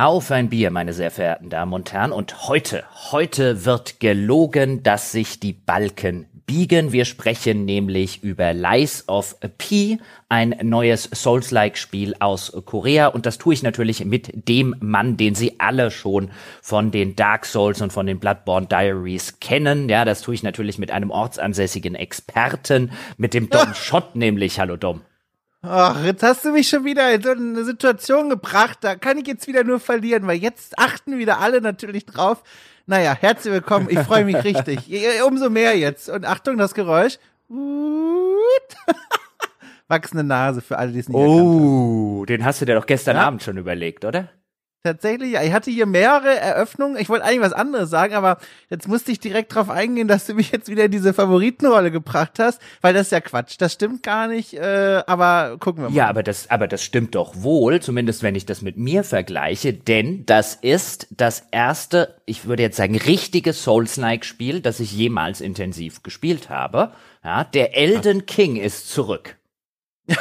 Auf ein Bier, meine sehr verehrten Damen und Herren. Und heute, heute wird gelogen, dass sich die Balken biegen. Wir sprechen nämlich über Lies of P, ein neues Souls-like-Spiel aus Korea. Und das tue ich natürlich mit dem Mann, den Sie alle schon von den Dark Souls und von den Bloodborne Diaries kennen. Ja, das tue ich natürlich mit einem ortsansässigen Experten, mit dem Dom Schott nämlich. Hallo Dom. Ach, jetzt hast du mich schon wieder in so eine Situation gebracht, da kann ich jetzt wieder nur verlieren, weil jetzt achten wieder alle natürlich drauf. Naja, herzlich willkommen, ich freue mich richtig. Umso mehr jetzt. Und Achtung, das Geräusch. Wachsende Nase für alle, die es nicht Oh, den hast du dir doch gestern ja? Abend schon überlegt, oder? Tatsächlich, ich hatte hier mehrere Eröffnungen. Ich wollte eigentlich was anderes sagen, aber jetzt musste ich direkt drauf eingehen, dass du mich jetzt wieder in diese Favoritenrolle gebracht hast, weil das ist ja Quatsch. Das stimmt gar nicht, äh, aber gucken wir mal. Ja, aber das, aber das stimmt doch wohl, zumindest wenn ich das mit mir vergleiche, denn das ist das erste, ich würde jetzt sagen, richtige Souls-like-Spiel, das ich jemals intensiv gespielt habe. Ja, der Elden King ist zurück.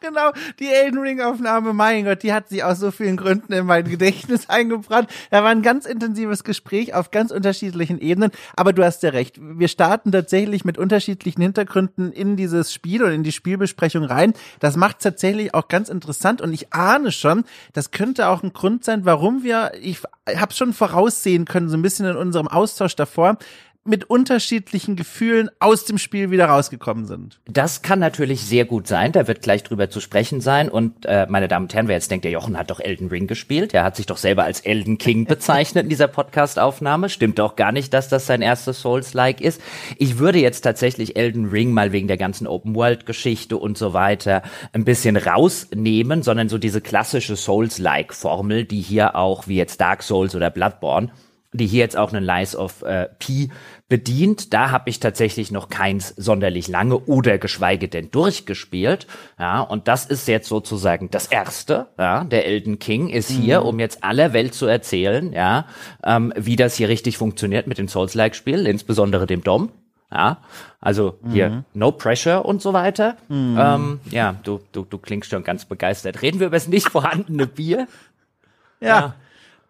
genau, die Elden Ring Aufnahme, mein Gott, die hat sich aus so vielen Gründen in mein Gedächtnis eingebrannt. Da war ein ganz intensives Gespräch auf ganz unterschiedlichen Ebenen, aber du hast ja recht. Wir starten tatsächlich mit unterschiedlichen Hintergründen in dieses Spiel und in die Spielbesprechung rein. Das macht tatsächlich auch ganz interessant und ich ahne schon, das könnte auch ein Grund sein, warum wir, ich habe schon voraussehen können, so ein bisschen in unserem Austausch davor, mit unterschiedlichen Gefühlen aus dem Spiel wieder rausgekommen sind. Das kann natürlich sehr gut sein, da wird gleich drüber zu sprechen sein. Und äh, meine Damen und Herren, wer jetzt denkt, der Jochen hat doch Elden Ring gespielt, er hat sich doch selber als Elden King bezeichnet in dieser Podcast-Aufnahme. Stimmt doch gar nicht, dass das sein erstes Souls-like ist. Ich würde jetzt tatsächlich Elden Ring mal wegen der ganzen Open-World-Geschichte und so weiter ein bisschen rausnehmen, sondern so diese klassische Souls-like-Formel, die hier auch wie jetzt Dark Souls oder Bloodborne die hier jetzt auch einen Lies of äh, P bedient. Da habe ich tatsächlich noch keins sonderlich lange oder geschweige denn durchgespielt. Ja, und das ist jetzt sozusagen das erste. Ja, der Elden King ist hier, mhm. um jetzt aller Welt zu erzählen, ja, ähm, wie das hier richtig funktioniert mit dem Souls-like-Spiel, insbesondere dem Dom. Ja, also hier mhm. No Pressure und so weiter. Mhm. Ähm, ja, du, du, du klingst schon ganz begeistert. Reden wir über das nicht vorhandene Bier? ja. ja.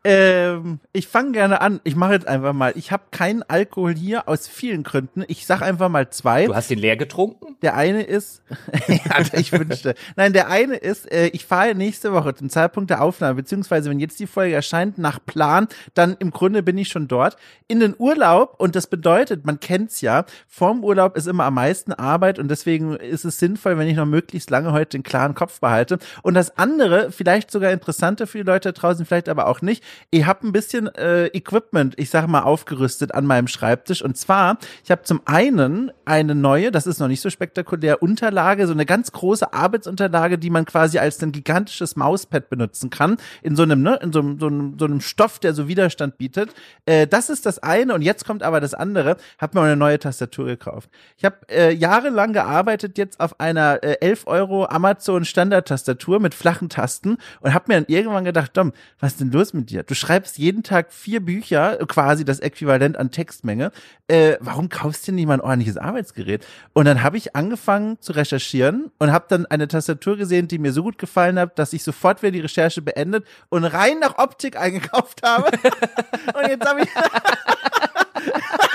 Ähm, ich fange gerne an. Ich mache jetzt einfach mal. Ich habe keinen Alkohol hier aus vielen Gründen. Ich sag einfach mal zwei. Du hast den leer getrunken? Der eine ist, ja, ich wünschte. Nein, der eine ist, äh, ich fahre nächste Woche zum Zeitpunkt der Aufnahme, beziehungsweise wenn jetzt die Folge erscheint, nach Plan, dann im Grunde bin ich schon dort, in den Urlaub. Und das bedeutet, man kennt's ja, vorm Urlaub ist immer am meisten Arbeit und deswegen ist es sinnvoll, wenn ich noch möglichst lange heute den klaren Kopf behalte. Und das andere, vielleicht sogar interessanter für die Leute draußen, vielleicht aber auch nicht, ich habe ein bisschen äh, Equipment, ich sage mal, aufgerüstet an meinem Schreibtisch. Und zwar, ich habe zum einen eine neue, das ist noch nicht so spektakulär, Unterlage, so eine ganz große Arbeitsunterlage, die man quasi als ein gigantisches Mauspad benutzen kann, in so einem, ne, in so so so einem Stoff, der so Widerstand bietet. Äh, das ist das eine. Und jetzt kommt aber das andere. Hab mir eine neue Tastatur gekauft. Ich habe äh, jahrelang gearbeitet jetzt auf einer äh, 11 Euro Amazon Standard-Tastatur mit flachen Tasten und habe mir dann irgendwann gedacht, Dom, was ist denn los mit dir? Du schreibst jeden Tag vier Bücher, quasi das Äquivalent an Textmenge. Äh, warum kaufst du dir nicht mal ein ordentliches Arbeitsgerät? Und dann habe ich angefangen zu recherchieren und habe dann eine Tastatur gesehen, die mir so gut gefallen hat, dass ich sofort wieder die Recherche beendet und rein nach Optik eingekauft habe. und jetzt habe ich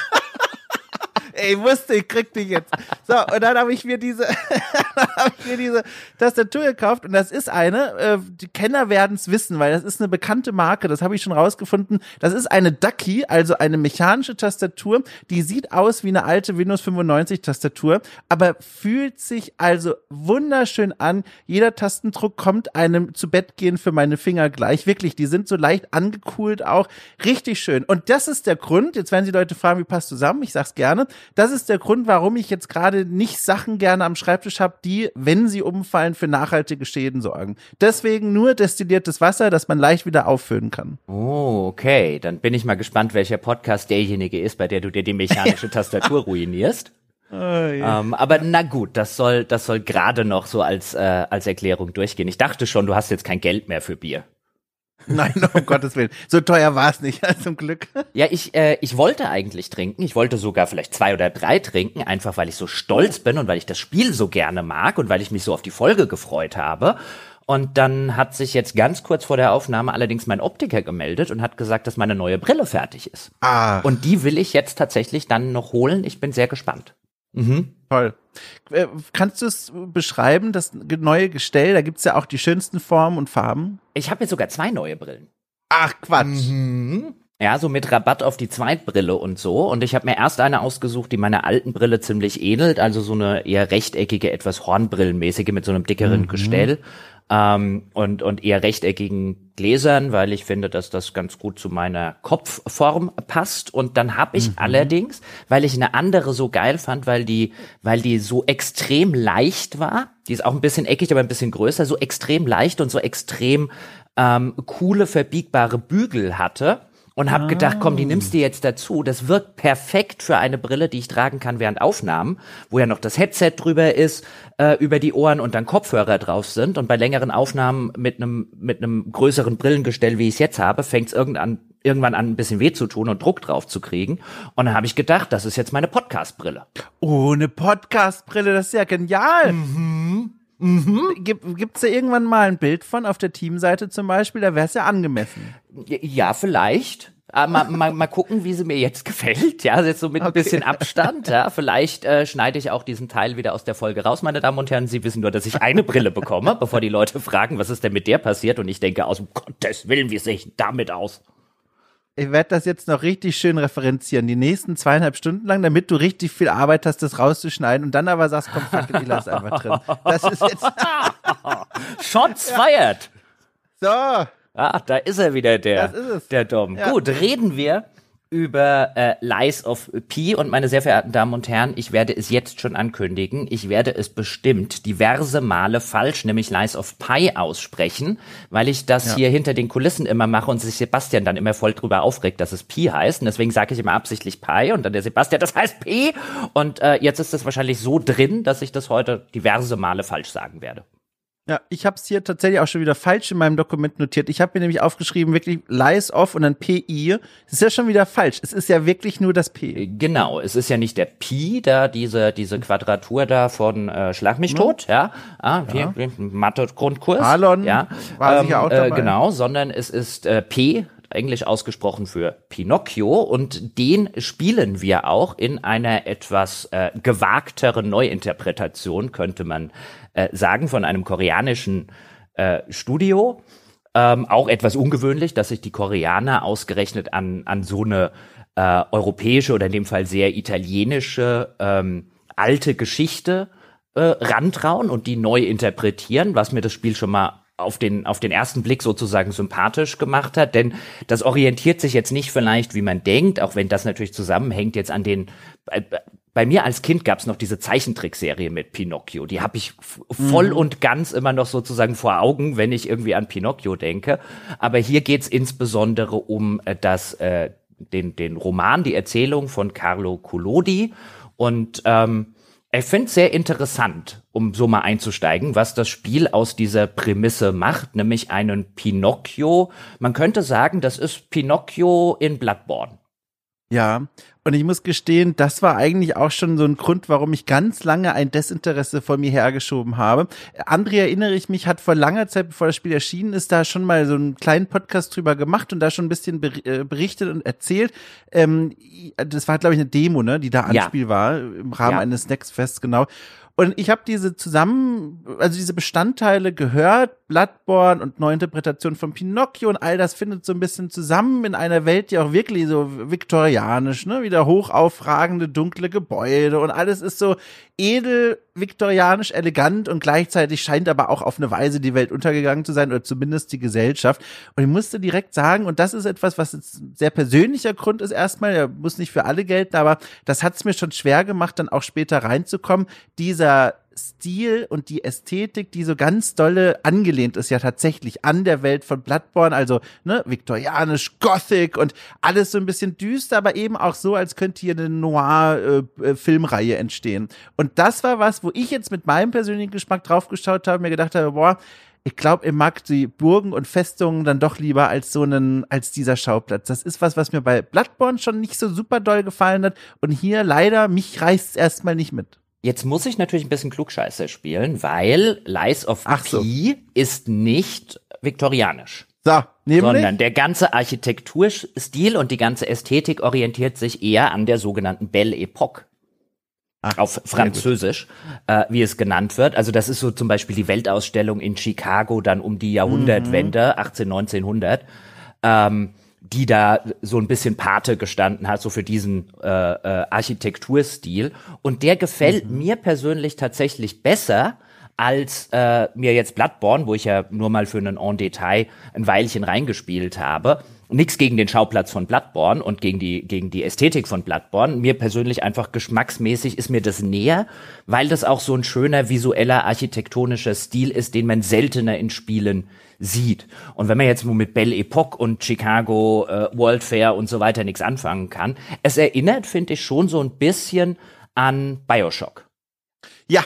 ey, wusste, ich krieg dich jetzt. So, und dann habe ich mir diese, habe ich mir diese Tastatur gekauft und das ist eine, äh, die Kenner werden es wissen, weil das ist eine bekannte Marke, das habe ich schon rausgefunden. Das ist eine Ducky, also eine mechanische Tastatur, die sieht aus wie eine alte Windows 95 Tastatur, aber fühlt sich also wunderschön an. Jeder Tastendruck kommt einem zu Bett gehen für meine Finger gleich. Wirklich, die sind so leicht angekühlt auch. Richtig schön. Und das ist der Grund, jetzt werden die Leute fragen, wie passt zusammen? Ich sag's gerne das ist der Grund, warum ich jetzt gerade nicht Sachen gerne am Schreibtisch habe, die, wenn sie umfallen, für nachhaltige Schäden sorgen. Deswegen nur destilliertes Wasser, das man leicht wieder auffüllen kann. Oh, okay. Dann bin ich mal gespannt, welcher Podcast derjenige ist, bei der du dir die mechanische Tastatur ruinierst. Oh, ja. ähm, aber na gut, das soll, das soll gerade noch so als, äh, als Erklärung durchgehen. Ich dachte schon, du hast jetzt kein Geld mehr für Bier. Nein, um Gottes Willen. So teuer war es nicht, zum Glück. Ja, ich, äh, ich wollte eigentlich trinken. Ich wollte sogar vielleicht zwei oder drei trinken, einfach weil ich so stolz bin und weil ich das Spiel so gerne mag und weil ich mich so auf die Folge gefreut habe. Und dann hat sich jetzt ganz kurz vor der Aufnahme allerdings mein Optiker gemeldet und hat gesagt, dass meine neue Brille fertig ist. Ah. Und die will ich jetzt tatsächlich dann noch holen. Ich bin sehr gespannt. Mhm. Toll. Äh, kannst du es beschreiben, das neue Gestell? Da gibt's ja auch die schönsten Formen und Farben. Ich habe jetzt sogar zwei neue Brillen. Ach Quatsch. Mhm. Ja, so mit Rabatt auf die Zweitbrille und so. Und ich habe mir erst eine ausgesucht, die meiner alten Brille ziemlich ähnelt, also so eine eher rechteckige, etwas Hornbrillenmäßige mit so einem dickeren mhm. Gestell ähm, und, und eher rechteckigen Gläsern, weil ich finde, dass das ganz gut zu meiner Kopfform passt. Und dann habe ich mhm. allerdings, weil ich eine andere so geil fand, weil die, weil die so extrem leicht war, die ist auch ein bisschen eckig, aber ein bisschen größer, so extrem leicht und so extrem ähm, coole verbiegbare Bügel hatte und habe ah. gedacht, komm, die nimmst du jetzt dazu. Das wirkt perfekt für eine Brille, die ich tragen kann während Aufnahmen, wo ja noch das Headset drüber ist, äh, über die Ohren und dann Kopfhörer drauf sind. Und bei längeren Aufnahmen mit einem mit einem größeren Brillengestell, wie ich es jetzt habe, fängt es irgendwann irgendwann an, ein bisschen weh zu tun und Druck drauf zu kriegen. Und dann habe ich gedacht, das ist jetzt meine Podcast-Brille. Oh, eine Podcast-Brille, das ist ja genial. Mhm. Mhm. Gibt es da irgendwann mal ein Bild von auf der Teamseite zum Beispiel? Da wäre es ja angemessen. Ja, vielleicht. Ah, mal, mal, mal gucken, wie sie mir jetzt gefällt. Ja, jetzt so mit okay. ein bisschen Abstand. Ja, vielleicht äh, schneide ich auch diesen Teil wieder aus der Folge raus, meine Damen und Herren. Sie wissen nur, dass ich eine Brille bekomme, bevor die Leute fragen, was ist denn mit der passiert? Und ich denke, aus dem Gottes Willen, wie sehe ich damit aus? ich werde das jetzt noch richtig schön referenzieren, die nächsten zweieinhalb Stunden lang, damit du richtig viel Arbeit hast, das rauszuschneiden und dann aber sagst, komm, fuck it, ich lass einfach drin. Das ist jetzt. Shots ja. fired! So. Ah, da ist er wieder, der, der Dom. Ja. Gut, reden wir über äh, Lies of P und meine sehr verehrten Damen und Herren, ich werde es jetzt schon ankündigen. Ich werde es bestimmt diverse Male falsch, nämlich Lies of Pi aussprechen, weil ich das ja. hier hinter den Kulissen immer mache und sich Sebastian dann immer voll drüber aufregt, dass es Pi heißt. Und deswegen sage ich immer absichtlich Pi und dann der Sebastian, das heißt P. Und äh, jetzt ist es wahrscheinlich so drin, dass ich das heute diverse Male falsch sagen werde. Ja, ich habe es hier tatsächlich auch schon wieder falsch in meinem Dokument notiert. Ich habe mir nämlich aufgeschrieben, wirklich Lies off und dann PI. Das ist ja schon wieder falsch. Es ist ja wirklich nur das P. Äh, genau, es ist ja nicht der Pi, da diese diese Quadratur da von äh, Schlag mich tot, ja. Ah, ja. Hier, Mathe Grundkurs. Halon ja. war ähm, sicher auch dabei. Äh, genau, sondern es ist äh, P englisch ausgesprochen für Pinocchio und den spielen wir auch in einer etwas äh, gewagteren Neuinterpretation, könnte man äh, sagen, von einem koreanischen äh, Studio. Ähm, auch etwas ungewöhnlich, dass sich die Koreaner ausgerechnet an, an so eine äh, europäische oder in dem Fall sehr italienische ähm, alte Geschichte äh, rantrauen und die neu interpretieren, was mir das Spiel schon mal auf den, auf den ersten Blick sozusagen sympathisch gemacht hat, denn das orientiert sich jetzt nicht vielleicht, wie man denkt, auch wenn das natürlich zusammenhängt jetzt an den, äh, bei mir als Kind gab es noch diese Zeichentrickserie mit Pinocchio. Die habe ich voll mhm. und ganz immer noch sozusagen vor Augen, wenn ich irgendwie an Pinocchio denke. Aber hier geht's insbesondere um äh, das, äh, den, den Roman, die Erzählung von Carlo Collodi. Und ähm, ich finde es sehr interessant, um so mal einzusteigen, was das Spiel aus dieser Prämisse macht, nämlich einen Pinocchio. Man könnte sagen, das ist Pinocchio in Bloodborne. Ja, und ich muss gestehen, das war eigentlich auch schon so ein Grund, warum ich ganz lange ein Desinteresse vor mir hergeschoben habe. André, erinnere ich mich, hat vor langer Zeit, bevor das Spiel erschienen ist, da schon mal so einen kleinen Podcast drüber gemacht und da schon ein bisschen äh, berichtet und erzählt. Ähm, das war, glaube ich, eine Demo, ne, die da Anspiel ja. war, im Rahmen ja. eines Next Fest, genau. Und ich habe diese zusammen, also diese Bestandteile gehört, Bloodborne und Neuinterpretation von Pinocchio und all das findet so ein bisschen zusammen in einer Welt, die auch wirklich so viktorianisch, ne, wieder hochaufragende dunkle Gebäude und alles ist so edel, viktorianisch, elegant und gleichzeitig scheint aber auch auf eine Weise die Welt untergegangen zu sein oder zumindest die Gesellschaft. Und ich musste direkt sagen, und das ist etwas, was jetzt sehr persönlicher Grund ist erstmal, der muss nicht für alle gelten, aber das hat es mir schon schwer gemacht, dann auch später reinzukommen, dieser Stil und die Ästhetik, die so ganz dolle angelehnt ist ja tatsächlich an der Welt von Bloodborne, also ne, viktorianisch, Gothic und alles so ein bisschen düster, aber eben auch so, als könnte hier eine Noir-Filmreihe äh, entstehen. Und das war was, wo ich jetzt mit meinem persönlichen Geschmack draufgeschaut habe, mir gedacht habe, boah, ich glaube, ich mag die Burgen und Festungen dann doch lieber als so einen, als dieser Schauplatz. Das ist was, was mir bei Bloodborne schon nicht so super doll gefallen hat. Und hier leider, mich reißt es erstmal nicht mit. Jetzt muss ich natürlich ein bisschen Klugscheiße spielen, weil Lies of Ach so. P ist nicht viktorianisch. So, nämlich. Sondern der ganze Architekturstil und die ganze Ästhetik orientiert sich eher an der sogenannten Belle Epoque. Ach, auf Französisch, äh, wie es genannt wird. Also das ist so zum Beispiel die Weltausstellung in Chicago dann um die Jahrhundertwende, 18, 1900, ähm, die da so ein bisschen Pate gestanden hat, so für diesen äh, äh, Architekturstil. Und der gefällt mir persönlich tatsächlich besser als äh, mir jetzt Bloodborne, wo ich ja nur mal für einen En Detail ein Weilchen reingespielt habe. Nix gegen den Schauplatz von Bloodborne und gegen die, gegen die Ästhetik von Bloodborne. Mir persönlich einfach geschmacksmäßig ist mir das näher, weil das auch so ein schöner visueller architektonischer Stil ist, den man seltener in Spielen sieht. Und wenn man jetzt nur mit Belle Epoque und Chicago, äh, World Fair und so weiter nichts anfangen kann, es erinnert, finde ich, schon so ein bisschen an Bioshock. Ja,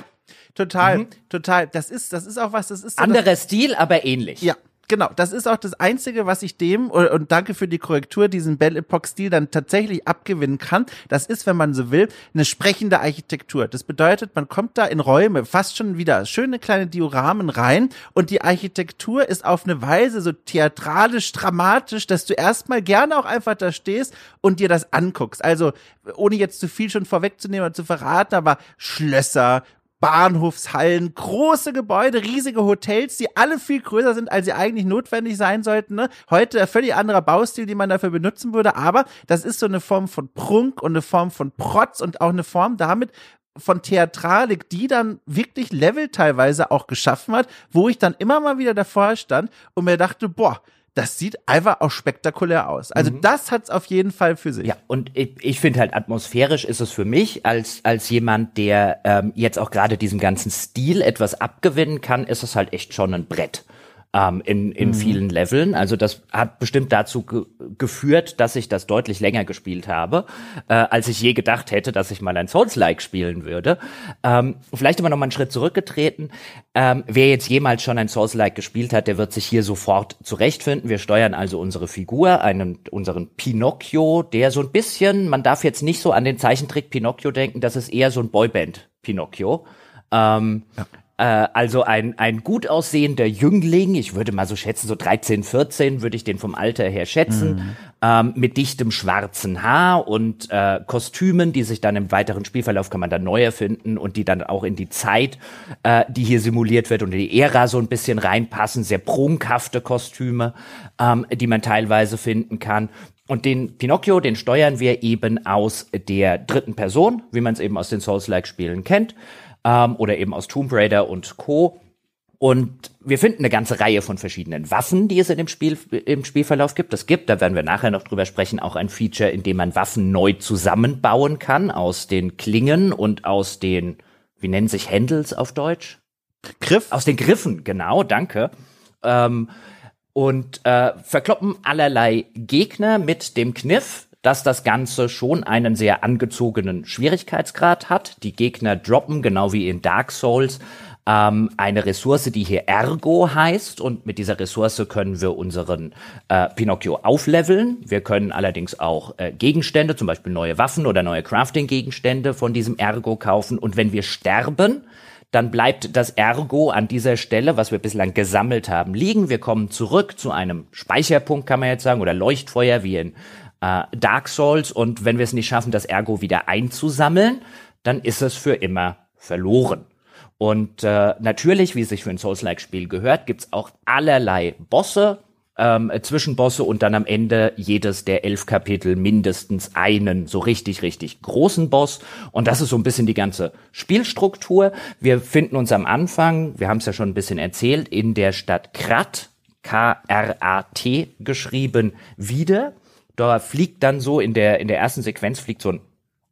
total, total. Das ist, das ist auch was, das ist so Anderer Stil, aber ähnlich. Ja, genau. Das ist auch das Einzige, was ich dem, und, und danke für die Korrektur, diesen Belle Epoque-Stil dann tatsächlich abgewinnen kann. Das ist, wenn man so will, eine sprechende Architektur. Das bedeutet, man kommt da in Räume, fast schon wieder schöne kleine Dioramen rein und die Architektur ist auf eine Weise so theatralisch, dramatisch, dass du erstmal gerne auch einfach da stehst und dir das anguckst. Also, ohne jetzt zu viel schon vorwegzunehmen oder zu verraten, aber Schlösser, Bahnhofshallen, große Gebäude, riesige Hotels, die alle viel größer sind, als sie eigentlich notwendig sein sollten. Ne? Heute ein völlig anderer Baustil, den man dafür benutzen würde, aber das ist so eine Form von Prunk und eine Form von Protz und auch eine Form damit von Theatralik, die dann wirklich Level teilweise auch geschaffen hat, wo ich dann immer mal wieder davor stand und mir dachte, boah, das sieht einfach auch spektakulär aus. Also das hat's auf jeden Fall für sich. Ja, und ich, ich finde halt atmosphärisch ist es für mich als als jemand, der ähm, jetzt auch gerade diesem ganzen Stil etwas abgewinnen kann, ist es halt echt schon ein Brett ähm, in in vielen Leveln. Also das hat bestimmt dazu ge geführt, dass ich das deutlich länger gespielt habe, äh, als ich je gedacht hätte, dass ich mal ein Souls-like spielen würde. Ähm, vielleicht aber noch mal einen Schritt zurückgetreten. Ähm, wer jetzt jemals schon ein Souls-like gespielt hat, der wird sich hier sofort zurechtfinden. Wir steuern also unsere Figur, einen unseren Pinocchio, der so ein bisschen, man darf jetzt nicht so an den Zeichentrick Pinocchio denken, das ist eher so ein Boyband Pinocchio. Ähm, äh, also ein, ein gut aussehender Jüngling, ich würde mal so schätzen, so 13, 14 würde ich den vom Alter her schätzen, ähm, mit dichtem schwarzen Haar und äh, Kostümen, die sich dann im weiteren Spielverlauf kann man dann neu erfinden und die dann auch in die Zeit, äh, die hier simuliert wird und in die Ära so ein bisschen reinpassen, sehr prunkhafte Kostüme, ähm, die man teilweise finden kann. Und den Pinocchio, den steuern wir eben aus der dritten Person, wie man es eben aus den Souls-like-Spielen kennt ähm, oder eben aus Tomb Raider und Co. Und wir finden eine ganze Reihe von verschiedenen Waffen, die es in dem Spiel, im Spielverlauf gibt. Es gibt, da werden wir nachher noch drüber sprechen, auch ein Feature, in dem man Waffen neu zusammenbauen kann aus den Klingen und aus den, wie nennen sich Handles auf Deutsch? Griff. Aus den Griffen, genau, danke. Ähm, und äh, verkloppen allerlei Gegner mit dem Kniff, dass das Ganze schon einen sehr angezogenen Schwierigkeitsgrad hat. Die Gegner droppen, genau wie in Dark Souls, ähm, eine Ressource, die hier Ergo heißt. Und mit dieser Ressource können wir unseren äh, Pinocchio aufleveln. Wir können allerdings auch äh, Gegenstände, zum Beispiel neue Waffen oder neue Crafting-Gegenstände von diesem Ergo kaufen. Und wenn wir sterben, dann bleibt das Ergo an dieser Stelle, was wir bislang gesammelt haben, liegen. Wir kommen zurück zu einem Speicherpunkt, kann man jetzt sagen, oder Leuchtfeuer wie in äh, Dark Souls. Und wenn wir es nicht schaffen, das Ergo wieder einzusammeln, dann ist es für immer verloren. Und äh, natürlich, wie es sich für ein Souls-like-Spiel gehört, gibt's auch allerlei Bosse, ähm, Zwischenbosse und dann am Ende jedes der elf Kapitel mindestens einen so richtig, richtig großen Boss. Und das ist so ein bisschen die ganze Spielstruktur. Wir finden uns am Anfang, wir haben es ja schon ein bisschen erzählt, in der Stadt Krat, K-R-A-T geschrieben, wieder. Da fliegt dann so in der, in der ersten Sequenz fliegt so ein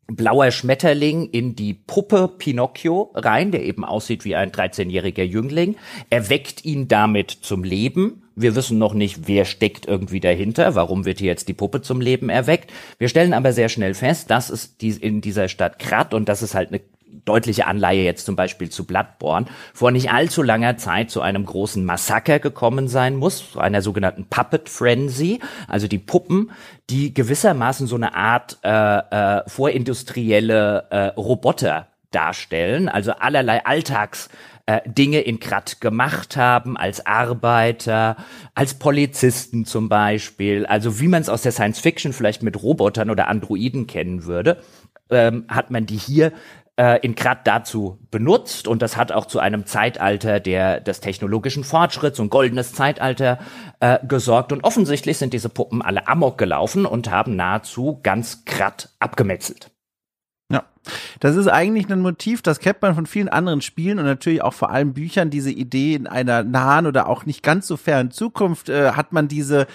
blauer Schmetterling in die Puppe Pinocchio rein, der eben aussieht wie ein 13-jähriger Jüngling. Er weckt ihn damit zum Leben. Wir wissen noch nicht, wer steckt irgendwie dahinter. Warum wird hier jetzt die Puppe zum Leben erweckt? Wir stellen aber sehr schnell fest, dass es in dieser Stadt Krat und das ist halt eine deutliche Anleihe jetzt zum Beispiel zu Bloodborne, vor nicht allzu langer Zeit zu einem großen Massaker gekommen sein muss, zu einer sogenannten Puppet Frenzy, also die Puppen, die gewissermaßen so eine Art äh, äh, vorindustrielle äh, Roboter darstellen, also allerlei Alltags äh, Dinge in Krat gemacht haben, als Arbeiter, als Polizisten zum Beispiel, also wie man es aus der Science Fiction vielleicht mit Robotern oder Androiden kennen würde, ähm, hat man die hier äh, in Krat dazu benutzt und das hat auch zu einem Zeitalter der des technologischen Fortschritts und goldenes Zeitalter äh, gesorgt und offensichtlich sind diese Puppen alle amok gelaufen und haben nahezu ganz Krat abgemetzelt. Ja, das ist eigentlich ein Motiv, das kennt man von vielen anderen Spielen und natürlich auch vor allem Büchern. Diese Idee in einer nahen oder auch nicht ganz so fernen Zukunft äh, hat man diese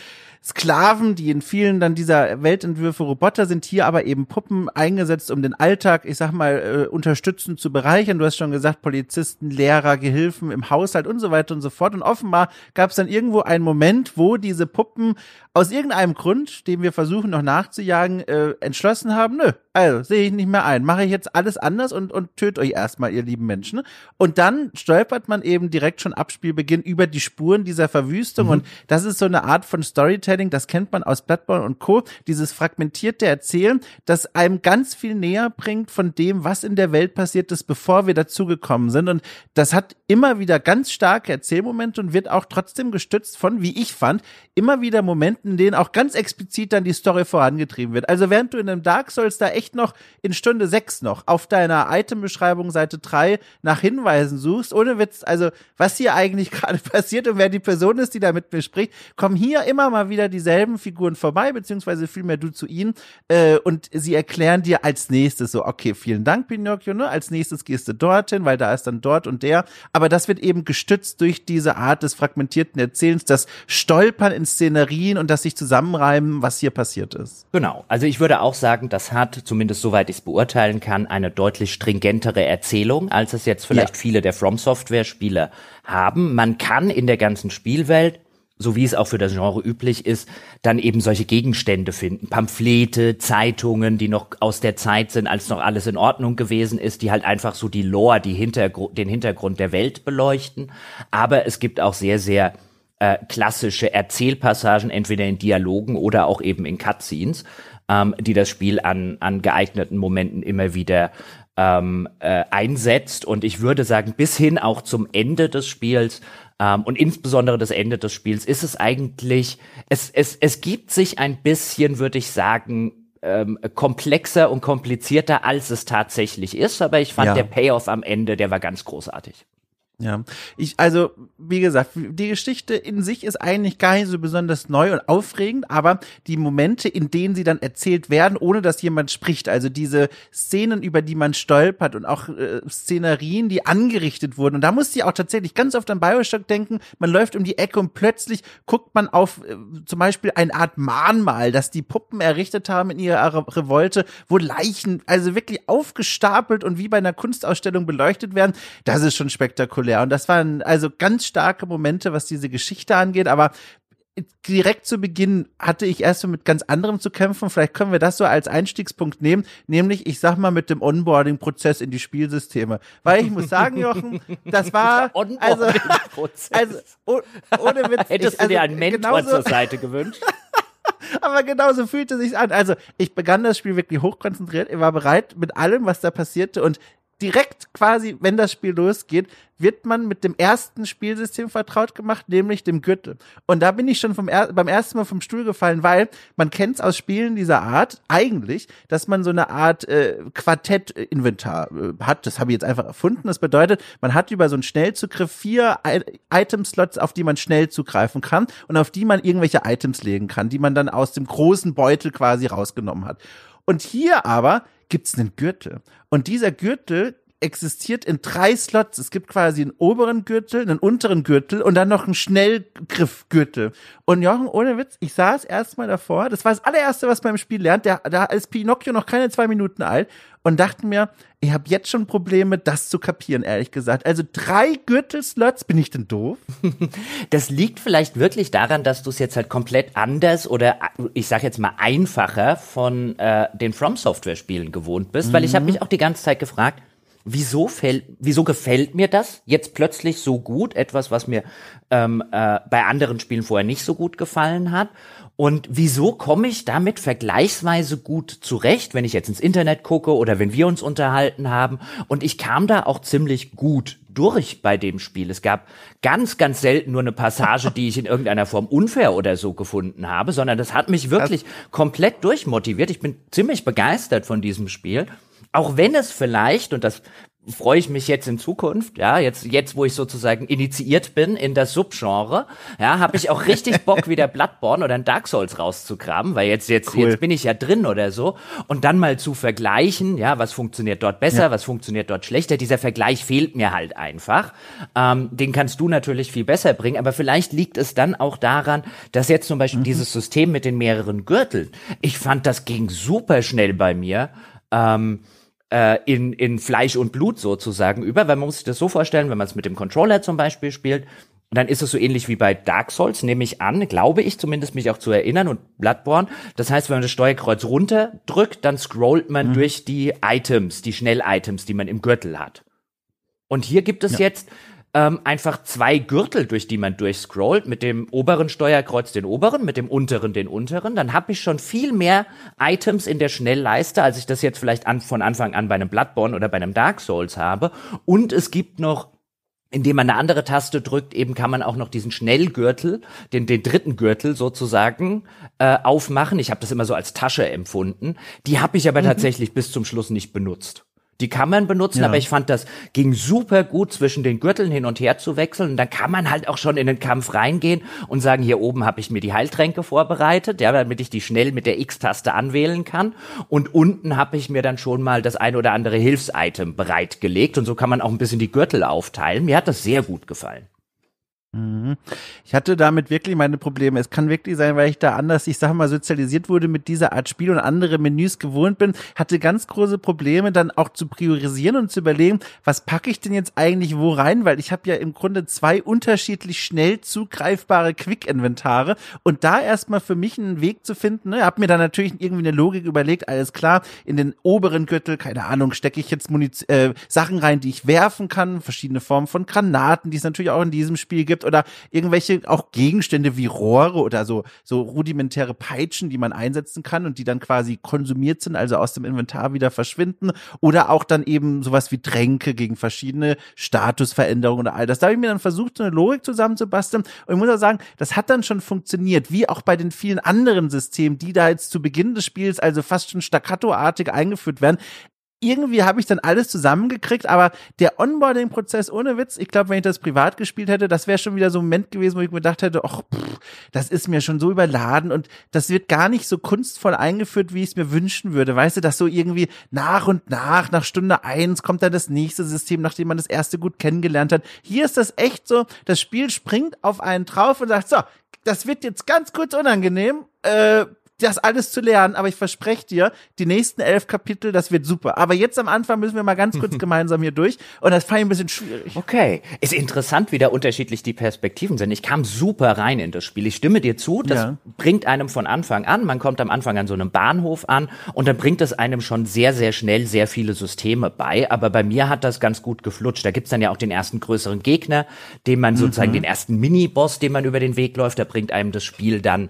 Sklaven, die in vielen dann dieser Weltentwürfe Roboter sind, hier aber eben Puppen eingesetzt, um den Alltag, ich sag mal, äh, unterstützend zu bereichern. Du hast schon gesagt, Polizisten, Lehrer, Gehilfen im Haushalt und so weiter und so fort. Und offenbar gab es dann irgendwo einen Moment, wo diese Puppen aus irgendeinem Grund, dem wir versuchen noch nachzujagen, äh, entschlossen haben, nö, also sehe ich nicht mehr ein, mache ich jetzt alles anders und, und töte euch erstmal, ihr lieben Menschen. Und dann stolpert man eben direkt schon ab Spielbeginn über die Spuren dieser Verwüstung mhm. und das ist so eine Art von Storytelling, das kennt man aus Bloodborne und Co., dieses fragmentierte Erzählen, das einem ganz viel näher bringt von dem, was in der Welt passiert ist, bevor wir dazugekommen sind und das hat immer wieder ganz starke Erzählmomente und wird auch trotzdem gestützt von, wie ich fand, immer wieder Momenten, in denen auch ganz explizit dann die Story vorangetrieben wird. Also während du in einem Dark Souls da echt noch in Stunde 6 noch auf deiner Itembeschreibung Seite 3 nach Hinweisen suchst, ohne Witz, also was hier eigentlich gerade passiert und wer die Person ist, die da mit mir spricht, kommen hier immer mal wieder dieselben Figuren vorbei, beziehungsweise vielmehr du zu ihnen äh, und sie erklären dir als nächstes so, okay, vielen Dank, Pinocchio, ne? als nächstes gehst du dorthin, weil da ist dann dort und der, aber das wird eben gestützt durch diese Art des fragmentierten Erzählens, das Stolpern in Szenerien und das sich zusammenreimen, was hier passiert ist. Genau. Also ich würde auch sagen, das hat, zumindest soweit ich es beurteilen kann, eine deutlich stringentere Erzählung, als es jetzt vielleicht ja. viele der From Software Spiele haben. Man kann in der ganzen Spielwelt so wie es auch für das Genre üblich ist, dann eben solche Gegenstände finden. Pamphlete, Zeitungen, die noch aus der Zeit sind, als noch alles in Ordnung gewesen ist, die halt einfach so die Lore, die Hintergr den Hintergrund der Welt beleuchten. Aber es gibt auch sehr, sehr äh, klassische Erzählpassagen, entweder in Dialogen oder auch eben in Cutscenes, ähm, die das Spiel an, an geeigneten Momenten immer wieder ähm, äh, einsetzt. Und ich würde sagen, bis hin auch zum Ende des Spiels ähm, und insbesondere das Ende des Spiels ist es eigentlich, es, es, es gibt sich ein bisschen, würde ich sagen, ähm, komplexer und komplizierter, als es tatsächlich ist. Aber ich fand ja. der Payoff am Ende, der war ganz großartig. Ja, ich, also, wie gesagt, die Geschichte in sich ist eigentlich gar nicht so besonders neu und aufregend, aber die Momente, in denen sie dann erzählt werden, ohne dass jemand spricht, also diese Szenen, über die man stolpert und auch äh, Szenerien, die angerichtet wurden. Und da musste ich auch tatsächlich ganz oft an Bioshock denken. Man läuft um die Ecke und plötzlich guckt man auf äh, zum Beispiel eine Art Mahnmal, das die Puppen errichtet haben in ihrer Revolte, wo Leichen also wirklich aufgestapelt und wie bei einer Kunstausstellung beleuchtet werden. Das ist schon spektakulär spektakulär. Und das waren also ganz starke Momente, was diese Geschichte angeht, aber direkt zu Beginn hatte ich erst so mit ganz anderem zu kämpfen. Vielleicht können wir das so als Einstiegspunkt nehmen, nämlich ich sag mal mit dem Onboarding-Prozess in die Spielsysteme. Weil ich muss sagen, Jochen, das war also, also oh, ohne Witz. Hättest ich, also, du dir einen Mentor zur Seite gewünscht? Aber genauso fühlte sich an. Also ich begann das Spiel wirklich hochkonzentriert. Ich war bereit mit allem, was da passierte und direkt quasi, wenn das Spiel losgeht, wird man mit dem ersten Spielsystem vertraut gemacht, nämlich dem Gürtel. Und da bin ich schon vom er beim ersten Mal vom Stuhl gefallen, weil man kennt es aus Spielen dieser Art eigentlich, dass man so eine Art äh, Quartett-Inventar äh, hat. Das habe ich jetzt einfach erfunden. Das bedeutet, man hat über so einen Schnellzugriff vier Item-Slots, auf die man schnell zugreifen kann und auf die man irgendwelche Items legen kann, die man dann aus dem großen Beutel quasi rausgenommen hat. Und hier aber gibt's einen Gürtel. Und dieser Gürtel existiert in drei Slots. Es gibt quasi einen oberen Gürtel, einen unteren Gürtel und dann noch einen Schnellgriffgürtel. Und Jochen, ohne Witz, ich saß erstmal davor, das war das allererste, was man im Spiel lernt, da, da ist Pinocchio noch keine zwei Minuten alt und dachte mir, ich habe jetzt schon Probleme, das zu kapieren, ehrlich gesagt. Also drei Gürtelslots, bin ich denn doof? Das liegt vielleicht wirklich daran, dass du es jetzt halt komplett anders oder ich sag jetzt mal einfacher von äh, den From Software Spielen gewohnt bist, mhm. weil ich habe mhm. mich auch die ganze Zeit gefragt, wieso fällt, wieso gefällt mir das jetzt plötzlich so gut? Etwas, was mir ähm, äh, bei anderen Spielen vorher nicht so gut gefallen hat. Und wieso komme ich damit vergleichsweise gut zurecht, wenn ich jetzt ins Internet gucke oder wenn wir uns unterhalten haben? Und ich kam da auch ziemlich gut durch bei dem Spiel. Es gab ganz, ganz selten nur eine Passage, die ich in irgendeiner Form unfair oder so gefunden habe, sondern das hat mich wirklich komplett durchmotiviert. Ich bin ziemlich begeistert von diesem Spiel. Auch wenn es vielleicht, und das freue ich mich jetzt in Zukunft, ja, jetzt, jetzt, wo ich sozusagen initiiert bin in das Subgenre, ja, habe ich auch richtig Bock, wieder Bloodborne oder ein Dark Souls rauszugraben, weil jetzt, jetzt, cool. jetzt bin ich ja drin oder so und dann mal zu vergleichen, ja, was funktioniert dort besser, ja. was funktioniert dort schlechter. Dieser Vergleich fehlt mir halt einfach. Ähm, den kannst du natürlich viel besser bringen, aber vielleicht liegt es dann auch daran, dass jetzt zum Beispiel mhm. dieses System mit den mehreren Gürteln, ich fand, das ging super schnell bei mir. Ähm, äh, in, in Fleisch und Blut sozusagen über, weil man muss sich das so vorstellen, wenn man es mit dem Controller zum Beispiel spielt, dann ist es so ähnlich wie bei Dark Souls, nehme ich an, glaube ich zumindest mich auch zu erinnern und Bloodborne. Das heißt, wenn man das Steuerkreuz runterdrückt, dann scrollt man mhm. durch die Items, die Schnell-Items, die man im Gürtel hat. Und hier gibt es ja. jetzt ähm, einfach zwei Gürtel, durch die man durchscrollt, mit dem oberen Steuerkreuz den oberen, mit dem unteren den unteren, dann habe ich schon viel mehr Items in der Schnellleiste, als ich das jetzt vielleicht an, von Anfang an bei einem Bloodborne oder bei einem Dark Souls habe. Und es gibt noch indem man eine andere Taste drückt, eben kann man auch noch diesen Schnellgürtel, den, den dritten Gürtel sozusagen, äh, aufmachen. Ich habe das immer so als Tasche empfunden. Die habe ich aber mhm. tatsächlich bis zum Schluss nicht benutzt. Die kann man benutzen, ja. aber ich fand, das ging super gut zwischen den Gürteln hin und her zu wechseln. Und dann kann man halt auch schon in den Kampf reingehen und sagen, hier oben habe ich mir die Heiltränke vorbereitet, ja, damit ich die schnell mit der X-Taste anwählen kann. Und unten habe ich mir dann schon mal das ein oder andere Hilfsitem bereitgelegt. Und so kann man auch ein bisschen die Gürtel aufteilen. Mir hat das sehr gut gefallen. Mhm. Ich hatte damit wirklich meine Probleme. Es kann wirklich sein, weil ich da anders, ich sag mal, sozialisiert wurde mit dieser Art Spiel und andere Menüs gewohnt bin, hatte ganz große Probleme dann auch zu priorisieren und zu überlegen, was packe ich denn jetzt eigentlich wo rein, weil ich habe ja im Grunde zwei unterschiedlich schnell zugreifbare Quick-Inventare und da erstmal für mich einen Weg zu finden, ne, habe mir dann natürlich irgendwie eine Logik überlegt, alles klar, in den oberen Gürtel, keine Ahnung, stecke ich jetzt Muniz äh, Sachen rein, die ich werfen kann, verschiedene Formen von Granaten, die es natürlich auch in diesem Spiel gibt gibt oder irgendwelche auch Gegenstände wie Rohre oder so, so rudimentäre Peitschen, die man einsetzen kann und die dann quasi konsumiert sind, also aus dem Inventar wieder verschwinden oder auch dann eben sowas wie Tränke gegen verschiedene Statusveränderungen oder all das. Da habe ich mir dann versucht, eine Logik zusammenzubasteln und ich muss auch sagen, das hat dann schon funktioniert, wie auch bei den vielen anderen Systemen, die da jetzt zu Beginn des Spiels also fast schon staccatoartig eingeführt werden irgendwie habe ich dann alles zusammengekriegt, aber der Onboarding-Prozess ohne Witz, ich glaube, wenn ich das privat gespielt hätte, das wäre schon wieder so ein Moment gewesen, wo ich mir gedacht hätte, ach, pff, das ist mir schon so überladen und das wird gar nicht so kunstvoll eingeführt, wie ich es mir wünschen würde. Weißt du, dass so irgendwie nach und nach, nach Stunde eins kommt dann das nächste System, nachdem man das erste gut kennengelernt hat. Hier ist das echt so, das Spiel springt auf einen drauf und sagt, so, das wird jetzt ganz kurz unangenehm, äh, das alles zu lernen, aber ich verspreche dir, die nächsten elf Kapitel, das wird super. Aber jetzt am Anfang müssen wir mal ganz kurz gemeinsam hier durch und das fand ich ein bisschen schwierig. Okay, ist interessant, wie da unterschiedlich die Perspektiven sind. Ich kam super rein in das Spiel. Ich stimme dir zu, das ja. bringt einem von Anfang an, man kommt am Anfang an so einem Bahnhof an und dann bringt es einem schon sehr, sehr schnell sehr viele Systeme bei. Aber bei mir hat das ganz gut geflutscht. Da gibt's dann ja auch den ersten größeren Gegner, den man sozusagen, mhm. den ersten Mini-Boss, den man über den Weg läuft, da bringt einem das Spiel dann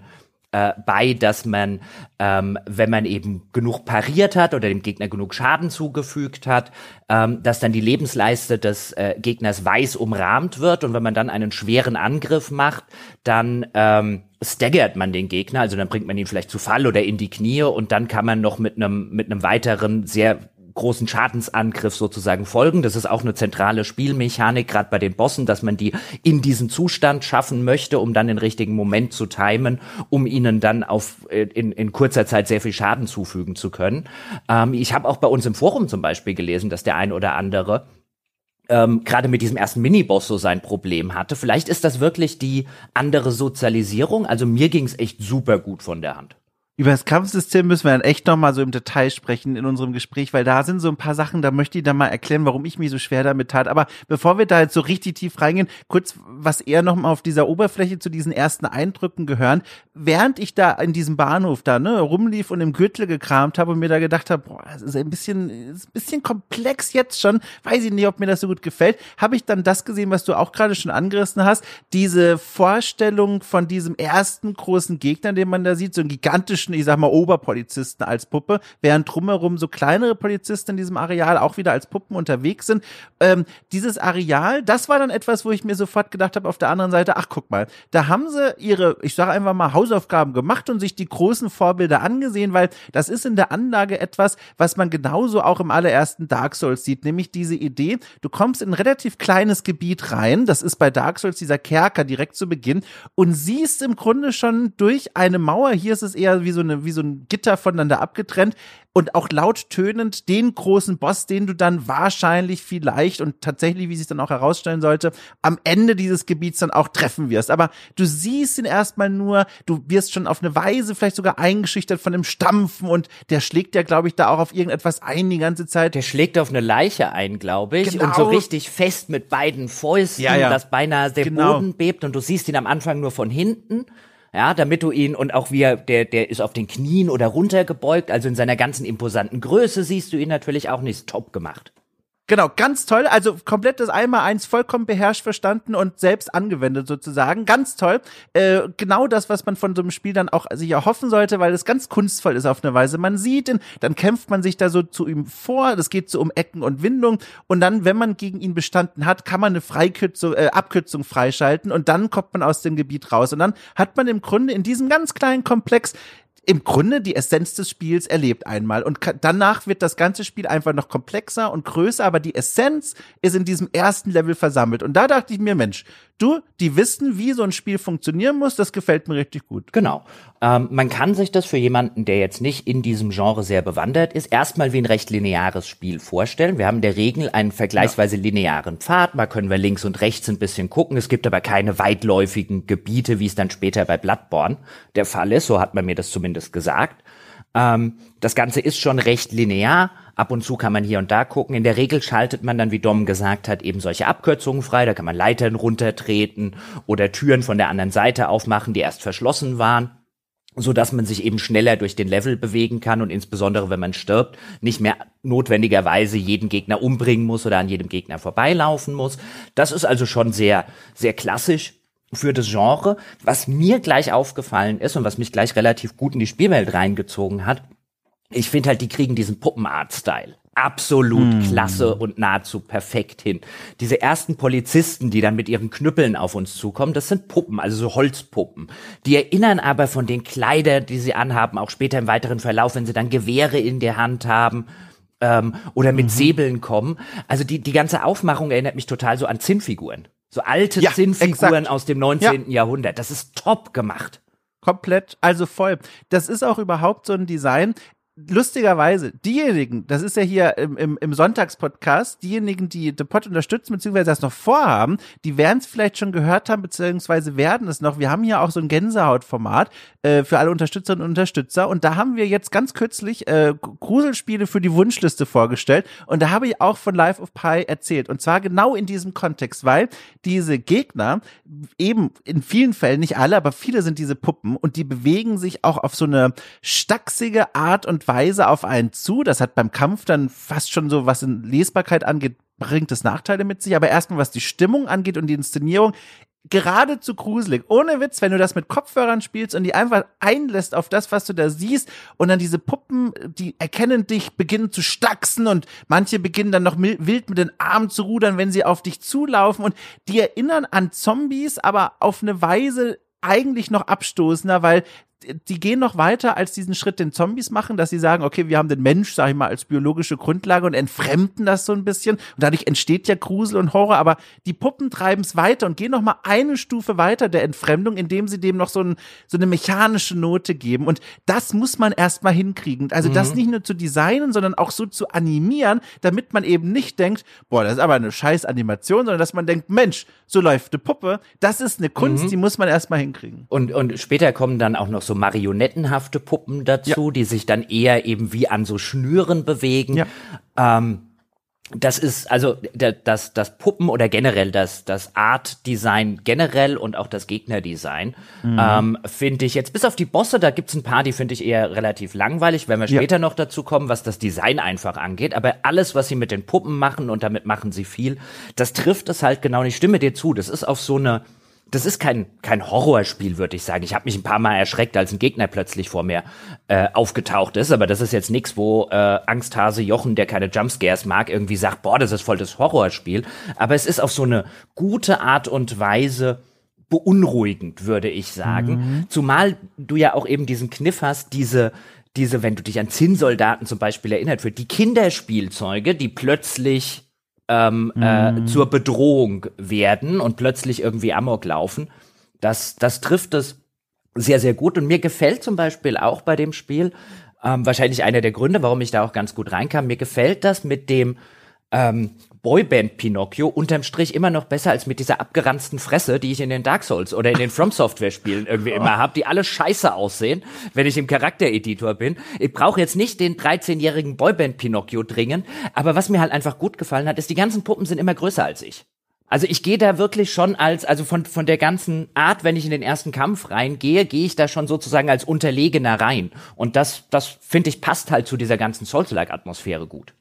äh, bei, dass man, ähm, wenn man eben genug pariert hat oder dem Gegner genug Schaden zugefügt hat, ähm, dass dann die Lebensleiste des äh, Gegners weiß umrahmt wird. Und wenn man dann einen schweren Angriff macht, dann ähm, staggert man den Gegner, also dann bringt man ihn vielleicht zu Fall oder in die Knie. Und dann kann man noch mit einem mit einem weiteren sehr großen Schadensangriff sozusagen folgen. Das ist auch eine zentrale Spielmechanik, gerade bei den Bossen, dass man die in diesen Zustand schaffen möchte, um dann den richtigen Moment zu timen, um ihnen dann auf äh, in, in kurzer Zeit sehr viel Schaden zufügen zu können. Ähm, ich habe auch bei uns im Forum zum Beispiel gelesen, dass der ein oder andere ähm, gerade mit diesem ersten Miniboss so sein Problem hatte. Vielleicht ist das wirklich die andere Sozialisierung. Also mir ging es echt super gut von der Hand. Über das Kampfsystem müssen wir dann echt nochmal so im Detail sprechen in unserem Gespräch, weil da sind so ein paar Sachen, da möchte ich dann mal erklären, warum ich mich so schwer damit tat. Aber bevor wir da jetzt so richtig tief reingehen, kurz, was eher nochmal auf dieser Oberfläche zu diesen ersten Eindrücken gehören. Während ich da in diesem Bahnhof da ne, rumlief und im Gürtel gekramt habe und mir da gedacht habe, boah, das ist ein bisschen, ist ein bisschen komplex jetzt schon, weiß ich nicht, ob mir das so gut gefällt, habe ich dann das gesehen, was du auch gerade schon angerissen hast, diese Vorstellung von diesem ersten großen Gegner, den man da sieht, so einen gigantischen typischen, ich sag mal, Oberpolizisten als Puppe, während drumherum so kleinere Polizisten in diesem Areal auch wieder als Puppen unterwegs sind. Ähm, dieses Areal, das war dann etwas, wo ich mir sofort gedacht habe, auf der anderen Seite, ach guck mal, da haben sie ihre, ich sage einfach mal, Hausaufgaben gemacht und sich die großen Vorbilder angesehen, weil das ist in der Anlage etwas, was man genauso auch im allerersten Dark Souls sieht, nämlich diese Idee, du kommst in ein relativ kleines Gebiet rein, das ist bei Dark Souls dieser Kerker direkt zu Beginn und siehst im Grunde schon durch eine Mauer, hier ist es eher wie so so eine, wie so ein Gitter voneinander abgetrennt und auch laut tönend den großen Boss, den du dann wahrscheinlich vielleicht und tatsächlich, wie sich dann auch herausstellen sollte, am Ende dieses Gebiets dann auch treffen wirst. Aber du siehst ihn erstmal nur, du wirst schon auf eine Weise vielleicht sogar eingeschüchtert von dem Stampfen und der schlägt ja, glaube ich, da auch auf irgendetwas ein die ganze Zeit. Der schlägt auf eine Leiche ein, glaube ich, genau. und so richtig fest mit beiden Fäusten, ja, ja. dass beinahe der genau. Boden bebt und du siehst ihn am Anfang nur von hinten ja, damit du ihn und auch wie er, der, der ist auf den Knien oder runtergebeugt, also in seiner ganzen imposanten Größe siehst du ihn natürlich auch nicht top gemacht. Genau, ganz toll. Also komplett das Einmal-Eins vollkommen beherrscht verstanden und selbst angewendet sozusagen. Ganz toll. Äh, genau das, was man von so einem Spiel dann auch sich erhoffen sollte, weil es ganz kunstvoll ist auf eine Weise. Man sieht ihn, dann kämpft man sich da so zu ihm vor. Das geht so um Ecken und Windungen. Und dann, wenn man gegen ihn bestanden hat, kann man eine Freikürzung, äh, Abkürzung freischalten und dann kommt man aus dem Gebiet raus. Und dann hat man im Grunde in diesem ganz kleinen Komplex im Grunde die Essenz des Spiels erlebt einmal. Und danach wird das ganze Spiel einfach noch komplexer und größer, aber die Essenz ist in diesem ersten Level versammelt. Und da dachte ich mir, Mensch, du, die wissen, wie so ein Spiel funktionieren muss, das gefällt mir richtig gut. Genau. Ähm, man kann sich das für jemanden, der jetzt nicht in diesem Genre sehr bewandert ist, erstmal wie ein recht lineares Spiel vorstellen. Wir haben in der Regel einen vergleichsweise ja. linearen Pfad. Mal können wir links und rechts ein bisschen gucken. Es gibt aber keine weitläufigen Gebiete, wie es dann später bei Bloodborne der Fall ist. So hat man mir das zumindest gesagt. Ähm, das Ganze ist schon recht linear. Ab und zu kann man hier und da gucken. In der Regel schaltet man dann, wie Dom gesagt hat, eben solche Abkürzungen frei. Da kann man Leitern runtertreten oder Türen von der anderen Seite aufmachen, die erst verschlossen waren so dass man sich eben schneller durch den Level bewegen kann und insbesondere wenn man stirbt, nicht mehr notwendigerweise jeden Gegner umbringen muss oder an jedem Gegner vorbeilaufen muss. Das ist also schon sehr, sehr klassisch für das Genre. Was mir gleich aufgefallen ist und was mich gleich relativ gut in die Spielwelt reingezogen hat, ich finde halt, die kriegen diesen Puppenart-Style absolut hm. klasse und nahezu perfekt hin. Diese ersten Polizisten, die dann mit ihren Knüppeln auf uns zukommen, das sind Puppen, also so Holzpuppen. Die erinnern aber von den Kleidern, die sie anhaben, auch später im weiteren Verlauf, wenn sie dann Gewehre in der Hand haben ähm, oder mit mhm. Säbeln kommen. Also die, die ganze Aufmachung erinnert mich total so an Zinnfiguren. So alte ja, Zinnfiguren exakt. aus dem 19. Ja. Jahrhundert. Das ist top gemacht komplett, also voll. Das ist auch überhaupt so ein Design lustigerweise, diejenigen, das ist ja hier im, im, im Sonntagspodcast, diejenigen, die den Pod unterstützen, beziehungsweise das noch vorhaben, die werden es vielleicht schon gehört haben, beziehungsweise werden es noch. Wir haben hier auch so ein Gänsehautformat äh, für alle Unterstützerinnen und Unterstützer. Und da haben wir jetzt ganz kürzlich äh, Gruselspiele für die Wunschliste vorgestellt. Und da habe ich auch von Life of Pi erzählt. Und zwar genau in diesem Kontext, weil diese Gegner eben in vielen Fällen, nicht alle, aber viele sind diese Puppen. Und die bewegen sich auch auf so eine stachsige Art und Weise auf einen zu. Das hat beim Kampf dann fast schon so, was in Lesbarkeit angeht, bringt es Nachteile mit sich. Aber erstmal, was die Stimmung angeht und die Inszenierung, geradezu gruselig. Ohne Witz, wenn du das mit Kopfhörern spielst und die einfach einlässt auf das, was du da siehst und dann diese Puppen, die erkennen dich, beginnen zu stachsen und manche beginnen dann noch wild mit den Armen zu rudern, wenn sie auf dich zulaufen und die erinnern an Zombies, aber auf eine Weise eigentlich noch abstoßender, weil die gehen noch weiter als diesen Schritt den Zombies machen, dass sie sagen, okay, wir haben den Mensch, sag ich mal, als biologische Grundlage und entfremden das so ein bisschen. Und dadurch entsteht ja Grusel und Horror, aber die Puppen treiben es weiter und gehen noch mal eine Stufe weiter der Entfremdung, indem sie dem noch so, ein, so eine mechanische Note geben. Und das muss man erstmal hinkriegen. Also mhm. das nicht nur zu designen, sondern auch so zu animieren, damit man eben nicht denkt, boah, das ist aber eine scheiß Animation, sondern dass man denkt, Mensch, so läuft eine Puppe. Das ist eine Kunst, mhm. die muss man erstmal hinkriegen. Und, und später kommen dann auch noch so marionettenhafte Puppen dazu, ja. die sich dann eher eben wie an so Schnüren bewegen. Ja. Ähm, das ist also das das Puppen oder generell das das Art Design generell und auch das Gegnerdesign mhm. ähm, finde ich jetzt bis auf die Bosse da gibt's ein paar die finde ich eher relativ langweilig wenn wir später ja. noch dazu kommen was das Design einfach angeht aber alles was sie mit den Puppen machen und damit machen sie viel das trifft es halt genau ich stimme dir zu das ist auf so eine das ist kein, kein Horrorspiel, würde ich sagen. Ich habe mich ein paar Mal erschreckt, als ein Gegner plötzlich vor mir äh, aufgetaucht ist. Aber das ist jetzt nichts, wo äh, Angsthase Jochen, der keine Jumpscares mag, irgendwie sagt, boah, das ist voll das Horrorspiel. Aber es ist auf so eine gute Art und Weise beunruhigend, würde ich sagen. Mhm. Zumal du ja auch eben diesen Kniff hast, diese diese, wenn du dich an Zinnsoldaten zum Beispiel erinnert wird, die Kinderspielzeuge, die plötzlich ähm, äh, mhm. zur Bedrohung werden und plötzlich irgendwie Amok laufen. Das, das trifft es sehr, sehr gut. Und mir gefällt zum Beispiel auch bei dem Spiel, ähm, wahrscheinlich einer der Gründe, warum ich da auch ganz gut reinkam, mir gefällt das mit dem ähm, Boyband Pinocchio unterm Strich immer noch besser als mit dieser abgeranzten Fresse, die ich in den Dark Souls oder in den From Software Spielen irgendwie immer habe, die alle scheiße aussehen, wenn ich im Charaktereditor bin. Ich brauche jetzt nicht den 13-jährigen Boyband Pinocchio dringend, aber was mir halt einfach gut gefallen hat, ist, die ganzen Puppen sind immer größer als ich. Also ich gehe da wirklich schon als, also von, von der ganzen Art, wenn ich in den ersten Kampf reingehe, gehe ich da schon sozusagen als Unterlegener rein. Und das, das finde ich passt halt zu dieser ganzen Souls-like-Atmosphäre gut.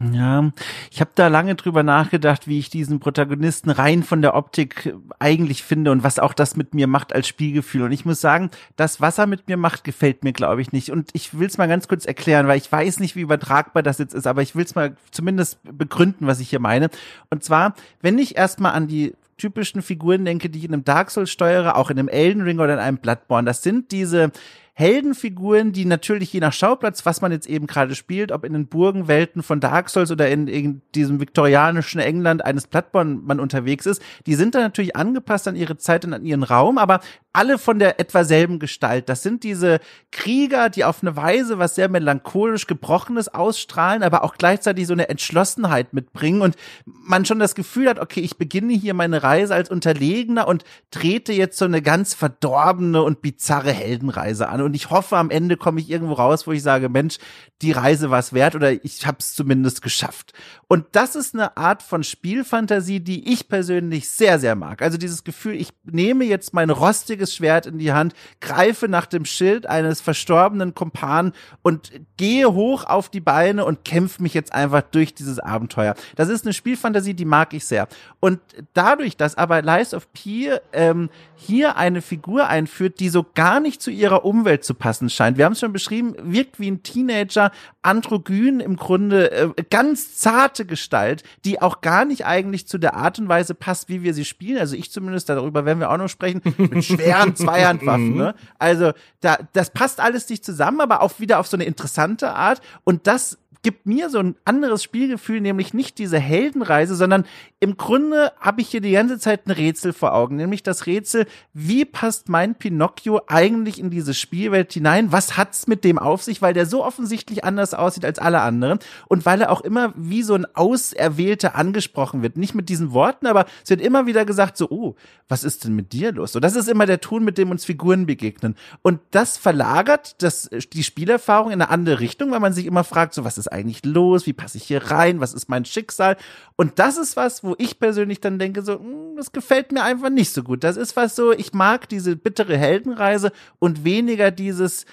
Ja, ich habe da lange drüber nachgedacht, wie ich diesen Protagonisten rein von der Optik eigentlich finde und was auch das mit mir macht als Spielgefühl. Und ich muss sagen, das, was er mit mir macht, gefällt mir, glaube ich, nicht. Und ich will es mal ganz kurz erklären, weil ich weiß nicht, wie übertragbar das jetzt ist, aber ich will es mal zumindest begründen, was ich hier meine. Und zwar, wenn ich erstmal an die typischen Figuren denke, die ich in einem Dark Souls steuere, auch in einem Elden Ring oder in einem Bloodborne, das sind diese Heldenfiguren, die natürlich je nach Schauplatz, was man jetzt eben gerade spielt, ob in den Burgenwelten von Dark Souls oder in, in diesem viktorianischen England eines Bloodborne man unterwegs ist, die sind dann natürlich angepasst an ihre Zeit und an ihren Raum, aber alle von der etwa selben Gestalt. Das sind diese Krieger, die auf eine Weise was sehr melancholisch Gebrochenes ausstrahlen, aber auch gleichzeitig so eine Entschlossenheit mitbringen und man schon das Gefühl hat, okay, ich beginne hier meine Reise als Unterlegener und trete jetzt so eine ganz verdorbene und bizarre Heldenreise an und ich hoffe, am Ende komme ich irgendwo raus, wo ich sage, Mensch, die Reise war es wert oder ich habe es zumindest geschafft. Und das ist eine Art von Spielfantasie, die ich persönlich sehr, sehr mag. Also dieses Gefühl, ich nehme jetzt mein rostiges Schwert in die Hand, greife nach dem Schild eines verstorbenen Kumpan und gehe hoch auf die Beine und kämpfe mich jetzt einfach durch dieses Abenteuer. Das ist eine Spielfantasie, die mag ich sehr. Und dadurch, dass aber Lies of P ähm, hier eine Figur einführt, die so gar nicht zu ihrer Umwelt zu passen scheint. Wir haben es schon beschrieben, wirkt wie ein Teenager, androgyn im Grunde, äh, ganz zarte Gestalt, die auch gar nicht eigentlich zu der Art und Weise passt, wie wir sie spielen. Also ich zumindest, darüber werden wir auch noch sprechen, mit schweren Zweihandwaffen. ne? Also da, das passt alles nicht zusammen, aber auch wieder auf so eine interessante Art. Und das gibt mir so ein anderes Spielgefühl, nämlich nicht diese Heldenreise, sondern im Grunde habe ich hier die ganze Zeit ein Rätsel vor Augen, nämlich das Rätsel, wie passt mein Pinocchio eigentlich in diese Spielwelt hinein? Was hat's mit dem auf sich, weil der so offensichtlich anders aussieht als alle anderen und weil er auch immer wie so ein Auserwählter angesprochen wird, nicht mit diesen Worten, aber es wird immer wieder gesagt so, oh, was ist denn mit dir los? So, das ist immer der Ton, mit dem uns Figuren begegnen und das verlagert das die Spielerfahrung in eine andere Richtung, weil man sich immer fragt, so was ist eigentlich los? Wie passe ich hier rein? Was ist mein Schicksal? Und das ist was, wo ich persönlich dann denke, so, hm, das gefällt mir einfach nicht so gut. Das ist was so, ich mag diese bittere Heldenreise und weniger dieses,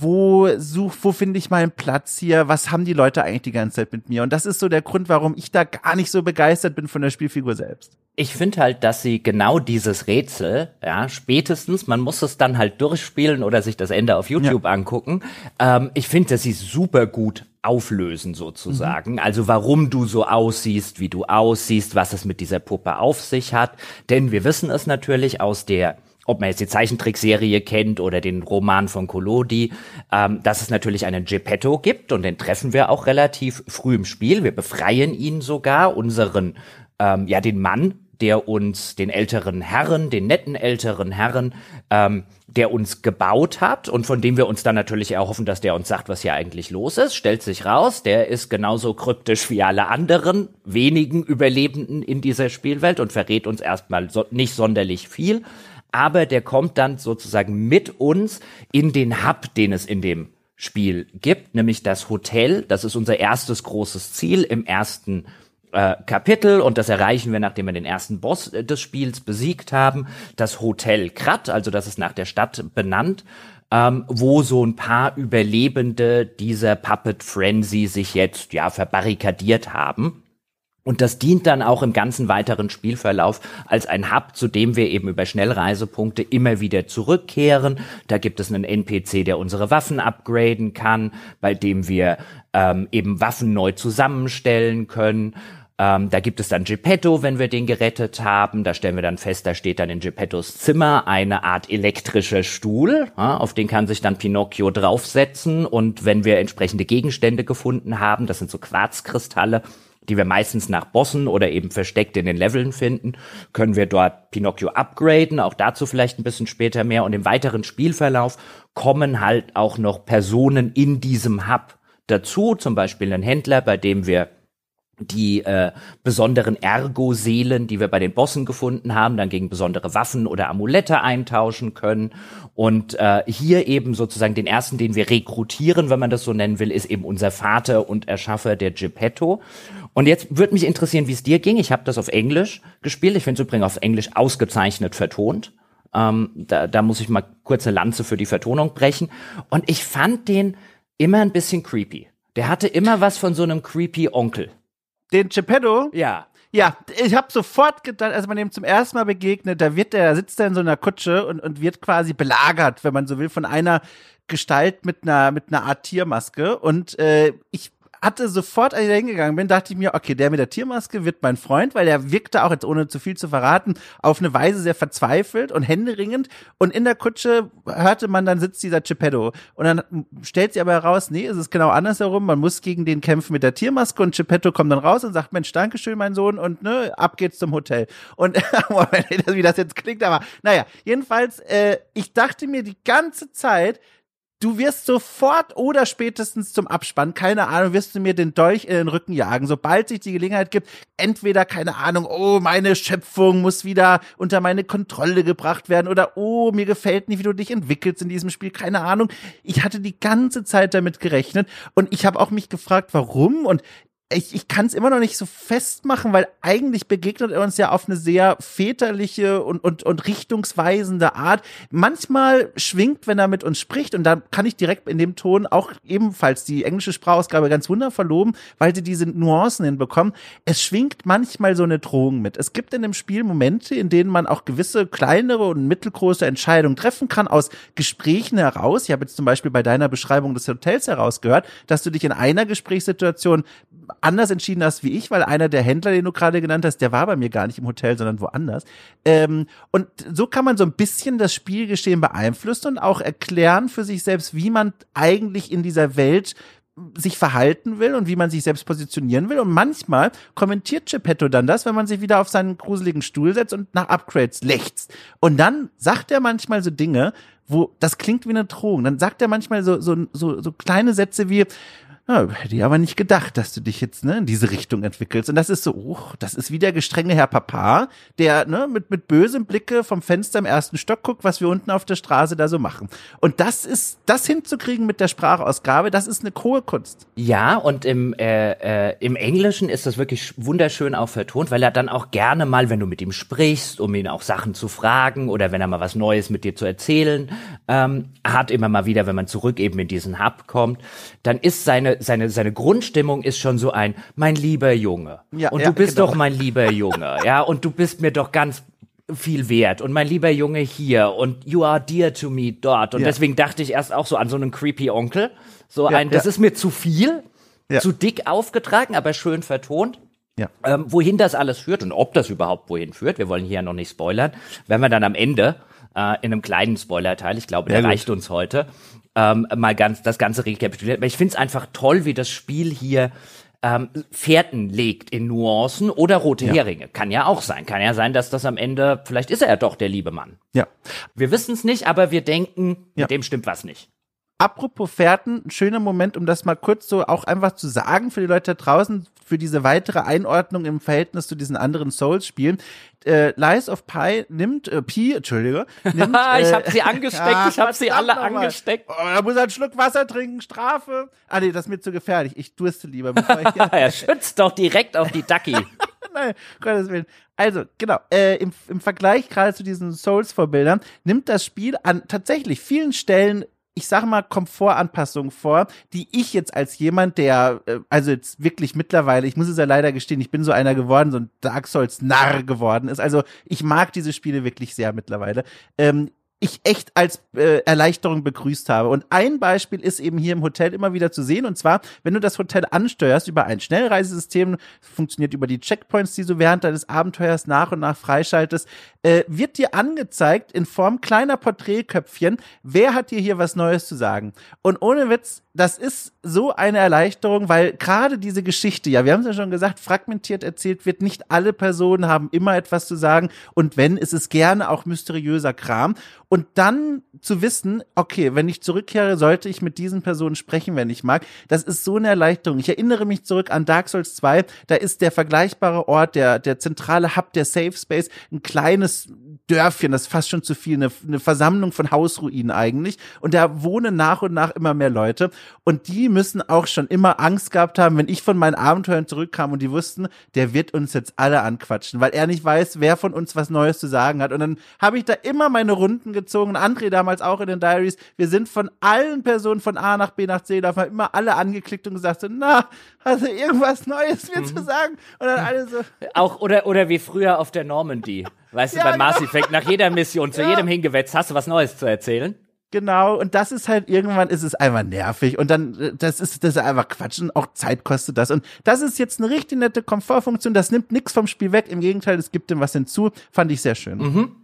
wo such, wo finde ich meinen Platz hier? Was haben die Leute eigentlich die ganze Zeit mit mir? Und das ist so der Grund, warum ich da gar nicht so begeistert bin von der Spielfigur selbst. Ich finde halt, dass sie genau dieses Rätsel, ja, spätestens, man muss es dann halt durchspielen oder sich das Ende auf YouTube ja. angucken. Ähm, ich finde, dass sie super gut auflösen sozusagen. Mhm. Also warum du so aussiehst, wie du aussiehst, was es mit dieser Puppe auf sich hat. Denn wir wissen es natürlich aus der ob man jetzt die Zeichentrickserie kennt oder den Roman von Collodi, ähm, dass es natürlich einen Geppetto gibt und den treffen wir auch relativ früh im Spiel. Wir befreien ihn sogar, unseren, ähm, ja, den Mann, der uns, den älteren Herren, den netten älteren Herren, ähm, der uns gebaut hat und von dem wir uns dann natürlich erhoffen, dass der uns sagt, was hier eigentlich los ist, stellt sich raus, der ist genauso kryptisch wie alle anderen wenigen Überlebenden in dieser Spielwelt und verrät uns erstmal so, nicht sonderlich viel. aber der kommt dann sozusagen mit uns in den Hub, den es in dem Spiel gibt, nämlich das Hotel. Das ist unser erstes großes Ziel im ersten äh, Kapitel und das erreichen wir, nachdem wir den ersten Boss äh, des Spiels besiegt haben. Das Hotel Krat, also das ist nach der Stadt benannt, ähm, wo so ein paar Überlebende dieser Puppet Frenzy sich jetzt ja verbarrikadiert haben. Und das dient dann auch im ganzen weiteren Spielverlauf als ein Hub, zu dem wir eben über Schnellreisepunkte immer wieder zurückkehren. Da gibt es einen NPC, der unsere Waffen upgraden kann, bei dem wir ähm, eben Waffen neu zusammenstellen können. Ähm, da gibt es dann Geppetto, wenn wir den gerettet haben. Da stellen wir dann fest, da steht dann in Geppettos Zimmer eine Art elektrischer Stuhl. Ja, auf den kann sich dann Pinocchio draufsetzen. Und wenn wir entsprechende Gegenstände gefunden haben, das sind so Quarzkristalle, die wir meistens nach Bossen oder eben versteckt in den Leveln finden, können wir dort Pinocchio upgraden, auch dazu vielleicht ein bisschen später mehr. Und im weiteren Spielverlauf kommen halt auch noch Personen in diesem Hub dazu, zum Beispiel ein Händler, bei dem wir die äh, besonderen Ergo-Seelen, die wir bei den Bossen gefunden haben, dann gegen besondere Waffen oder Amulette eintauschen können. Und äh, hier eben sozusagen den ersten, den wir rekrutieren, wenn man das so nennen will, ist eben unser Vater und Erschaffer, der Geppetto. Und jetzt würde mich interessieren, wie es dir ging. Ich habe das auf Englisch gespielt. Ich finde es übrigens auf Englisch ausgezeichnet vertont. Ähm, da, da muss ich mal kurze Lanze für die Vertonung brechen. Und ich fand den immer ein bisschen creepy. Der hatte immer was von so einem creepy Onkel. Den Geppetto? Ja. Ja, ich habe sofort gedacht, als man dem zum ersten Mal begegnet, da wird der, sitzt er in so einer Kutsche und, und wird quasi belagert, wenn man so will, von einer Gestalt mit einer mit einer Art Tiermaske. Und äh, ich hatte sofort, als ich da hingegangen bin, dachte ich mir, okay, der mit der Tiermaske wird mein Freund, weil der wirkte auch jetzt ohne zu viel zu verraten, auf eine Weise sehr verzweifelt und händeringend. Und in der Kutsche hörte man, dann sitzt dieser Geppetto. Und dann stellt sie aber heraus, nee, es ist genau andersherum. Man muss gegen den kämpfen mit der Tiermaske und Geppetto kommt dann raus und sagt, Mensch, Dankeschön, mein Sohn, und ne, ab geht's zum Hotel. Und wie das jetzt klingt, aber naja, jedenfalls, äh, ich dachte mir die ganze Zeit, Du wirst sofort oder spätestens zum Abspann, keine Ahnung, wirst du mir den Dolch in den Rücken jagen, sobald sich die Gelegenheit gibt. Entweder, keine Ahnung, oh, meine Schöpfung muss wieder unter meine Kontrolle gebracht werden oder oh, mir gefällt nicht, wie du dich entwickelst in diesem Spiel, keine Ahnung. Ich hatte die ganze Zeit damit gerechnet und ich habe auch mich gefragt, warum und ich, ich kann es immer noch nicht so festmachen, weil eigentlich begegnet er uns ja auf eine sehr väterliche und, und, und richtungsweisende Art. Manchmal schwingt, wenn er mit uns spricht, und da kann ich direkt in dem Ton auch ebenfalls die englische Sprachausgabe ganz wundervoll loben, weil sie diese Nuancen hinbekommen. Es schwingt manchmal so eine Drohung mit. Es gibt in dem Spiel Momente, in denen man auch gewisse kleinere und mittelgroße Entscheidungen treffen kann aus Gesprächen heraus. Ich habe jetzt zum Beispiel bei deiner Beschreibung des Hotels herausgehört, dass du dich in einer Gesprächssituation anders entschieden hast wie ich, weil einer der Händler, den du gerade genannt hast, der war bei mir gar nicht im Hotel, sondern woanders. Ähm, und so kann man so ein bisschen das Spielgeschehen beeinflussen und auch erklären für sich selbst, wie man eigentlich in dieser Welt sich verhalten will und wie man sich selbst positionieren will. Und manchmal kommentiert Geppetto dann das, wenn man sich wieder auf seinen gruseligen Stuhl setzt und nach Upgrades lechzt. Und dann sagt er manchmal so Dinge, wo das klingt wie eine Drohung. Dann sagt er manchmal so, so, so, so kleine Sätze wie, ja, hätte ich aber nicht gedacht, dass du dich jetzt ne, in diese Richtung entwickelst. Und das ist so, uh, das ist wie der gestrenge Herr Papa, der ne, mit, mit bösem Blicke vom Fenster im ersten Stock guckt, was wir unten auf der Straße da so machen. Und das ist, das hinzukriegen mit der Sprachausgabe, das ist eine hohe Kunst. Ja, und im, äh, äh, im Englischen ist das wirklich wunderschön auch vertont, weil er dann auch gerne mal, wenn du mit ihm sprichst, um ihn auch Sachen zu fragen oder wenn er mal was Neues mit dir zu erzählen ähm, hat, immer mal wieder, wenn man zurück eben in diesen Hub kommt, dann ist seine seine, seine Grundstimmung ist schon so ein, mein lieber Junge. Ja, und ja, du bist genau. doch mein lieber Junge. ja, und du bist mir doch ganz viel wert und mein lieber Junge hier und you are dear to me dort. Und ja. deswegen dachte ich erst auch so an so einen creepy Onkel. So ein, das ist mir zu viel, zu dick aufgetragen, aber schön vertont. Ja. Ähm, wohin das alles führt und ob das überhaupt wohin führt, wir wollen hier ja noch nicht spoilern, werden wir dann am Ende äh, in einem kleinen Spoiler-Teil, ich glaube, der ja, reicht uns heute, ähm, mal ganz das Ganze rekapituliert. Aber ich finde es einfach toll, wie das Spiel hier ähm, Fährten legt in Nuancen oder rote ja. Heringe. Kann ja auch sein. Kann ja sein, dass das am Ende, vielleicht ist er ja doch der liebe Mann. Ja. Wir wissen es nicht, aber wir denken, ja. mit dem stimmt was nicht. Apropos Fährten, ein schöner Moment, um das mal kurz so auch einfach zu sagen für die Leute da draußen, für diese weitere Einordnung im Verhältnis zu diesen anderen Souls-Spielen. Äh, Lies of Pi nimmt, äh, Pi, Entschuldige, nimmt, ich äh, habe sie angesteckt, ah, ich habe sie alle angesteckt. Oh, er muss einen Schluck Wasser trinken, Strafe. Ah nee, das ist mir zu gefährlich. Ich durste lieber, bevor ich er schützt doch direkt auf die Ducky. Nein, Gottes Willen. Also, genau, äh, im, im Vergleich gerade zu diesen Souls-Vorbildern nimmt das Spiel an tatsächlich vielen Stellen ich sage mal, Komfortanpassungen vor, die ich jetzt als jemand, der, äh, also jetzt wirklich mittlerweile, ich muss es ja leider gestehen, ich bin so einer geworden, so ein Dark Souls Narr geworden ist. Also ich mag diese Spiele wirklich sehr mittlerweile. Ähm, ich echt als äh, Erleichterung begrüßt habe. Und ein Beispiel ist eben hier im Hotel immer wieder zu sehen. Und zwar, wenn du das Hotel ansteuerst über ein Schnellreisesystem, funktioniert über die Checkpoints, die du während deines Abenteuers nach und nach freischaltest, äh, wird dir angezeigt in Form kleiner Porträtköpfchen, wer hat dir hier was Neues zu sagen. Und ohne Witz, das ist so eine Erleichterung, weil gerade diese Geschichte, ja, wir haben es ja schon gesagt, fragmentiert erzählt wird, nicht alle Personen haben immer etwas zu sagen und wenn, ist es gerne auch mysteriöser Kram. Und dann zu wissen, okay, wenn ich zurückkehre, sollte ich mit diesen Personen sprechen, wenn ich mag. Das ist so eine Erleichterung. Ich erinnere mich zurück an Dark Souls 2. Da ist der vergleichbare Ort, der, der zentrale Hub, der Safe Space, ein kleines Dörfchen, das ist fast schon zu viel, eine, eine Versammlung von Hausruinen eigentlich. Und da wohnen nach und nach immer mehr Leute. Und die müssen auch schon immer Angst gehabt haben, wenn ich von meinen Abenteuern zurückkam und die wussten, der wird uns jetzt alle anquatschen, weil er nicht weiß, wer von uns was Neues zu sagen hat. Und dann habe ich da immer meine Runden gezogen. André damals auch in den Diaries. Wir sind von allen Personen von A nach B nach C, da haben immer alle angeklickt und gesagt so, na, hast du irgendwas Neues mir Mhm. zu sagen? Und dann alle so, Auch, oder, oder wie früher auf der Normandy. Weißt Ja, du, bei genau. Mass Effect, nach jeder Mission, zu Ja. jedem hingewetzt, hast du was Neues zu erzählen? Genau, und das ist halt irgendwann ist es einfach nervig und dann das ist das ist einfach Quatsch und auch Zeit kostet das und das ist jetzt eine richtig nette Komfortfunktion, das nimmt nichts vom Spiel weg, im Gegenteil, es gibt dem was hinzu, fand ich sehr schön. Mhm.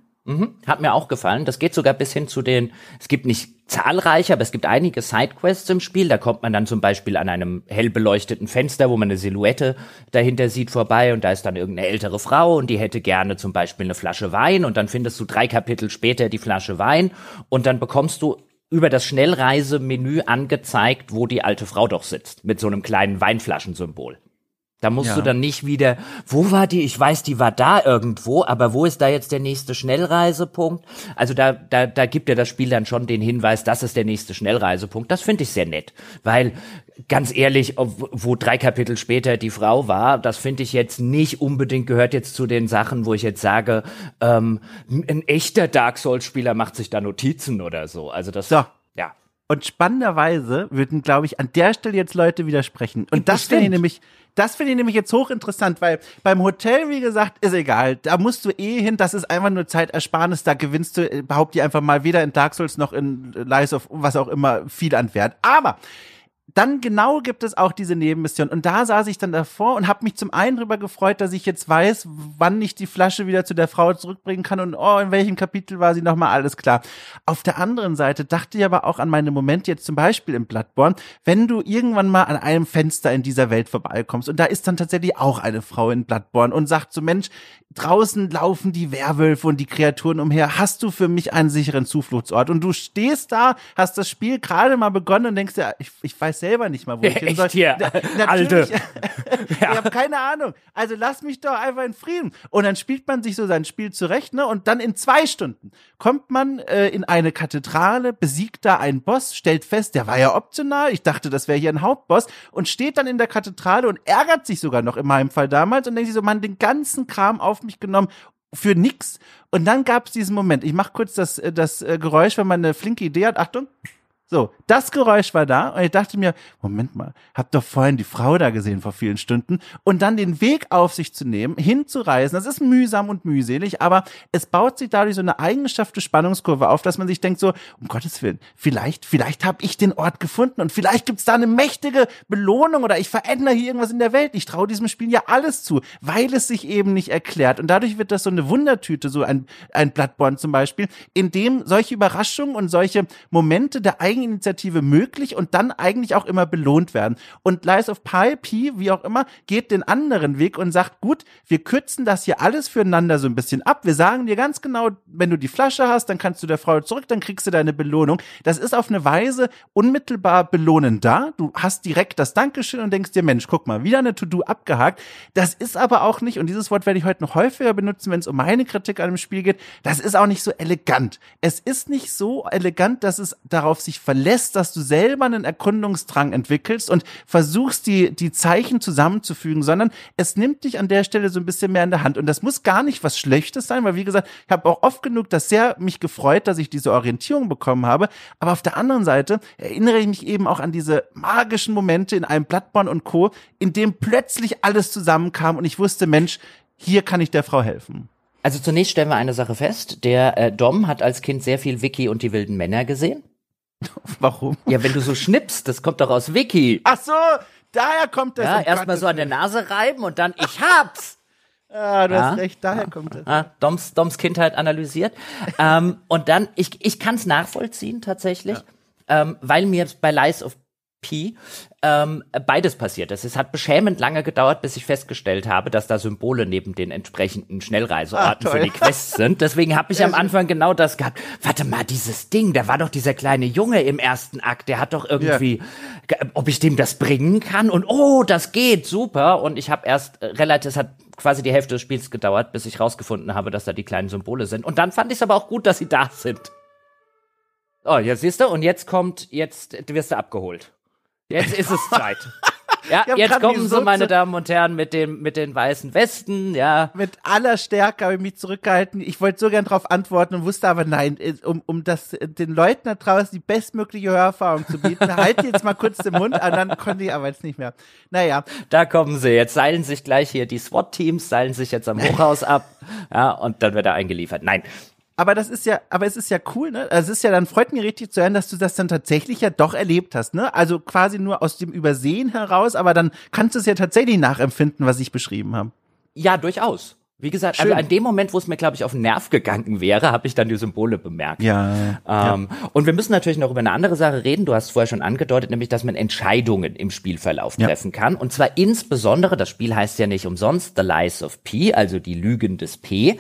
Hat mir auch gefallen. Das geht sogar bis hin zu den, es gibt nicht zahlreiche, aber es gibt einige Sidequests im Spiel. Da kommt man dann zum Beispiel an einem hell beleuchteten Fenster, wo man eine Silhouette dahinter sieht, vorbei und da ist dann irgendeine ältere Frau und die hätte gerne zum Beispiel eine Flasche Wein und dann findest du drei Kapitel später die Flasche Wein und dann bekommst du über das Schnellreisemenü angezeigt, wo die alte Frau doch sitzt, mit so einem kleinen Weinflaschensymbol. Da musst Ja. du dann nicht wieder, wo war die? Ich weiß, die war da irgendwo, aber wo ist da jetzt der nächste Schnellreisepunkt? Also da, da, da gibt dir das Spiel dann schon den Hinweis, das ist der nächste Schnellreisepunkt. Das finde ich sehr nett, weil ganz ehrlich, wo drei Kapitel später die Frau war, das finde ich jetzt nicht unbedingt gehört jetzt zu den Sachen, wo ich jetzt sage, ähm, ein echter Dark Souls Spieler macht sich da Notizen oder so. Also das, So. ja. Und spannenderweise würden, glaube ich, an der Stelle jetzt Leute widersprechen. Und das finde ich Bestimmt. nämlich, das finde ich nämlich jetzt hochinteressant, weil beim Hotel, wie gesagt, ist egal. Da musst du eh hin, das ist einfach nur Zeitersparnis. Da gewinnst du, äh, behaupte ich einfach mal, weder in Dark Souls noch in Lies of was auch immer viel an Wert. Aber dann genau gibt es auch diese Nebenmission. Und da saß ich dann davor und habe mich zum einen darüber gefreut, dass ich jetzt weiß, wann ich die Flasche wieder zu der Frau zurückbringen kann und oh, in welchem Kapitel war sie nochmal, alles klar. Auf der anderen Seite dachte ich aber auch an meine Momente jetzt zum Beispiel im Bloodborne, wenn du irgendwann mal an einem Fenster in dieser Welt vorbeikommst und da ist dann tatsächlich auch eine Frau in Bloodborne und sagt so, Mensch, draußen laufen die Werwölfe und die Kreaturen umher, hast du für mich einen sicheren Zufluchtsort? Und du stehst da, hast das Spiel gerade mal begonnen und denkst dir, ich, ich weiß selber nicht mal, wo ich hin soll. hier? Na, Alte. Ich habe keine Ahnung. Also lass mich doch einfach in Frieden. Und dann spielt man sich so sein Spiel zurecht, ne? Und dann in zwei Stunden kommt man äh, in eine Kathedrale, besiegt da einen Boss, stellt fest, der war ja optional. Ich dachte, das wäre hier ein Hauptboss und steht dann in der Kathedrale und ärgert sich sogar noch in meinem Fall damals und denkt sich so, man, den ganzen Kram auf mich genommen für nix. Und dann gab es diesen Moment. Ich mach kurz das, äh, das äh, Geräusch, wenn man eine flinke Idee hat. Achtung. So, das Geräusch war da und ich dachte mir, Moment mal, hab doch vorhin die Frau da gesehen vor vielen Stunden und dann den Weg auf sich zu nehmen, hinzureisen, das ist mühsam und mühselig, aber es baut sich dadurch so eine eigenschafte Spannungskurve auf, dass man sich denkt so, um Gottes Willen, vielleicht, vielleicht habe ich den Ort gefunden und vielleicht gibt's da eine mächtige Belohnung oder ich verändere hier irgendwas in der Welt. Ich traue diesem Spiel ja alles zu, weil es sich eben nicht erklärt und dadurch wird das so eine Wundertüte, so ein, ein Bloodborne zum Beispiel, in dem solche Überraschungen und solche Momente der Eigeninitiative möglich und dann eigentlich auch immer belohnt werden. Und Lies of Pi, Pi, wie auch immer, geht den anderen Weg und sagt, gut, wir kürzen das hier alles füreinander so ein bisschen ab. Wir sagen dir ganz genau, wenn du die Flasche hast, dann kannst du der Frau zurück, dann kriegst du deine Belohnung. Das ist auf eine Weise unmittelbar belohnend da. Du hast direkt das Dankeschön und denkst dir, Mensch, guck mal, wieder eine To-Do abgehakt. Das ist aber auch nicht, und dieses Wort werde ich heute noch häufiger benutzen, wenn es um meine Kritik an dem Spiel geht, das ist auch nicht so elegant. Es ist nicht so elegant, dass es darauf sich verlässt, dass du selber einen Erkundungsdrang entwickelst und versuchst, die, die Zeichen zusammenzufügen, sondern es nimmt dich an der Stelle so ein bisschen mehr in der Hand. Und das muss gar nicht was Schlechtes sein, weil wie gesagt, ich habe auch oft genug das sehr mich gefreut, dass ich diese Orientierung bekommen habe. Aber auf der anderen Seite erinnere ich mich eben auch an diese magischen Momente in einem Bloodborne und Co., in dem plötzlich alles zusammenkam und ich wusste, Mensch, hier kann ich der Frau helfen. Also zunächst stellen wir eine Sache fest. Der äh, Dom hat als Kind sehr viel Vicky und die wilden Männer gesehen. Warum? Ja, wenn du so schnippst, das kommt doch aus Vicky. Ach so, daher kommt das. Ja, erstmal so an der Nase reiben und dann ich hab's. Ah, du ja. hast recht, daher kommt es. Ah, Doms, Doms Kindheit analysiert. ähm, und dann, ich, ich kann es nachvollziehen tatsächlich, ja. ähm, weil mir bei Lies of P ähm, beides passiert ist. Es hat beschämend lange gedauert, bis ich festgestellt habe, dass da Symbole neben den entsprechenden Schnellreiseorten Ach, für die Quests sind. Deswegen habe ich am Anfang genau das gehabt. Warte mal, dieses Ding, da war doch dieser kleine Junge im ersten Akt, der hat doch irgendwie, ja. ob ich dem das bringen kann und oh, das geht, super. Und ich habe erst äh, relativ, es hat quasi die Hälfte des Spiels gedauert, bis ich rausgefunden habe, dass da die kleinen Symbole sind. Und dann fand ich es aber auch gut, dass sie da sind. Oh, jetzt siehst du, und jetzt kommt, jetzt wirst du abgeholt. Jetzt ist es Zeit. Ja, jetzt kommen so, meine Damen und Herren, mit dem, mit den weißen Westen, ja. Mit aller Stärke habe ich mich zurückgehalten. Ich wollte so gern darauf antworten und wusste aber nein, um, um das, den Leuten da draußen die bestmögliche Hörerfahrung zu bieten, halte jetzt mal kurz den Mund an, dann konnte ich aber jetzt nicht mehr. Naja. Da kommen sie. Jetzt seilen sich gleich hier die SWAT-Teams, seilen sich jetzt am Hochhaus ab, ja, und dann wird er eingeliefert. Nein aber das ist ja, aber es ist ja cool, ne? Also es ist ja dann freut mich richtig zu hören, dass du das dann tatsächlich ja doch erlebt hast, ne? Also quasi nur aus dem Übersehen heraus, aber dann kannst du es ja tatsächlich nachempfinden, was ich beschrieben habe. Ja, durchaus. Wie gesagt, also Schön. also an dem Moment, wo es mir, glaube ich, auf den Nerv gegangen wäre, habe ich dann die Symbole bemerkt. Ja, ähm, ja, Und wir müssen natürlich noch über eine andere Sache reden. Du hast vorher schon angedeutet, nämlich, dass man Entscheidungen im Spielverlauf ja. treffen kann. Und zwar insbesondere, das Spiel heißt ja nicht umsonst The Lies of P, also die Lügen des P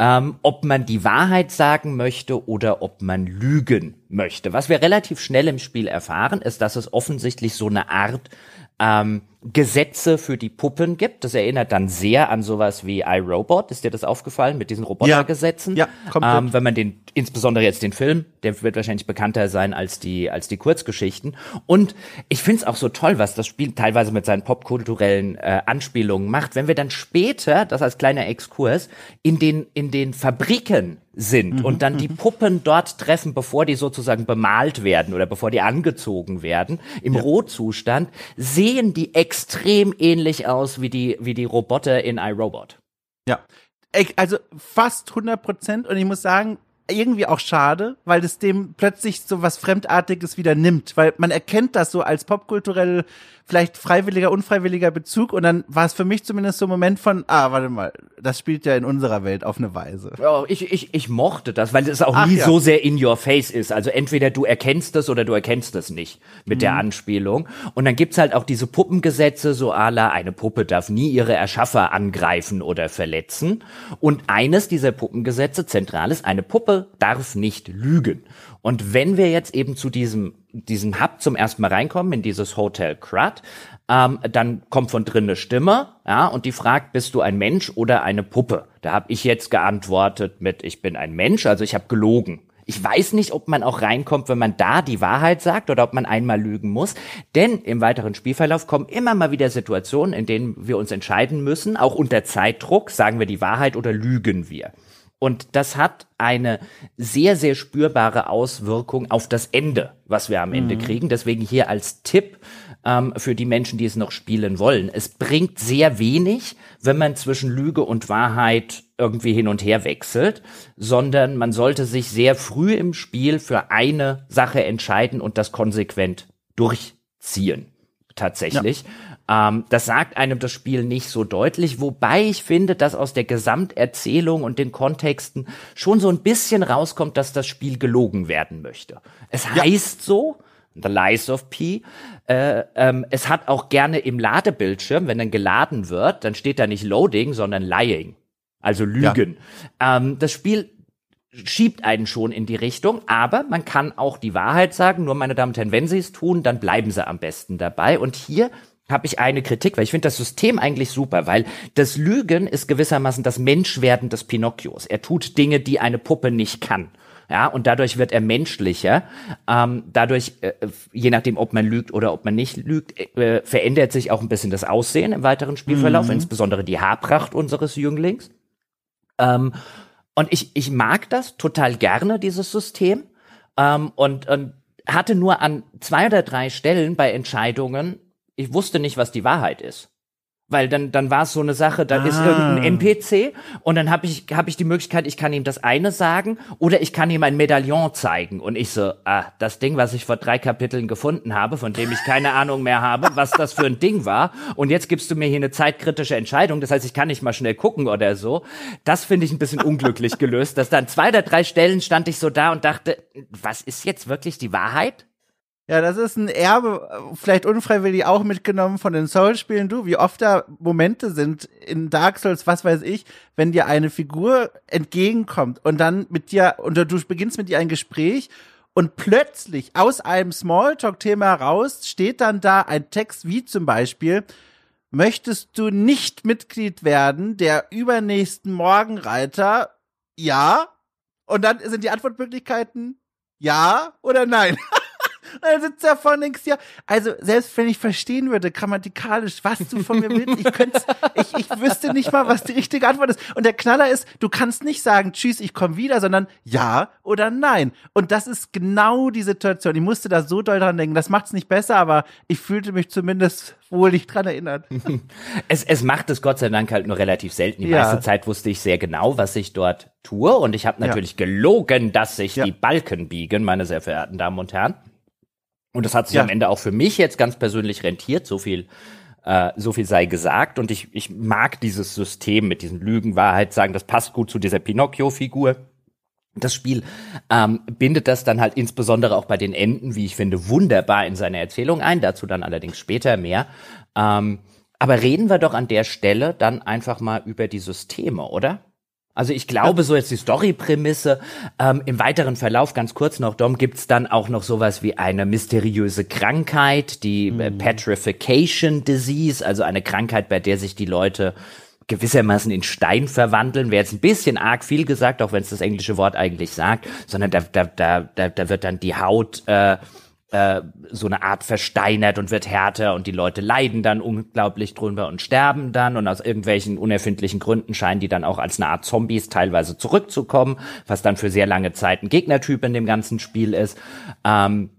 ähm, ob man die Wahrheit sagen möchte oder ob man lügen möchte. Was wir relativ schnell im Spiel erfahren, ist, dass es offensichtlich so eine Art ähm, Gesetze für die Puppen gibt. Das erinnert dann sehr an sowas wie iRobot. Ist dir das aufgefallen mit diesen Robotergesetzen? Ja, ja ähm, wenn man den, insbesondere jetzt den Film, der wird wahrscheinlich bekannter sein als die, als die Kurzgeschichten. Und ich finde es auch so toll, was das Spiel teilweise mit seinen popkulturellen äh, Anspielungen macht. Wenn wir dann später, das als kleiner Exkurs, in den, in den Fabriken sind mhm, und dann die mhm. Puppen dort treffen, bevor die sozusagen bemalt werden oder bevor die angezogen werden, im ja. Rohzustand, sehen die extrem ähnlich aus wie die, wie die Roboter in iRobot. Ja. Also fast 100 Prozent und ich muss sagen, irgendwie auch schade, weil es dem plötzlich so was Fremdartiges wieder nimmt, weil man erkennt das so als popkulturell vielleicht freiwilliger, unfreiwilliger Bezug und dann war es für mich zumindest so ein Moment von, ah, warte mal, das spielt ja in unserer Welt auf eine Weise. Ja, ich, ich, ich mochte das, weil es auch Ach, nie ja. so sehr in your face ist. Also entweder du erkennst es oder du erkennst es nicht mit mhm. der Anspielung. Und dann gibt's halt auch diese Puppengesetze, so ala, eine Puppe darf nie ihre Erschaffer angreifen oder verletzen. Und eines dieser Puppengesetze, zentral ist, eine Puppe darf nicht lügen. Und wenn wir jetzt eben zu diesem, diesem Hub zum ersten Mal reinkommen, in dieses Hotel Crud, ähm, dann kommt von drin eine Stimme, ja, und die fragt, bist du ein Mensch oder eine Puppe? Da habe ich jetzt geantwortet mit, ich bin ein Mensch, also ich habe gelogen. Ich weiß nicht, ob man auch reinkommt, wenn man da die Wahrheit sagt oder ob man einmal lügen muss. Denn im weiteren Spielverlauf kommen immer mal wieder Situationen, in denen wir uns entscheiden müssen, auch unter Zeitdruck, sagen wir die Wahrheit oder lügen wir. Und das hat eine sehr, sehr spürbare Auswirkung auf das Ende, was wir am Ende mhm. kriegen. Deswegen hier als Tipp ähm, für die Menschen, die es noch spielen wollen. Es bringt sehr wenig, wenn man zwischen Lüge und Wahrheit irgendwie hin und her wechselt, sondern man sollte sich sehr früh im Spiel für eine Sache entscheiden und das konsequent durchziehen. Tatsächlich. Ähm, das sagt einem das Spiel nicht so deutlich, wobei ich finde, dass aus der Gesamterzählung und den Kontexten schon so ein bisschen rauskommt, dass das Spiel gelogen werden möchte. Es ja. heißt so, The Lies of P. Äh, ähm, es hat auch gerne im Ladebildschirm, wenn dann geladen wird, dann steht da nicht Loading, sondern Lying. Also Lügen. Ja. Ähm, das Spiel schiebt einen schon in die Richtung, aber man kann auch die Wahrheit sagen. Nur, meine Damen und Herren, wenn Sie es tun, dann bleiben Sie am besten dabei. Und hier habe ich eine Kritik, weil ich finde das System eigentlich super, weil das Lügen ist gewissermaßen das Menschwerden des Pinocchios. Er tut Dinge, die eine Puppe nicht kann. Ja, und dadurch wird er menschlicher. Ähm, dadurch, äh, je nachdem, ob man lügt oder ob man nicht lügt, äh, verändert sich auch ein bisschen das Aussehen im weiteren Spielverlauf, mhm. insbesondere die Haarpracht unseres Jünglings. Ähm, und ich, ich mag das total gerne, dieses System. Ähm, und, und hatte nur an zwei oder drei Stellen bei Entscheidungen, ich wusste nicht, was die Wahrheit ist. Weil dann, dann war es so eine Sache, da ah. ist irgendein NPC und dann habe ich, hab ich die Möglichkeit, ich kann ihm das eine sagen oder ich kann ihm ein Medaillon zeigen. Und ich so, ah, das Ding, was ich vor drei Kapiteln gefunden habe, von dem ich keine Ahnung mehr habe, was das für ein Ding war. Und jetzt gibst du mir hier eine zeitkritische Entscheidung. Das heißt, ich kann nicht mal schnell gucken oder so. Das finde ich ein bisschen unglücklich gelöst, dass dann zwei oder drei Stellen stand ich so da und dachte, was ist jetzt wirklich die Wahrheit? Ja, das ist ein Erbe, vielleicht unfreiwillig auch mitgenommen von den Soul-Spielen. Du, wie oft da Momente sind in Dark Souls, was weiß ich, wenn dir eine Figur entgegenkommt und dann mit dir, und du beginnst mit ihr ein Gespräch und plötzlich aus einem Smalltalk-Thema heraus steht dann da ein Text wie zum Beispiel, möchtest du nicht Mitglied werden der übernächsten Morgenreiter? Ja. Und dann sind die Antwortmöglichkeiten ja oder nein. dann sitzt er vor denkst ja, also selbst wenn ich verstehen würde, grammatikalisch, was du von mir willst, ich könnte, ich, ich wüsste nicht mal, was die richtige Antwort ist. Und der Knaller ist, du kannst nicht sagen, tschüss, ich komme wieder, sondern ja oder nein. Und das ist genau die Situation. Ich musste da so doll dran denken. Das macht es nicht besser, aber ich fühlte mich zumindest wohl nicht dran erinnert. es, es macht es Gott sei Dank halt nur relativ selten. Die ja. meiste Zeit wusste ich sehr genau, was ich dort tue. Und ich habe natürlich ja. gelogen, dass sich ja. die Balken biegen, meine sehr verehrten Damen und Herren. Und das hat sich ja. am Ende auch für mich jetzt ganz persönlich rentiert, so viel, äh, so viel sei gesagt. Und ich, ich mag dieses System mit diesen Lügen, Wahrheit sagen, das passt gut zu dieser Pinocchio-Figur. Das Spiel ähm, bindet das dann halt insbesondere auch bei den Enden, wie ich finde, wunderbar in seine Erzählung ein. Dazu dann allerdings später mehr. Ähm, aber reden wir doch an der Stelle dann einfach mal über die Systeme, oder? Also ich glaube, so jetzt die Story-Prämisse. Ähm, Im weiteren Verlauf, ganz kurz noch, Dom, gibt's dann auch noch sowas wie eine mysteriöse Krankheit, die äh, mhm. Petrification Disease, also eine Krankheit, bei der sich die Leute gewissermaßen in Stein verwandeln, wäre jetzt ein bisschen arg viel gesagt, auch wenn es das englische Wort eigentlich sagt, sondern da, da, da, da, da wird dann die Haut äh, äh, so eine Art versteinert und wird härter und die Leute leiden dann unglaublich drüber und sterben dann und aus irgendwelchen unerfindlichen Gründen scheinen die dann auch als eine Art Zombies teilweise zurückzukommen, was dann für sehr lange Zeit ein Gegnertyp in dem ganzen Spiel ist. Ähm,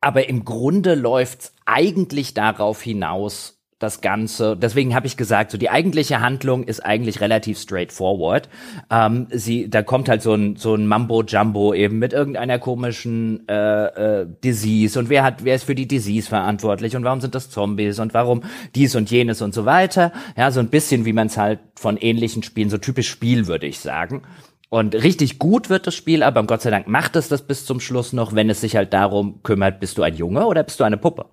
aber im Grunde läuft's eigentlich darauf hinaus, das Ganze. Deswegen habe ich gesagt, so die eigentliche Handlung ist eigentlich relativ straightforward. Ähm, sie, da kommt halt so ein so ein Mambo Jumbo eben mit irgendeiner komischen äh, äh, Disease und wer hat wer ist für die Disease verantwortlich und warum sind das Zombies und warum dies und jenes und so weiter. Ja, so ein bisschen wie man es halt von ähnlichen Spielen so typisch Spiel würde ich sagen. Und richtig gut wird das Spiel, aber Gott sei Dank macht es das bis zum Schluss noch, wenn es sich halt darum kümmert, bist du ein Junge oder bist du eine Puppe?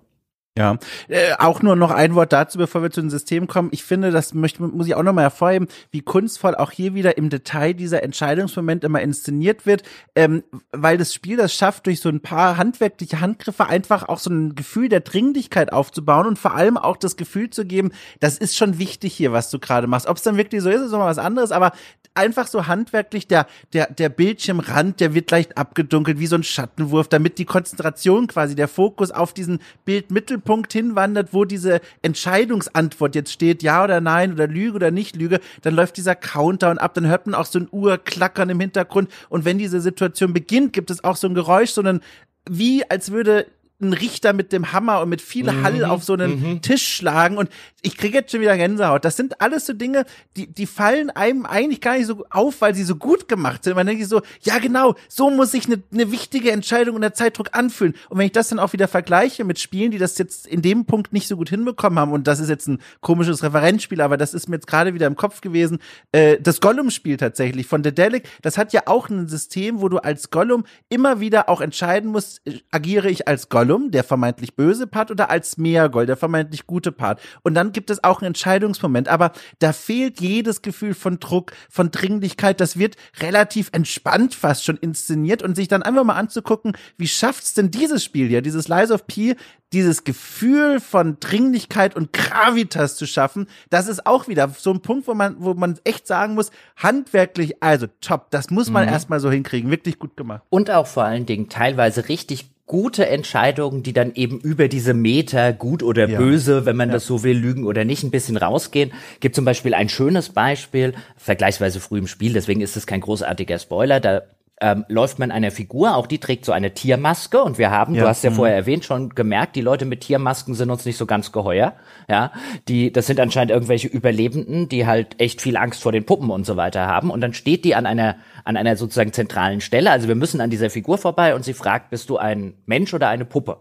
Ja, äh, auch nur noch ein Wort dazu, bevor wir zu dem System kommen. Ich finde, das möchte, muss ich auch nochmal hervorheben, wie kunstvoll auch hier wieder im Detail dieser Entscheidungsmoment immer inszeniert wird, ähm, weil das Spiel das schafft, durch so ein paar handwerkliche Handgriffe einfach auch so ein Gefühl der Dringlichkeit aufzubauen und vor allem auch das Gefühl zu geben, das ist schon wichtig hier, was du gerade machst. Ob es dann wirklich so ist, ist nochmal was anderes, aber einfach so handwerklich der, der, der Bildschirmrand, der wird leicht abgedunkelt, wie so ein Schattenwurf, damit die Konzentration quasi, der Fokus auf diesen Bildmittelpunkt Punkt hinwandert, wo diese Entscheidungsantwort jetzt steht, ja oder nein oder Lüge oder nicht Lüge, dann läuft dieser Countdown ab, dann hört man auch so ein Uhrklackern im Hintergrund. Und wenn diese Situation beginnt, gibt es auch so ein Geräusch, sondern wie als würde einen Richter mit dem Hammer und mit viel Mhm. Hall auf so einen Tisch schlagen und ich kriege jetzt schon wieder Gänsehaut. Das sind alles so Dinge, die, die fallen einem eigentlich gar nicht so auf, weil sie so gut gemacht sind. Man denkt sich so, ja genau, so muss sich eine, eine wichtige Entscheidung unter Zeitdruck anfühlen. Und wenn ich das dann auch wieder vergleiche mit Spielen, die das jetzt in dem Punkt nicht so gut hinbekommen haben, und das ist jetzt ein komisches Referenzspiel, aber das ist mir jetzt gerade wieder im Kopf gewesen, äh, das Gollum-Spiel tatsächlich von Dedelic, das hat ja auch ein System, wo du als Gollum immer wieder auch entscheiden musst, äh, agiere ich als Gollum, der vermeintlich böse Part, oder als Meergoll, der vermeintlich gute Part. Und dann gibt es auch einen Entscheidungsmoment, aber da fehlt jedes Gefühl von Druck, von Dringlichkeit, das wird relativ entspannt fast schon inszeniert und sich dann einfach mal anzugucken, wie schafft's denn dieses Spiel hier, dieses Lies of P, dieses Gefühl von Dringlichkeit und Gravitas zu schaffen, das ist auch wieder so ein Punkt, wo man, wo man echt sagen muss, handwerklich, also top, das muss man erstmal so hinkriegen, wirklich gut gemacht. Und auch vor allen Dingen teilweise richtig gute Entscheidungen, die dann eben über diese Meter gut oder Ja. böse, wenn man das so will, lügen oder nicht, ein bisschen rausgehen. Gibt zum Beispiel ein schönes Beispiel, vergleichsweise früh im Spiel, deswegen ist es kein großartiger Spoiler, da ähm, läuft man einer Figur, auch die trägt so eine Tiermaske und wir haben, Ja. du hast ja vorher erwähnt, schon gemerkt, die Leute mit Tiermasken sind uns nicht so ganz geheuer, ja, die, das sind anscheinend irgendwelche Überlebenden, die halt echt viel Angst vor den Puppen und so weiter haben und dann steht die an einer, an einer sozusagen zentralen Stelle, also wir müssen an dieser Figur vorbei und sie fragt, bist du ein Mensch oder eine Puppe?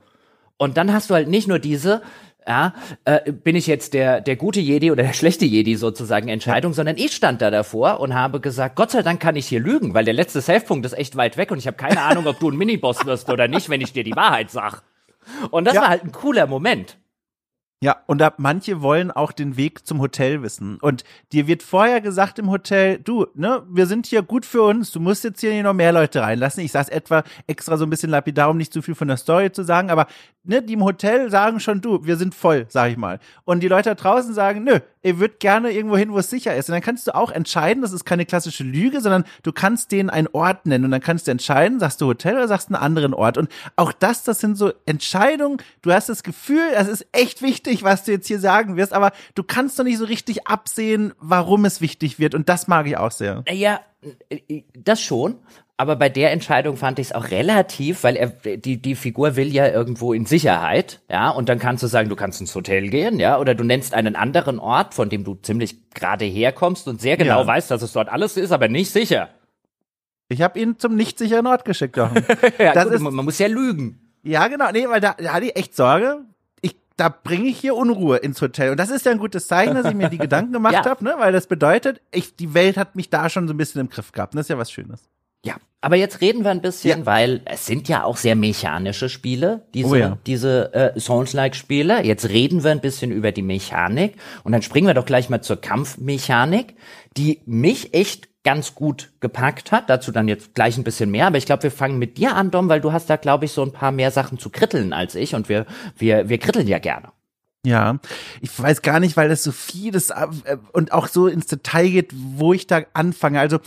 Und dann hast du halt nicht nur diese, ja, äh, bin ich jetzt der, der gute Jedi oder der schlechte Jedi sozusagen Entscheidung, sondern ich stand da davor und habe gesagt, Gott sei Dank kann ich hier lügen, weil der letzte Safe-Punkt ist echt weit weg und ich habe keine Ahnung, ob du ein Miniboss wirst oder nicht, wenn ich dir die Wahrheit sag. Und das Ja. war halt ein cooler Moment. Ja, und da, manche wollen auch den Weg zum Hotel wissen. Und dir wird vorher gesagt im Hotel, du, ne, wir sind hier gut für uns, du musst jetzt hier noch mehr Leute reinlassen. Ich sag's etwa extra so ein bisschen lapidar, um nicht zu viel von der Story zu sagen, aber ne, die im Hotel sagen schon, du, wir sind voll, sag ich mal. Und die Leute da draußen sagen, nö, ihr würdet gerne irgendwo hin, wo es sicher ist. Und dann kannst du auch entscheiden, das ist keine klassische Lüge, sondern du kannst denen einen Ort nennen und dann kannst du entscheiden, sagst du Hotel oder sagst einen anderen Ort. Und auch das, das sind so Entscheidungen, du hast das Gefühl, das ist echt wichtig, was du jetzt hier sagen wirst, aber du kannst doch nicht so richtig absehen, warum es wichtig wird. Und das mag ich auch sehr. Ja, äh, das schon. Aber bei der Entscheidung fand ich es auch relativ, weil er die die Figur will ja irgendwo in Sicherheit, ja, und dann kannst du sagen, du kannst ins Hotel gehen, ja, oder du nennst einen anderen Ort, von dem du ziemlich gerade herkommst und sehr genau Ja. weißt, dass es dort alles ist, aber nicht sicher. Ich habe ihn zum nicht sicheren Ort geschickt. Ja, Das gut, ist- man, man muss ja lügen. Ja, genau. Nee, weil da, da hatte ich echt Sorge. Da bringe ich hier Unruhe ins Hotel. Und das ist ja ein gutes Zeichen, dass ich mir die Gedanken gemacht Ja. habe, ne? Weil das bedeutet, ich, die Welt hat mich da schon so ein bisschen im Griff gehabt. Und das ist ja was Schönes. Ja, aber jetzt reden wir ein bisschen, Ja. weil es sind ja auch sehr mechanische Spiele, diese, Oh ja. diese äh, Souls-like-Spiele. Jetzt reden wir ein bisschen über die Mechanik und dann springen wir doch gleich mal zur Kampfmechanik, die mich echt ganz gut gepackt hat. Dazu dann jetzt gleich ein bisschen mehr, aber ich glaube, wir fangen mit dir an, Dom, weil du hast da, glaube ich, so ein paar mehr Sachen zu kritteln als ich und wir, wir, wir kritteln ja gerne. Ja, ich weiß gar nicht, weil das so vieles äh, und auch so ins Detail geht, wo ich da anfange. Also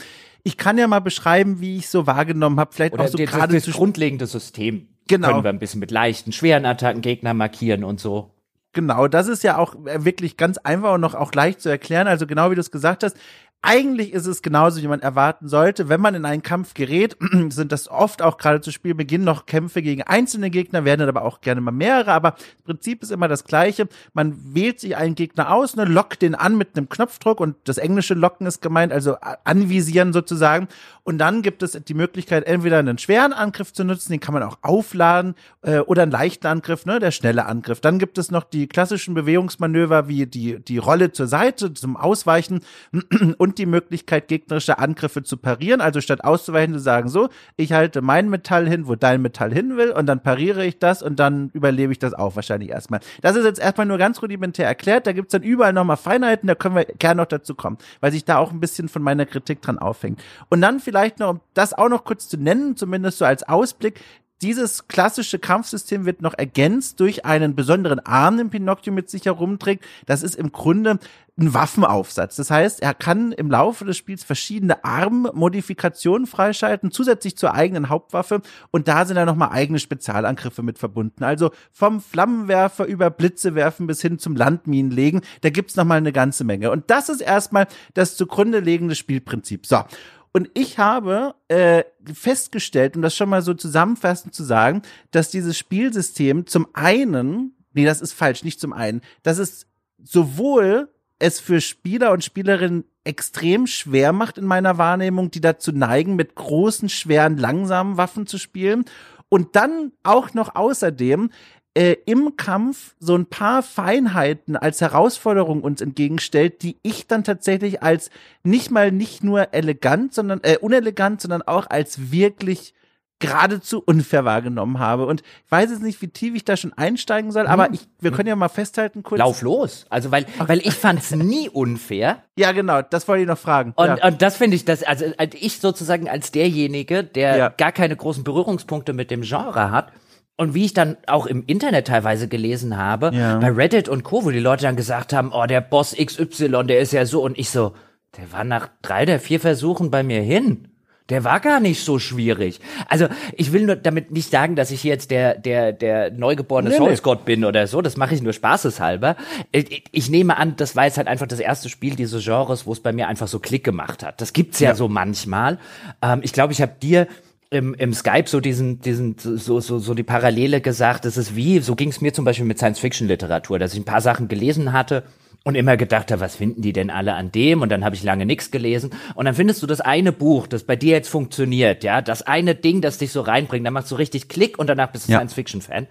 ich kann ja mal beschreiben, wie ich so wahrgenommen habe, vielleicht Oder auch so das, gerade das grundlegende System Genau. können wir ein bisschen mit leichten, schweren Attacken Gegner markieren und so. Genau, das ist ja auch äh, wirklich ganz einfach und noch auch leicht zu erklären. Also genau wie du es gesagt hast, eigentlich ist es genauso, wie man erwarten sollte. Wenn man in einen Kampf gerät, sind das oft auch gerade zu Spielbeginn noch Kämpfe gegen einzelne Gegner, werden aber auch gerne mal mehrere. Aber das Prinzip ist immer das gleiche. Man wählt sich einen Gegner aus, ne, lockt den an mit einem Knopfdruck und das englische Locken ist gemeint, also a- anvisieren sozusagen. Und dann gibt es die Möglichkeit, entweder einen schweren Angriff zu nutzen, den kann man auch aufladen, äh, oder einen leichten Angriff, ne, der schnelle Angriff. Dann gibt es noch die klassischen Bewegungsmanöver wie die, die Rolle zur Seite zum Ausweichen und die Möglichkeit, gegnerische Angriffe zu parieren. Also statt auszuweichen, zu sagen, so, ich halte mein Metall hin, wo dein Metall hin will, und dann pariere ich das und dann überlebe ich das auch wahrscheinlich erstmal. Das ist jetzt erstmal nur ganz rudimentär erklärt. Da gibt's dann überall nochmal Feinheiten, da können wir gerne noch dazu kommen, weil sich da auch ein bisschen von meiner Kritik dran aufhängt. Und dann vielleicht noch, um das auch noch kurz zu nennen, zumindest so als Ausblick, dieses klassische Kampfsystem wird noch ergänzt durch einen besonderen Arm, den Pinocchio mit sich herumträgt. Das ist im Grunde ein Waffenaufsatz. Das heißt, er kann im Laufe des Spiels verschiedene Armmodifikationen freischalten, zusätzlich zur eigenen Hauptwaffe. Und da sind dann nochmal eigene Spezialangriffe mit verbunden. Also vom Flammenwerfer über Blitze werfen bis hin zum Landminen legen. Da gibt's nochmal eine ganze Menge. Und das ist erstmal das zugrunde liegende Spielprinzip. So. Und ich habe äh, festgestellt, um das schon mal so zusammenfassend zu sagen, dass dieses Spielsystem zum einen, nee, das ist falsch, nicht zum einen, dass es sowohl es für Spieler und Spielerinnen extrem schwer macht in meiner Wahrnehmung, die dazu neigen, mit großen, schweren, langsamen Waffen zu spielen. Und dann auch noch außerdem äh, im Kampf so ein paar Feinheiten als Herausforderung uns entgegenstellt, die ich dann tatsächlich als nicht mal nicht nur elegant, sondern äh, unelegant, sondern auch als wirklich geradezu unfair wahrgenommen habe. Und ich weiß jetzt nicht, wie tief ich da schon einsteigen soll, aber hm. ich, wir können ja mal festhalten kurz. Lauf los. Also, weil, weil ich fand's nie unfair. Ja, genau, das wollte ich noch fragen. Und, ja. und das finde ich, das, also ich sozusagen als derjenige, der ja. gar keine großen Berührungspunkte mit dem Genre hat, und wie ich dann auch im Internet teilweise gelesen habe, ja. bei Reddit und Co., wo die Leute dann gesagt haben, oh, der Boss XY, der ist ja so, und ich so, der war nach drei der vier Versuchen bei mir hin. Der war gar nicht so schwierig. Also ich will nur damit nicht sagen, dass ich jetzt der der der neugeborene nee, Soulsgott bin oder so. Das mache ich nur spaßeshalber. Ich, ich, nehme an, das war jetzt halt einfach das erste Spiel dieses Genres, wo es bei mir einfach so Klick gemacht hat. Das gibt's ja, ja. so manchmal. Ähm, ich glaube, ich habe dir im, im Skype so diesen, diesen, so, so, so die Parallele gesagt, das ist wie, so ging es mir zum Beispiel mit Science-Fiction-Literatur, dass ich ein paar Sachen gelesen hatte und immer gedacht habe, was finden die denn alle an dem? Und dann habe ich lange nichts gelesen. Und dann findest du das eine Buch, das bei dir jetzt funktioniert, ja, das eine Ding, das dich so reinbringt, dann machst du richtig Klick und danach bist du ja. Science-Fiction-Fan.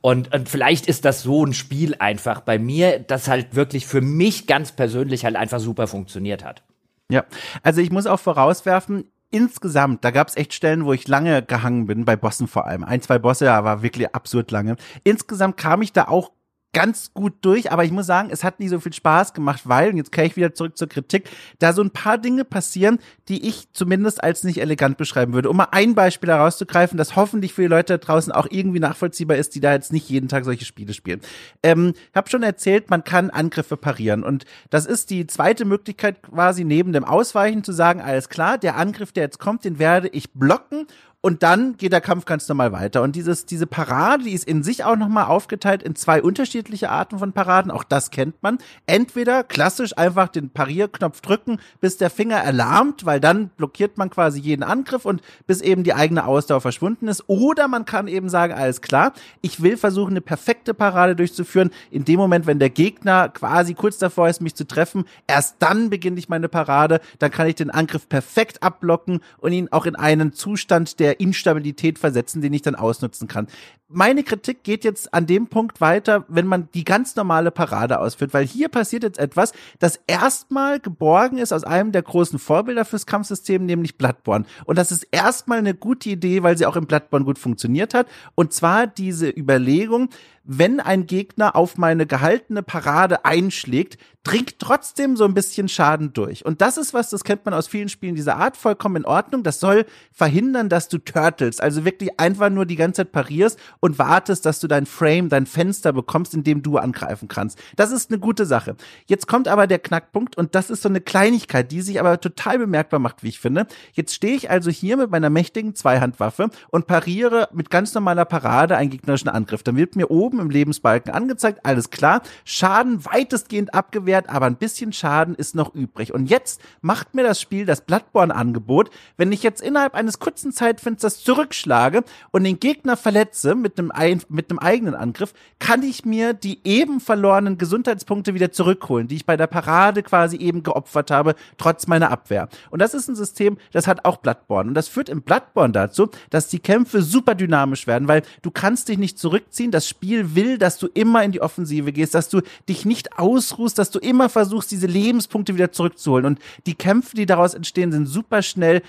Und, und vielleicht ist das so ein Spiel einfach bei mir, das halt wirklich für mich ganz persönlich halt einfach super funktioniert hat. Ja, also ich muss auch vorauswerfen, insgesamt, da gab es echt Stellen, wo ich lange gehangen bin, bei Bossen vor allem. Ein, zwei Bosse, war wirklich absurd lange. Insgesamt kam ich da auch ganz gut durch, aber ich muss sagen, es hat nicht so viel Spaß gemacht, weil, und jetzt kehre ich wieder zurück zur Kritik, da so ein paar Dinge passieren, die ich zumindest als nicht elegant beschreiben würde. Um mal ein Beispiel herauszugreifen, das hoffentlich für die Leute da draußen auch irgendwie nachvollziehbar ist, die da jetzt nicht jeden Tag solche Spiele spielen. Ähm, ich habe schon erzählt, man kann Angriffe parieren und das ist die zweite Möglichkeit quasi neben dem Ausweichen zu sagen, alles klar, der Angriff, der jetzt kommt, den werde ich blocken und dann geht der Kampf ganz normal weiter. Und dieses, diese Parade, die ist in sich auch nochmal aufgeteilt in zwei unterschiedliche Arten von Paraden. Auch das kennt man. Entweder klassisch einfach den Parierknopf drücken, bis der Finger erlahmt, weil dann blockiert man quasi jeden Angriff und bis eben die eigene Ausdauer verschwunden ist. Oder man kann eben sagen, alles klar, ich will versuchen, eine perfekte Parade durchzuführen. In dem Moment, wenn der Gegner quasi kurz davor ist, mich zu treffen, erst dann beginne ich meine Parade. Dann kann ich den Angriff perfekt abblocken und ihn auch in einen Zustand der Instabilität versetzen, den ich dann ausnutzen kann. Meine Kritik geht jetzt an dem Punkt weiter, wenn man die ganz normale Parade ausführt, weil hier passiert jetzt etwas, das erstmal geborgen ist aus einem der großen Vorbilder fürs Kampfsystem, nämlich Bloodborne. Und das ist erstmal eine gute Idee, weil sie auch im Bloodborne gut funktioniert hat. Und zwar diese Überlegung, wenn ein Gegner auf meine gehaltene Parade einschlägt, dringt trotzdem so ein bisschen Schaden durch. Und das ist was, das kennt man aus vielen Spielen dieser Art, vollkommen in Ordnung. Das soll verhindern, dass du turtles, also wirklich einfach nur die ganze Zeit parierst und wartest, dass du dein Frame, dein Fenster bekommst, in dem du angreifen kannst. Das ist eine gute Sache. Jetzt kommt aber der Knackpunkt und das ist so eine Kleinigkeit, die sich aber total bemerkbar macht, wie ich finde. Jetzt stehe ich also hier mit meiner mächtigen Zweihandwaffe und pariere mit ganz normaler Parade einen gegnerischen Angriff. Dann wird mir oben im Lebensbalken angezeigt, alles klar, Schaden weitestgehend abgewehrt, aber ein bisschen Schaden ist noch übrig. Und jetzt macht mir das Spiel das Bloodborne-Angebot, wenn ich jetzt innerhalb eines kurzen Zeitfensters zurückschlage und den Gegner verletze mit einem, mit einem eigenen Angriff, kann ich mir die eben verlorenen Gesundheitspunkte wieder zurückholen, die ich bei der Parade quasi eben geopfert habe, trotz meiner Abwehr. Und das ist ein System, das hat auch Bloodborne. Und das führt im Bloodborne dazu, dass die Kämpfe super dynamisch werden, weil du kannst dich nicht zurückziehen. Das Spiel will, dass du immer in die Offensive gehst, dass du dich nicht ausruhst, dass du immer versuchst, diese Lebenspunkte wieder zurückzuholen. Und die Kämpfe, die daraus entstehen, sind super schnell,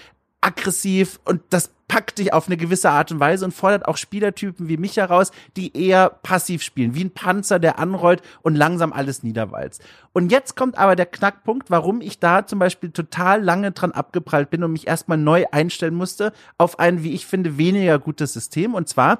aggressiv und das packt dich auf eine gewisse Art und Weise und fordert auch Spielertypen wie mich heraus, die eher passiv spielen, wie ein Panzer, der anrollt und langsam alles niederwalzt. Und jetzt kommt aber der Knackpunkt, warum ich da zum Beispiel total lange dran abgeprallt bin und mich erstmal neu einstellen musste auf ein, wie ich finde, weniger gutes System. Und zwar,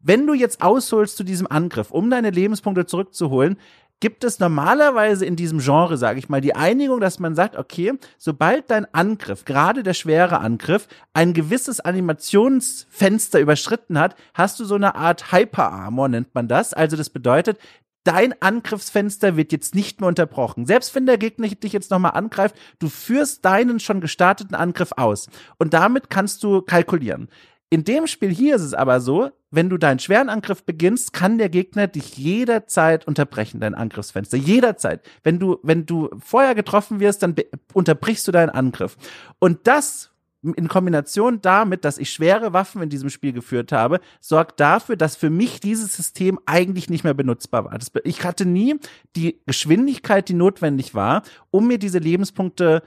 wenn du jetzt ausholst zu diesem Angriff, um deine Lebenspunkte zurückzuholen, gibt es normalerweise in diesem Genre, sage ich mal, die Einigung, dass man sagt, okay, sobald dein Angriff, gerade der schwere Angriff, ein gewisses Animationsfenster überschritten hat, hast du so eine Art Hyper Armor, nennt man das. Also das bedeutet, dein Angriffsfenster wird jetzt nicht mehr unterbrochen. Selbst wenn der Gegner dich jetzt nochmal angreift, du führst deinen schon gestarteten Angriff aus. Und damit kannst du kalkulieren. In dem Spiel hier ist es aber so, wenn du deinen schweren Angriff beginnst, kann der Gegner dich jederzeit unterbrechen, dein Angriffsfenster. Jederzeit. Wenn du, wenn du vorher getroffen wirst, dann unterbrichst du deinen Angriff. Und das in Kombination damit, dass ich schwere Waffen in diesem Spiel geführt habe, sorgt dafür, dass für mich dieses System eigentlich nicht mehr benutzbar war. ich hatte nie die Geschwindigkeit, die notwendig war, um mir diese Lebenspunkte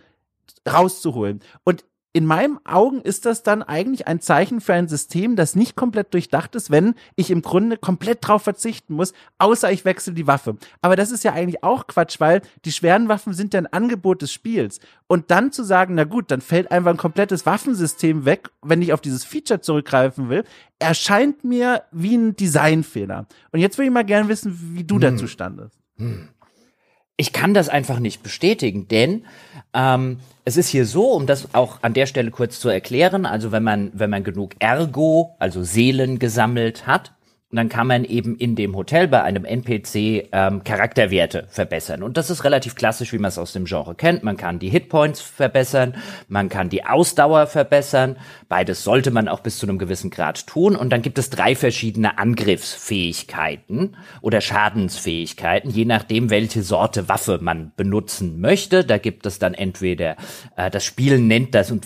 rauszuholen. Und in meinen Augen ist das dann eigentlich ein Zeichen für ein System, das nicht komplett durchdacht ist, wenn ich im Grunde komplett drauf verzichten muss, außer ich wechsle die Waffe. Aber das ist ja eigentlich auch Quatsch, weil die schweren Waffen sind ja ein Angebot des Spiels. Und dann zu sagen, na gut, dann fällt einfach ein komplettes Waffensystem weg, wenn ich auf dieses Feature zurückgreifen will, erscheint mir wie ein Designfehler. Und jetzt würde ich mal gerne wissen, wie du hm. dazu standest. Hm. Ich kann das einfach nicht bestätigen, denn ähm, es ist hier so, um das auch an der Stelle kurz zu erklären, also wenn man, wenn man genug Ergo, also Seelen gesammelt hat, dann kann man eben in dem Hotel bei einem NPC ähm, Charakterwerte verbessern. Und das ist relativ klassisch, wie man es aus dem Genre kennt. Man kann die Hitpoints verbessern, man kann die Ausdauer verbessern. Beides sollte man auch bis zu einem gewissen Grad tun. Und dann gibt es drei verschiedene Angriffsfähigkeiten oder Schadensfähigkeiten, je nachdem, welche Sorte Waffe man benutzen möchte. Da gibt es dann entweder, äh, das Spiel nennt das und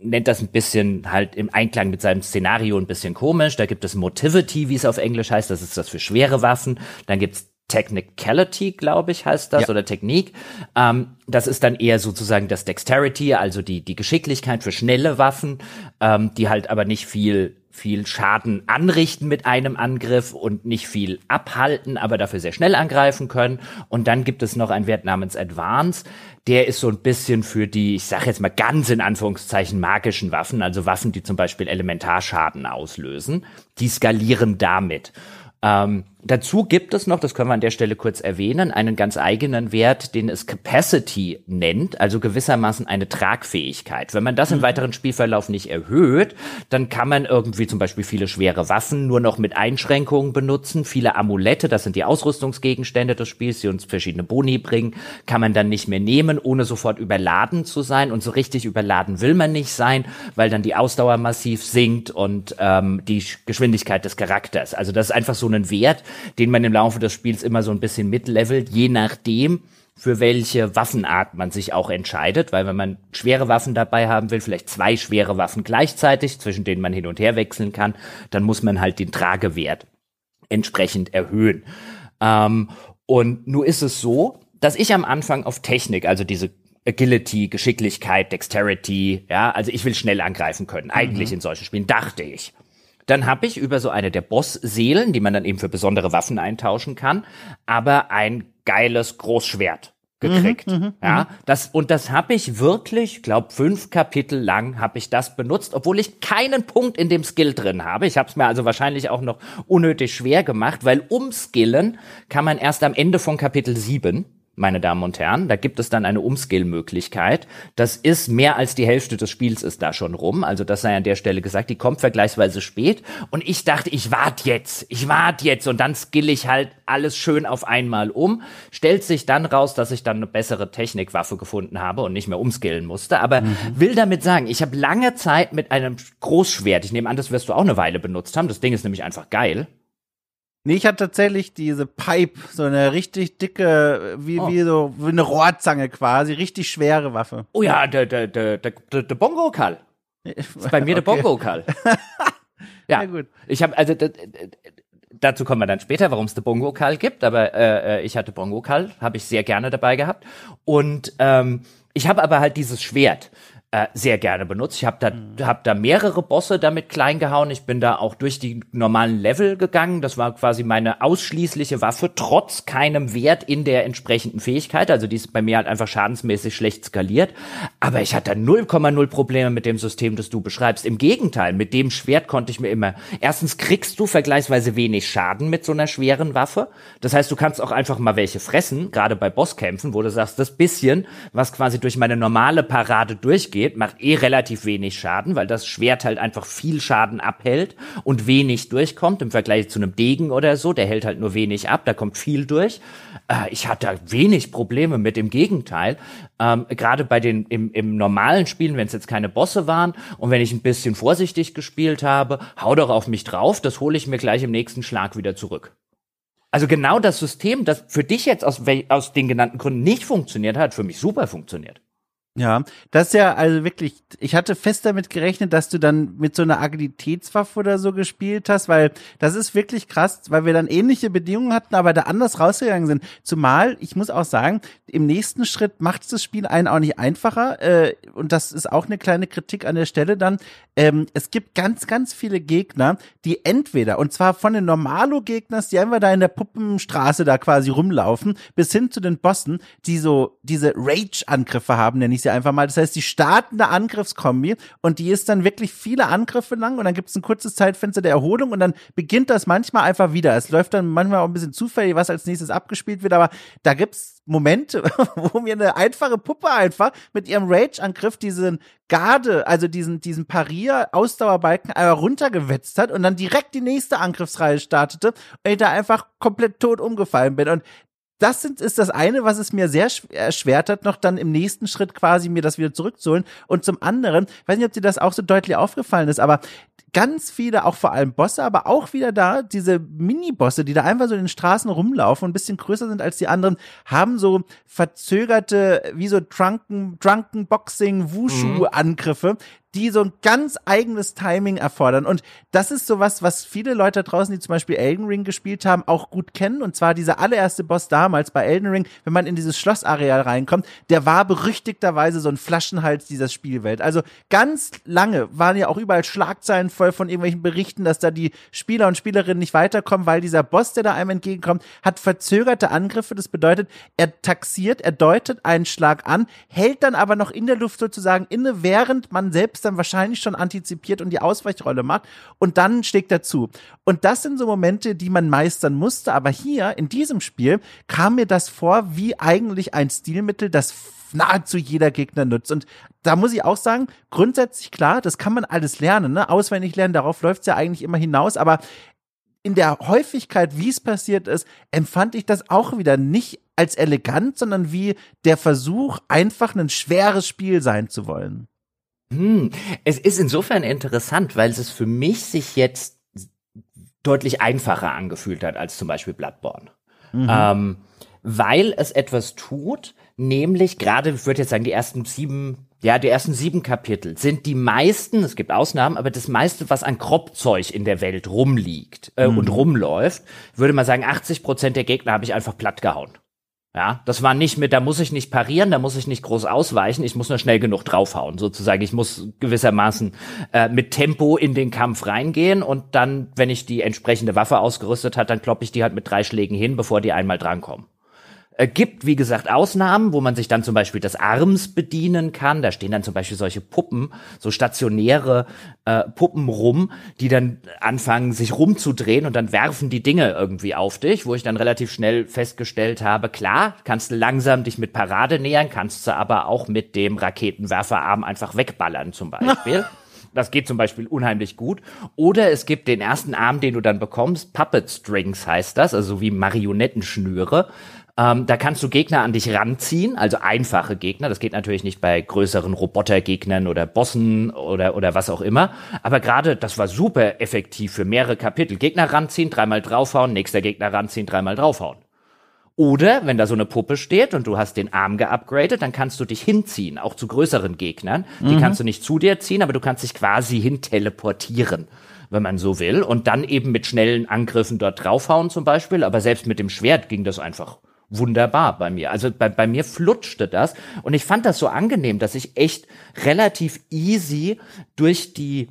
nennt das ein bisschen halt im Einklang mit seinem Szenario ein bisschen komisch. Da gibt es Motivity, wie es auf Englisch heißt, das ist das für schwere Waffen. Dann gibt's Technicality, glaube ich, heißt das, ja. oder Technik. Ähm, das ist dann eher sozusagen das Dexterity, also die, die Geschicklichkeit für schnelle Waffen, ähm, die halt aber nicht viel viel Schaden anrichten mit einem Angriff und nicht viel abhalten, aber dafür sehr schnell angreifen können. Und dann gibt es noch einen Wert namens Advance. Der ist so ein bisschen für die, ich sage jetzt mal ganz in Anführungszeichen, magischen Waffen, also Waffen, die zum Beispiel Elementarschaden auslösen. Die skalieren damit. Ähm, dazu gibt es noch, das können wir an der Stelle kurz erwähnen, einen ganz eigenen Wert, den es Capacity nennt, also gewissermaßen eine Tragfähigkeit. Wenn man das im mhm. weiteren Spielverlauf nicht erhöht, dann kann man irgendwie zum Beispiel viele schwere Waffen nur noch mit Einschränkungen benutzen. Viele Amulette, das sind die Ausrüstungsgegenstände des Spiels, die uns verschiedene Boni bringen, kann man dann nicht mehr nehmen, ohne sofort überladen zu sein. Und so richtig überladen will man nicht sein, weil dann die Ausdauer massiv sinkt und ähm, die Geschwindigkeit des Charakters. Also das ist einfach so ein Wert, den man im Laufe des Spiels immer so ein bisschen mitlevelt, je nachdem, für welche Waffenart man sich auch entscheidet, weil wenn man schwere Waffen dabei haben will, vielleicht zwei schwere Waffen gleichzeitig, zwischen denen man hin und her wechseln kann, dann muss man halt den Tragewert entsprechend erhöhen. Ähm, und nur ist es so, dass ich am Anfang auf Technik, also diese Agility, Geschicklichkeit, Dexterity, ja, also ich will schnell angreifen können, eigentlich mhm. in solchen Spielen, dachte ich. Dann habe ich über so eine der Boss-Seelen, die man dann eben für besondere Waffen eintauschen kann, aber ein geiles Großschwert gekriegt. Mhm, mhm ja, mhm. das und das habe ich wirklich, glaube fünf Kapitel lang habe ich das benutzt, obwohl ich keinen Punkt in dem Skill drin habe. Ich habe es mir also wahrscheinlich auch noch unnötig schwer gemacht, weil umskillen kann man erst am Ende von Kapitel sieben meine Damen und Herren. Da gibt es dann eine Umscale-Möglichkeit. Das ist mehr als die Hälfte des Spiels ist da schon rum. Also das sei an der Stelle gesagt, die kommt vergleichsweise spät. Und ich dachte, ich warte jetzt, ich warte jetzt und dann skill ich halt alles schön auf einmal um. Stellt sich dann raus, dass ich dann eine bessere Technikwaffe gefunden habe und nicht mehr umskillen musste. Aber mhm. will damit sagen, ich habe lange Zeit mit einem Großschwert, ich nehme an, das wirst du auch eine Weile benutzt haben. Das Ding ist nämlich einfach geil. Nee, ich hatte tatsächlich diese Pipe, so eine richtig dicke, wie, oh. wie so, wie eine Rohrzange quasi, richtig schwere Waffe. Oh ja, der, der, der, der, der Bongo-Kall. ist bei mir okay. der Bongo-Kall. ja, ja, gut. Ich habe, also, dazu kommen wir dann später, warum es der Bongo-Kall gibt, aber äh, äh ich hatte Bongo-Kall, habe ich sehr gerne dabei gehabt. Und ähm, ich habe aber halt dieses Schwert äh, sehr gerne benutzt. Ich habe da, mhm. hab da mehrere Bosse damit klein gehauen. Ich bin da auch durch die normalen Level gegangen. Das war quasi meine ausschließliche Waffe, trotz keinem Wert in der entsprechenden Fähigkeit. Also die ist bei mir halt einfach schadensmäßig schlecht skaliert. Aber ich hatte 0,0 Probleme mit dem System, das du beschreibst. Im Gegenteil, mit dem Schwert konnte ich mir immer, erstens kriegst du vergleichsweise wenig Schaden mit so einer schweren Waffe. Das heißt, du kannst auch einfach mal welche fressen, gerade bei Bosskämpfen, wo du sagst, das bisschen, was quasi durch meine normale Parade durchgeht, geht, macht eh relativ wenig Schaden, weil das Schwert halt einfach viel Schaden abhält und wenig durchkommt im Vergleich zu einem Degen oder so. Der hält halt nur wenig ab, da kommt viel durch. Äh, ich hatte wenig Probleme mit dem Gegenteil. Ähm, Gerade bei den im, im normalen Spielen, wenn es jetzt keine Bosse waren und wenn ich ein bisschen vorsichtig gespielt habe, hau doch auf mich drauf, das hole ich mir gleich im nächsten Schlag wieder zurück. Also genau das System, das für dich jetzt aus, aus den genannten Gründen nicht funktioniert hat, für mich super funktioniert. Ja, das ist ja also wirklich, ich hatte fest damit gerechnet, dass du dann mit so einer Agilitätswaffe oder so gespielt hast, weil das ist wirklich krass, weil wir dann ähnliche Bedingungen hatten, aber da anders rausgegangen sind. Zumal, ich muss auch sagen, im nächsten Schritt macht das Spiel einen auch nicht einfacher äh, und das ist auch eine kleine Kritik an der Stelle dann. Ähm, es gibt ganz, ganz viele Gegner, die entweder, und zwar von den Normalo-Gegners, die einfach da in der Puppenstraße da quasi rumlaufen, bis hin zu den Bossen, die so diese Rage-Angriffe haben, nenne ich sie einfach mal. Das heißt, die starten eine Angriffskombi und die ist dann wirklich viele Angriffe lang und dann gibt es ein kurzes Zeitfenster der Erholung und dann beginnt das manchmal einfach wieder. Es läuft dann manchmal auch ein bisschen zufällig, was als nächstes abgespielt wird, aber da gibt's Momente, wo mir eine einfache Puppe einfach mit ihrem Rage-Angriff diesen Garde, also diesen, diesen Parier-Ausdauerbalken runtergewetzt hat und dann direkt die nächste Angriffsreihe startete und ich da einfach komplett tot umgefallen bin. Und das sind, ist das eine, was es mir sehr erschwert hat, noch dann im nächsten Schritt quasi mir das wieder zurückzuholen. Und zum anderen, ich weiß nicht, ob dir das auch so deutlich aufgefallen ist, aber ganz viele, auch vor allem Bosse, aber auch wieder da, diese Mini-Bosse, die da einfach so in den Straßen rumlaufen und ein bisschen größer sind als die anderen, haben so verzögerte, wie so Drunken, Drunken Boxing, Wushu-Angriffe, die so ein ganz eigenes Timing erfordern. Und das ist sowas, was viele Leute draußen, die zum Beispiel Elden Ring gespielt haben, auch gut kennen. Und zwar dieser allererste Boss damals bei Elden Ring, wenn man in dieses Schlossareal reinkommt, der war berüchtigterweise so ein Flaschenhals dieser Spielwelt. Also ganz lange waren ja auch überall Schlagzeilen voll von irgendwelchen Berichten, dass da die Spieler und Spielerinnen nicht weiterkommen, weil dieser Boss, der da einem entgegenkommt, hat verzögerte Angriffe. Das bedeutet, er taxiert, er deutet einen Schlag an, hält dann aber noch in der Luft sozusagen inne, während man selbst dann wahrscheinlich schon antizipiert und die Ausweichrolle macht und dann schlägt er zu. Und das sind so Momente, die man meistern musste. Aber hier in diesem Spiel kam mir das vor wie eigentlich ein Stilmittel, das nahezu jeder Gegner nutzt. Und da muss ich auch sagen, grundsätzlich klar, das kann man alles lernen, ne? Auswendig lernen, darauf läuft es ja eigentlich immer hinaus, aber in der Häufigkeit, wie es passiert ist, empfand ich das auch wieder nicht als elegant, sondern wie der Versuch, einfach ein schweres Spiel sein zu wollen. Hm. Es ist insofern interessant, weil es für mich sich jetzt deutlich einfacher angefühlt hat als zum Beispiel Bloodborne. Mhm. Ähm, weil es etwas tut, nämlich gerade, ich würde jetzt sagen, die ersten sieben, ja, die ersten sieben Kapitel sind die meisten, es gibt Ausnahmen, aber das meiste, was an Kropfzeug in der Welt rumliegt äh, mhm. und rumläuft, würde man sagen, 80 Prozent der Gegner habe ich einfach platt gehauen. Ja, das war nicht mit, da muss ich nicht parieren, da muss ich nicht groß ausweichen, ich muss nur schnell genug draufhauen, sozusagen. Ich muss gewissermaßen äh, mit Tempo in den Kampf reingehen und dann, wenn ich die entsprechende Waffe ausgerüstet hat, dann kloppe ich die halt mit drei Schlägen hin, bevor die einmal drankommen. Äh, gibt, wie gesagt, Ausnahmen, wo man sich dann zum Beispiel des Arms bedienen kann. Da stehen dann zum Beispiel solche Puppen, so stationäre äh, Puppen rum, die dann anfangen, sich rumzudrehen und dann werfen die Dinge irgendwie auf dich, wo ich dann relativ schnell festgestellt habe, klar, kannst du langsam dich mit Parade nähern, kannst du aber auch mit dem Raketenwerferarm einfach wegballern zum Beispiel. Das geht zum Beispiel unheimlich gut. Oder es gibt den ersten Arm, den du dann bekommst. Puppet Strings heißt das, also wie Marionettenschnüre. Ähm, da kannst du Gegner an dich ranziehen, also einfache Gegner. Das geht natürlich nicht bei größeren Robotergegnern oder Bossen oder, oder was auch immer. Aber gerade, das war super effektiv für mehrere Kapitel. Gegner ranziehen, dreimal draufhauen, nächster Gegner ranziehen, dreimal draufhauen. Oder wenn da so eine Puppe steht und du hast den Arm geupgradet, dann kannst du dich hinziehen, auch zu größeren Gegnern. Die mhm. kannst du nicht zu dir ziehen, aber du kannst dich quasi hin teleportieren wenn man so will, und dann eben mit schnellen Angriffen dort draufhauen zum Beispiel. Aber selbst mit dem Schwert ging das einfach wunderbar bei mir. Also bei, bei mir flutschte das und ich fand das so angenehm, dass ich echt relativ easy durch die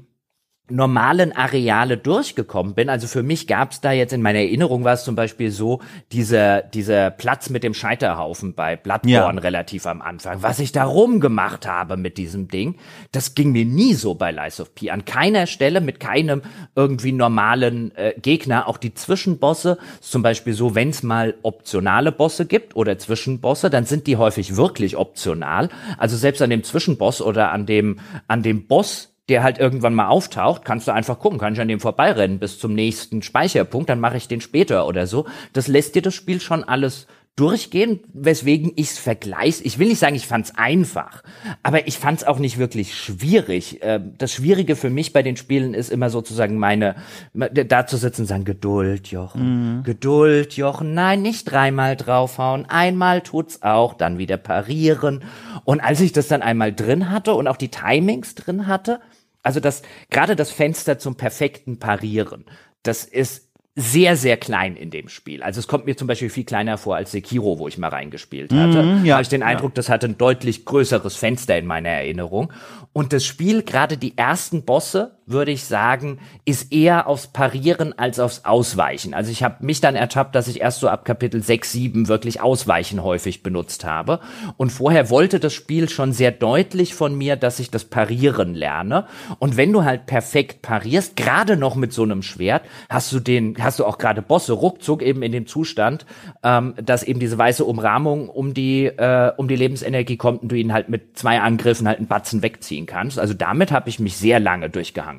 normalen Areale durchgekommen bin. Also für mich gab es da jetzt in meiner Erinnerung war es zum Beispiel so, dieser dieser Platz mit dem Scheiterhaufen bei Bloodborne ja. relativ am Anfang. Was ich da rumgemacht habe mit diesem Ding, das ging mir nie so bei Lies of P. An keiner Stelle mit keinem irgendwie normalen äh, Gegner. Auch die Zwischenbosse, zum Beispiel so, wenn es mal optionale Bosse gibt oder Zwischenbosse, dann sind die häufig wirklich optional. Also selbst an dem Zwischenboss oder an dem an dem Boss der halt irgendwann mal auftaucht, kannst du einfach gucken, kann ich an dem vorbeirennen bis zum nächsten Speicherpunkt, dann mache ich den später oder so. Das lässt dir das Spiel schon alles durchgehen, weswegen ich es vergleiche. Ich will nicht sagen, ich fand es einfach, aber ich fand es auch nicht wirklich schwierig. Ähm, das Schwierige für mich bei den Spielen ist immer sozusagen meine, da zu sitzen und sagen, Geduld, Jochen, mhm. Geduld, Jochen, nein, nicht dreimal draufhauen, einmal tut's auch, dann wieder parieren. Und als ich das dann einmal drin hatte und auch die Timings drin hatte, also das, gerade das Fenster zum perfekten Parieren, das ist sehr, sehr klein in dem Spiel. Also es kommt mir zum Beispiel viel kleiner vor als Sekiro, wo ich mal reingespielt hatte. Mm, ja, habe ich den Eindruck, ja. das hatte ein deutlich größeres Fenster in meiner Erinnerung. Und das Spiel, gerade die ersten Bosse, würde ich sagen, ist eher aufs Parieren als aufs Ausweichen. Also ich habe mich dann ertappt, dass ich erst so ab Kapitel 6, 7 wirklich Ausweichen häufig benutzt habe. Und vorher wollte das Spiel schon sehr deutlich von mir, dass ich das Parieren lerne. Und wenn du halt perfekt parierst, gerade noch mit so einem Schwert, hast du den, hast du auch gerade Bosse ruckzuck eben in dem Zustand, ähm, dass eben diese weiße Umrahmung um die, äh, um die Lebensenergie kommt und du ihn halt mit zwei Angriffen halt einen Batzen wegziehen kannst. Also damit habe ich mich sehr lange durchgehangen.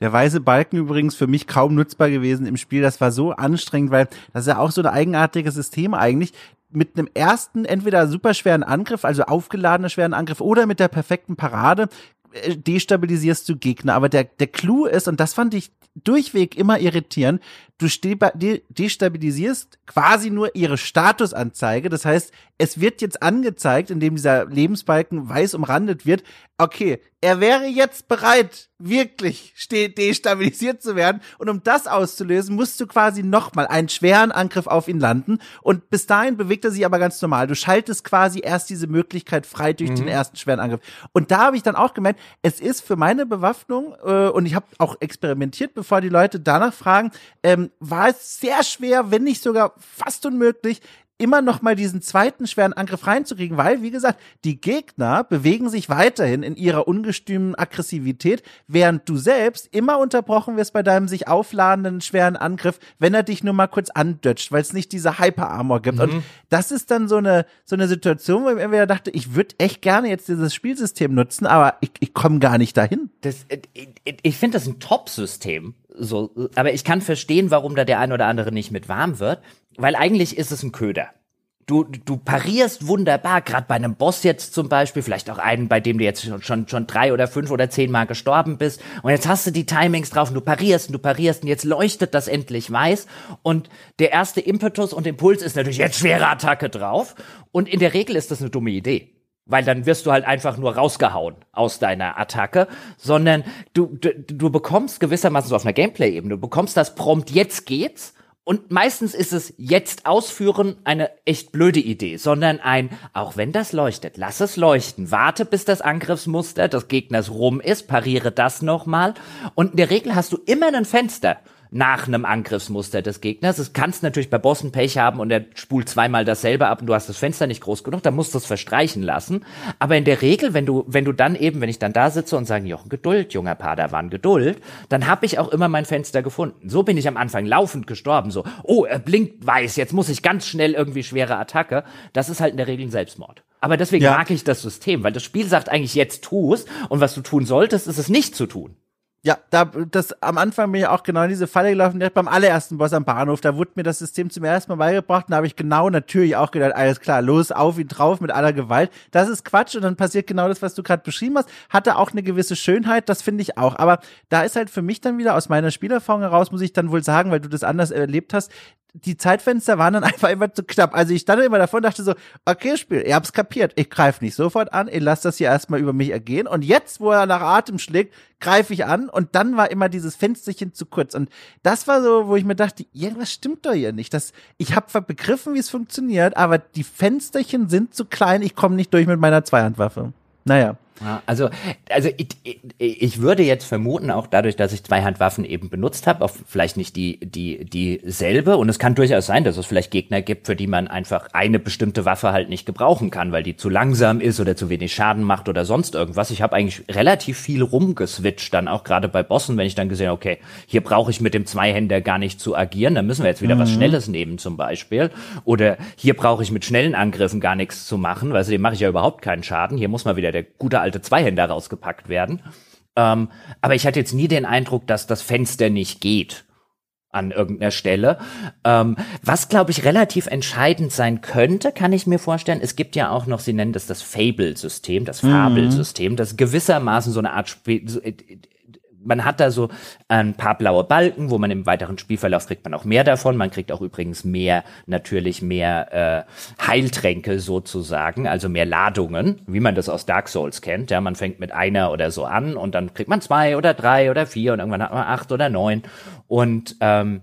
Der weiße Balken übrigens für mich kaum nutzbar gewesen im Spiel. Das war so anstrengend, weil das ist ja auch so ein eigenartiges System eigentlich. Mit einem ersten, entweder superschweren Angriff, also aufgeladenen schweren Angriff, oder mit der perfekten Parade äh, destabilisierst du Gegner. Aber der, der Clou ist, und das fand ich durchweg immer irritierend, du destabilisierst quasi nur ihre Statusanzeige. Das heißt, es wird jetzt angezeigt, indem dieser Lebensbalken weiß umrandet wird, okay, er wäre jetzt bereit, wirklich destabilisiert zu werden. Und um das auszulösen, musst du quasi nochmal einen schweren Angriff auf ihn landen. Und bis dahin bewegt er sich aber ganz normal. Du schaltest quasi erst diese Möglichkeit frei durch mhm. den ersten schweren Angriff. Und da habe ich dann auch gemerkt, es ist für meine Bewaffnung, äh, und ich habe auch experimentiert, bevor die Leute danach fragen, ähm, war es sehr schwer, wenn nicht sogar fast unmöglich, immer noch mal diesen zweiten schweren Angriff reinzukriegen, weil, wie gesagt, die Gegner bewegen sich weiterhin in ihrer ungestümen Aggressivität, während du selbst immer unterbrochen wirst bei deinem sich aufladenden schweren Angriff, wenn er dich nur mal kurz andötscht, weil es nicht diese Hyper-Armor gibt. Mhm. Und das ist dann so eine, so eine Situation, wo ich mir dachte, ich würde echt gerne jetzt dieses Spielsystem nutzen, aber ich, ich komme gar nicht dahin. Das, äh, ich ich finde das ein Top-System. So, aber ich kann verstehen, warum da der ein oder andere nicht mit warm wird, weil eigentlich ist es ein Köder. Du, du parierst wunderbar, gerade bei einem Boss jetzt zum Beispiel, vielleicht auch einen, bei dem du jetzt schon, schon, schon drei oder fünf oder zehn Mal gestorben bist. Und jetzt hast du die Timings drauf und du parierst und du parierst und jetzt leuchtet das endlich weiß. Und der erste Impetus und Impuls ist natürlich jetzt schwere Attacke drauf. Und in der Regel ist das eine dumme Idee weil dann wirst du halt einfach nur rausgehauen aus deiner Attacke, sondern du, du, du bekommst gewissermaßen so auf einer Gameplay-Ebene, du bekommst das Prompt, jetzt geht's, und meistens ist es jetzt ausführen eine echt blöde Idee, sondern ein, auch wenn das leuchtet, lass es leuchten, warte bis das Angriffsmuster des Gegners rum ist, pariere das nochmal. Und in der Regel hast du immer ein Fenster, nach einem Angriffsmuster des Gegners. Es kannst natürlich bei Bossen Pech haben und er spult zweimal dasselbe ab und du hast das Fenster nicht groß genug, dann musst du es verstreichen lassen. Aber in der Regel, wenn du, wenn du dann eben, wenn ich dann da sitze und sage, Jochen, Geduld, junger Padawan, Geduld, dann habe ich auch immer mein Fenster gefunden. So bin ich am Anfang laufend gestorben, so, oh, er blinkt weiß, jetzt muss ich ganz schnell irgendwie schwere Attacke. Das ist halt in der Regel ein Selbstmord. Aber deswegen ja. mag ich das System, weil das Spiel sagt eigentlich jetzt tu es und was du tun solltest, ist es nicht zu tun. Ja, da, das, am Anfang bin ich auch genau in diese Falle gelaufen, direkt beim allerersten Boss am Bahnhof. Da wurde mir das System zum ersten Mal beigebracht und da habe ich genau natürlich auch gedacht, alles klar, los, auf ihn drauf mit aller Gewalt. Das ist Quatsch und dann passiert genau das, was du gerade beschrieben hast. Hatte auch eine gewisse Schönheit, das finde ich auch. Aber da ist halt für mich dann wieder aus meiner Spielerfahrung heraus, muss ich dann wohl sagen, weil du das anders erlebt hast, die Zeitfenster waren dann einfach immer zu knapp. Also ich stand immer davor und dachte so, okay, Spiel, ihr habt's kapiert. Ich greife nicht sofort an, ihr lasst das hier erstmal über mich ergehen. Und jetzt, wo er nach Atem schlägt, greife ich an. Und dann war immer dieses Fensterchen zu kurz. Und das war so, wo ich mir dachte, irgendwas stimmt doch hier nicht. Das, ich habe begriffen, wie es funktioniert, aber die Fensterchen sind zu klein, ich komme nicht durch mit meiner Zweihandwaffe. Naja. Ja, also, also ich, ich würde jetzt vermuten, auch dadurch, dass ich Zweihandwaffen eben benutzt habe, auch vielleicht nicht die, die, dieselbe. Und es kann durchaus sein, dass es vielleicht Gegner gibt, für die man einfach eine bestimmte Waffe halt nicht gebrauchen kann, weil die zu langsam ist oder zu wenig Schaden macht oder sonst irgendwas. Ich habe eigentlich relativ viel rumgeswitcht, dann auch gerade bei Bossen, wenn ich dann gesehen, okay, hier brauche ich mit dem Zweihänder gar nicht zu agieren, dann müssen wir jetzt wieder mhm. was Schnelles nehmen zum Beispiel. Oder hier brauche ich mit schnellen Angriffen gar nichts zu machen, weil dem mache ich ja überhaupt keinen Schaden. Hier muss mal wieder der gute alte Zweihänder rausgepackt werden. Ähm, aber ich hatte jetzt nie den Eindruck, dass das Fenster nicht geht an irgendeiner Stelle. Ähm, was, glaube ich, relativ entscheidend sein könnte, kann ich mir vorstellen. Es gibt ja auch noch, Sie nennen das das Fable-System, das mhm. Fabelsystem, das gewissermaßen so eine Art Sp man hat da so ein paar blaue Balken, wo man im weiteren Spielverlauf kriegt man auch mehr davon. Man kriegt auch übrigens mehr, natürlich mehr äh, Heiltränke sozusagen, also mehr Ladungen, wie man das aus Dark Souls kennt. Ja, man fängt mit einer oder so an und dann kriegt man zwei oder drei oder vier und irgendwann hat man acht oder neun. Und ähm,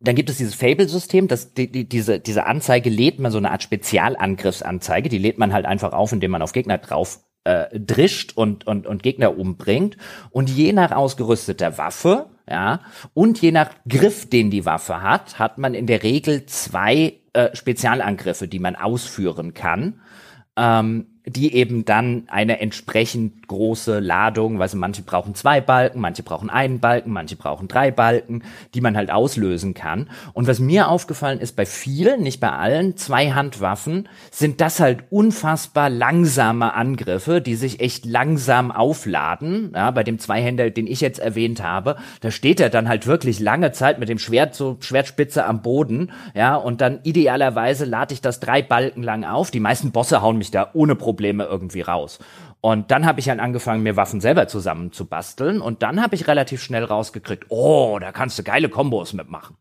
dann gibt es dieses Fable-System, das die, die, diese diese Anzeige lädt man so eine Art Spezialangriffsanzeige, die lädt man halt einfach auf, indem man auf Gegner drauf äh, drischt und, und, und Gegner umbringt. Und je nach ausgerüsteter Waffe, ja, und je nach Griff, den die Waffe hat, hat man in der Regel zwei äh, Spezialangriffe, die man ausführen kann. Ähm, die eben dann eine entsprechend große Ladung, weil manche brauchen zwei Balken, manche brauchen einen Balken, manche brauchen drei Balken, die man halt auslösen kann. Und was mir aufgefallen ist, bei vielen, nicht bei allen, zwei Handwaffen sind das halt unfassbar langsame Angriffe, die sich echt langsam aufladen. Ja, bei dem Zweihänder, den ich jetzt erwähnt habe, da steht er dann halt wirklich lange Zeit mit dem Schwert so Schwertspitze am Boden, ja, und dann idealerweise lade ich das drei Balken lang auf. Die meisten Bosse hauen mich da ohne Probleme Probleme irgendwie raus. Und dann habe ich halt angefangen, mir Waffen selber zusammen zu basteln. Und dann habe ich relativ schnell rausgekriegt, oh, da kannst du geile Kombos mitmachen.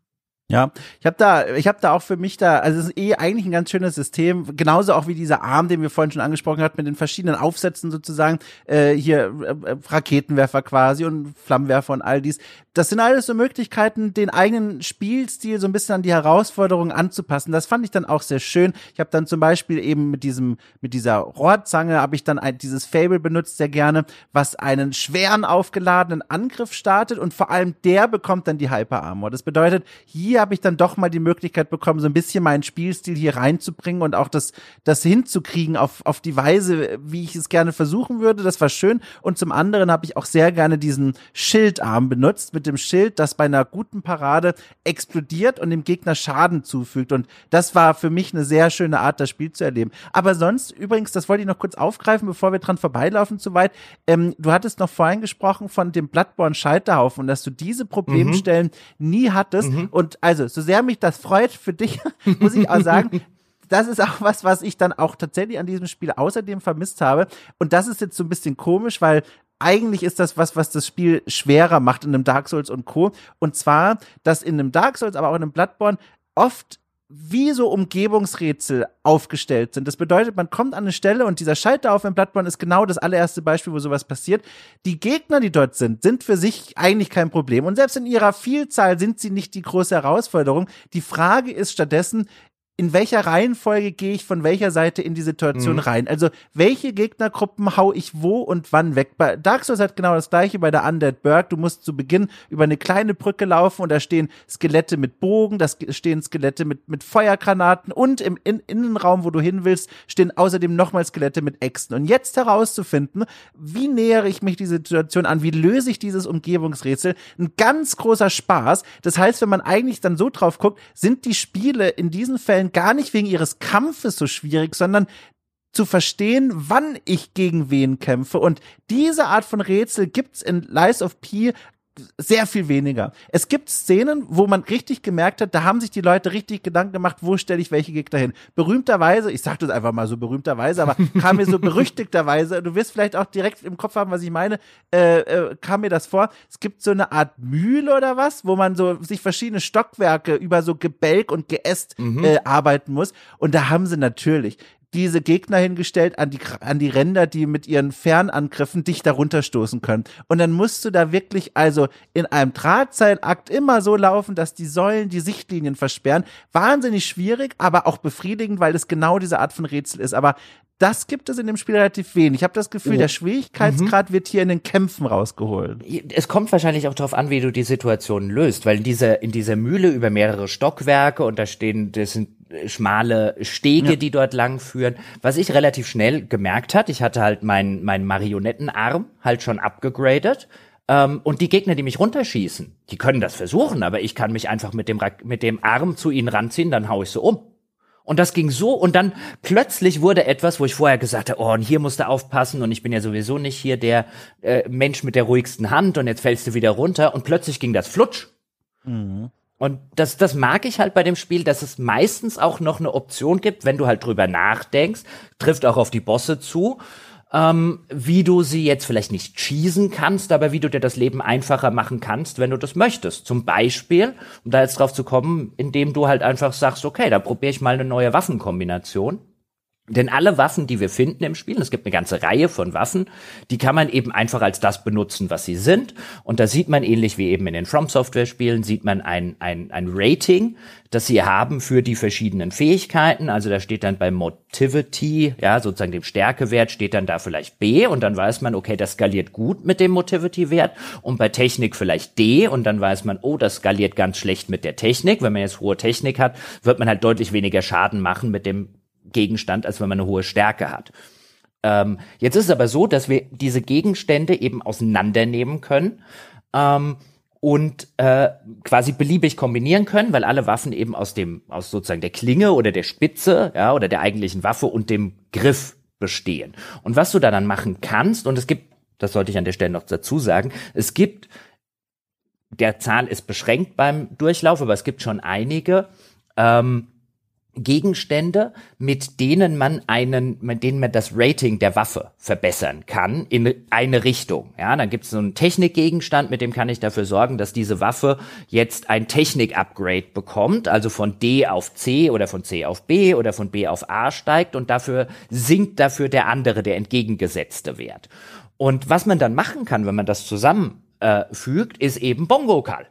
Ja, ich habe da, ich habe da auch für mich da, also es ist eh eigentlich ein ganz schönes System, genauso auch wie dieser Arm, den wir vorhin schon angesprochen hatten, mit den verschiedenen Aufsätzen sozusagen, äh, hier äh, Raketenwerfer quasi und Flammenwerfer und all dies. Das sind alles so Möglichkeiten, den eigenen Spielstil so ein bisschen an die Herausforderungen anzupassen. Das fand ich dann auch sehr schön. Ich habe dann zum Beispiel eben mit diesem, mit dieser Rohrzange habe ich dann ein, dieses Fable benutzt sehr gerne, was einen schweren aufgeladenen Angriff startet und vor allem der bekommt dann die Hyper Armor. Das bedeutet, hier habe ich dann doch mal die Möglichkeit bekommen, so ein bisschen meinen Spielstil hier reinzubringen und auch das, das hinzukriegen auf, auf die Weise, wie ich es gerne versuchen würde. Das war schön. Und zum anderen habe ich auch sehr gerne diesen Schildarm benutzt mit dem Schild, das bei einer guten Parade explodiert und dem Gegner Schaden zufügt. Und das war für mich eine sehr schöne Art, das Spiel zu erleben. Aber sonst, übrigens, das wollte ich noch kurz aufgreifen, bevor wir dran vorbeilaufen zu weit. Ähm, du hattest noch vorhin gesprochen von dem Bloodborne-Scheiterhaufen und dass du diese Problemstellen mhm. nie hattest. Mhm. Und also, so sehr mich das freut für dich, muss ich auch sagen, das ist auch was, was ich dann auch tatsächlich an diesem Spiel außerdem vermisst habe. Und das ist jetzt so ein bisschen komisch, weil eigentlich ist das was, was das Spiel schwerer macht in einem Dark Souls und Co. Und zwar, dass in einem Dark Souls, aber auch in einem Bloodborne oft wie so Umgebungsrätsel aufgestellt sind. Das bedeutet, man kommt an eine Stelle und dieser Schalter auf im Bloodborne ist genau das allererste Beispiel, wo sowas passiert. Die Gegner, die dort sind, sind für sich eigentlich kein Problem. Und selbst in ihrer Vielzahl sind sie nicht die große Herausforderung. Die Frage ist stattdessen, in welcher Reihenfolge gehe ich von welcher Seite in die Situation mhm. rein? Also, welche Gegnergruppen hau ich wo und wann weg? Bei Dark Souls hat genau das gleiche bei der Undead Burg. Du musst zu Beginn über eine kleine Brücke laufen und da stehen Skelette mit Bogen, da stehen Skelette mit, mit Feuergranaten und im in Innenraum, wo du hin willst, stehen außerdem nochmal Skelette mit Äxten. Und jetzt herauszufinden, wie nähere ich mich diese Situation an? Wie löse ich dieses Umgebungsrätsel? Ein ganz großer Spaß. Das heißt, wenn man eigentlich dann so drauf guckt, sind die Spiele in diesen Fällen Fällen gar nicht wegen ihres Kampfes so schwierig, sondern zu verstehen, wann ich gegen wen kämpfe. Und diese Art von Rätsel gibt's in Lies of P sehr viel weniger. Es gibt Szenen, wo man richtig gemerkt hat, da haben sich die Leute richtig Gedanken gemacht, wo stelle ich welche Gegner hin. Berühmterweise, ich sag das einfach mal so berühmterweise, aber kam mir so berüchtigterweise, du wirst vielleicht auch direkt im Kopf haben, was ich meine, äh, äh, kam mir das vor. Es gibt so eine Art Mühle oder was, wo man so sich verschiedene Stockwerke über so Gebälk und Geäst mhm. äh, arbeiten muss. Und da haben sie natürlich diese Gegner hingestellt an die, an die Ränder, die mit ihren Fernangriffen dich darunter stoßen können. Und dann musst du da wirklich also in einem Drahtseilakt immer so laufen, dass die Säulen die Sichtlinien versperren. Wahnsinnig schwierig, aber auch befriedigend, weil es genau diese Art von Rätsel ist. Aber das gibt es in dem Spiel relativ wenig. Ich habe das Gefühl, oh. der Schwierigkeitsgrad mhm. wird hier in den Kämpfen rausgeholt. Es kommt wahrscheinlich auch darauf an, wie du die Situation löst, weil in dieser, in dieser Mühle über mehrere Stockwerke und da stehen, das sind schmale Stege, ja. die dort lang führen. Was ich relativ schnell gemerkt hat, ich hatte halt meinen mein Marionettenarm halt schon abgegradet. Ähm, und die Gegner, die mich runterschießen, die können das versuchen, aber ich kann mich einfach mit dem, mit dem Arm zu ihnen ranziehen, dann hau ich sie um. Und das ging so und dann plötzlich wurde etwas, wo ich vorher gesagt habe, oh, und hier musst du aufpassen und ich bin ja sowieso nicht hier der äh, Mensch mit der ruhigsten Hand und jetzt fällst du wieder runter und plötzlich ging das flutsch. Mhm. Und das, das mag ich halt bei dem Spiel, dass es meistens auch noch eine Option gibt, wenn du halt drüber nachdenkst, trifft auch auf die Bosse zu, ähm, wie du sie jetzt vielleicht nicht cheesen kannst, aber wie du dir das Leben einfacher machen kannst, wenn du das möchtest. Zum Beispiel, um da jetzt drauf zu kommen, indem du halt einfach sagst, okay, da probiere ich mal eine neue Waffenkombination denn alle Waffen, die wir finden im Spiel, es gibt eine ganze Reihe von Waffen, die kann man eben einfach als das benutzen, was sie sind. Und da sieht man ähnlich wie eben in den From Software Spielen, sieht man ein, ein, ein Rating, das sie haben für die verschiedenen Fähigkeiten. Also da steht dann bei Motivity, ja, sozusagen dem Stärkewert steht dann da vielleicht B und dann weiß man, okay, das skaliert gut mit dem Motivity-Wert und bei Technik vielleicht D und dann weiß man, oh, das skaliert ganz schlecht mit der Technik. Wenn man jetzt hohe Technik hat, wird man halt deutlich weniger Schaden machen mit dem Gegenstand, als wenn man eine hohe Stärke hat. Ähm, jetzt ist es aber so, dass wir diese Gegenstände eben auseinandernehmen können ähm, und äh, quasi beliebig kombinieren können, weil alle Waffen eben aus dem, aus sozusagen der Klinge oder der Spitze, ja, oder der eigentlichen Waffe und dem Griff bestehen. Und was du da dann machen kannst, und es gibt, das sollte ich an der Stelle noch dazu sagen, es gibt, der Zahl ist beschränkt beim Durchlauf, aber es gibt schon einige, ähm, Gegenstände, mit denen man einen, mit denen man das Rating der Waffe verbessern kann in eine Richtung. Ja, dann gibt es so einen Technikgegenstand, mit dem kann ich dafür sorgen, dass diese Waffe jetzt ein Technik-Upgrade bekommt, also von D auf C oder von C auf B oder von B auf A steigt und dafür sinkt dafür der andere, der entgegengesetzte Wert. Und was man dann machen kann, wenn man das zusammenfügt, äh, ist eben Bongo-Kall.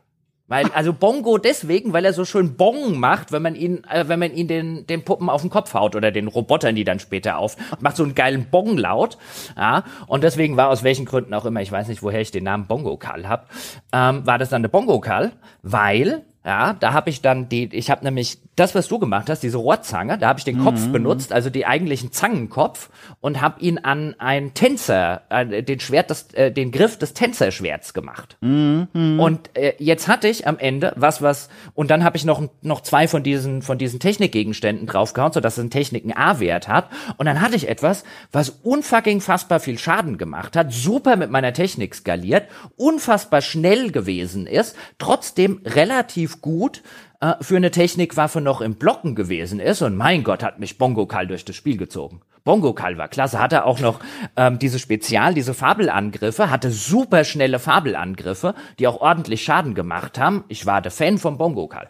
Weil, also Bongo deswegen, weil er so schön Bong macht, wenn man ihn, äh, wenn man ihn den, den Puppen auf den Kopf haut oder den Robotern, die dann später auf, macht so einen geilen Bong-Laut. Ja, und deswegen war aus welchen Gründen auch immer, ich weiß nicht, woher ich den Namen Bongo Karl hab, ähm, war das dann eine Bongo Karl, weil ja, da habe ich dann die, ich habe nämlich das, was du gemacht hast, diese Rohrzange, da habe ich den mhm. Kopf benutzt, also die eigentlichen Zangenkopf und habe ihn an ein Tänzer, äh, den Schwert, des, äh, den Griff des Tänzerschwerts gemacht. Mhm. Und äh, jetzt hatte ich am Ende was, was und dann habe ich noch noch zwei von diesen von diesen Technikgegenständen draufgehauen, so dass es einen Techniken A-Wert hat. Und dann hatte ich etwas, was unfucking fassbar viel Schaden gemacht hat, super mit meiner Technik skaliert, unfassbar schnell gewesen ist, trotzdem relativ relativ gut äh, für eine Technikwaffe noch im Blocken gewesen ist. Und mein Gott, hat mich Bongo Kall durch das Spiel gezogen. Bongo Kall war klasse, hatte auch noch ähm, diese Spezial, diese Fabelangriffe, hatte super schnelle Fabelangriffe, die auch ordentlich Schaden gemacht haben. Ich war der Fan von Bongo Kall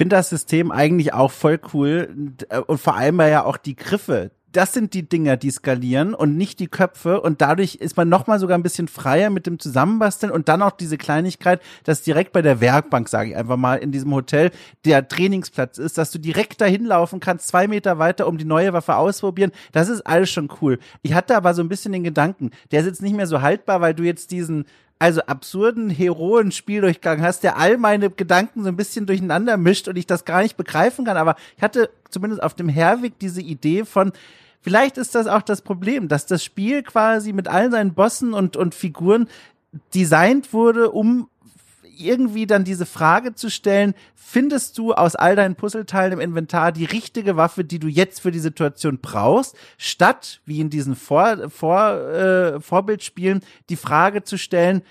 finde das System eigentlich auch voll cool und vor allem ja auch die Griffe, das sind die Dinger, die skalieren und nicht die Köpfe. Und dadurch ist man nochmal sogar ein bisschen freier mit dem Zusammenbasteln und dann auch diese Kleinigkeit, dass direkt bei der Werkbank, sage ich einfach mal, in diesem Hotel der Trainingsplatz ist, dass du direkt dahin laufen kannst, zwei Meter weiter, um die neue Waffe ausprobieren. Das ist alles schon cool. Ich hatte aber so ein bisschen den Gedanken, der ist jetzt nicht mehr so haltbar, weil du jetzt diesen also absurden Heroen-Spieldurchgang hast, der all meine Gedanken so ein bisschen durcheinander mischt und ich das gar nicht begreifen kann. Aber ich hatte zumindest auf dem Herweg diese Idee von, vielleicht ist das auch das Problem, dass das Spiel quasi mit all seinen Bossen und, und Figuren designt wurde, um irgendwie dann diese Frage zu stellen, findest du aus all deinen Puzzleteilen im Inventar die richtige Waffe, die du jetzt für die Situation brauchst, statt, wie in diesen Vor, Vor, äh, Vorbildspielen, die Frage zu stellen,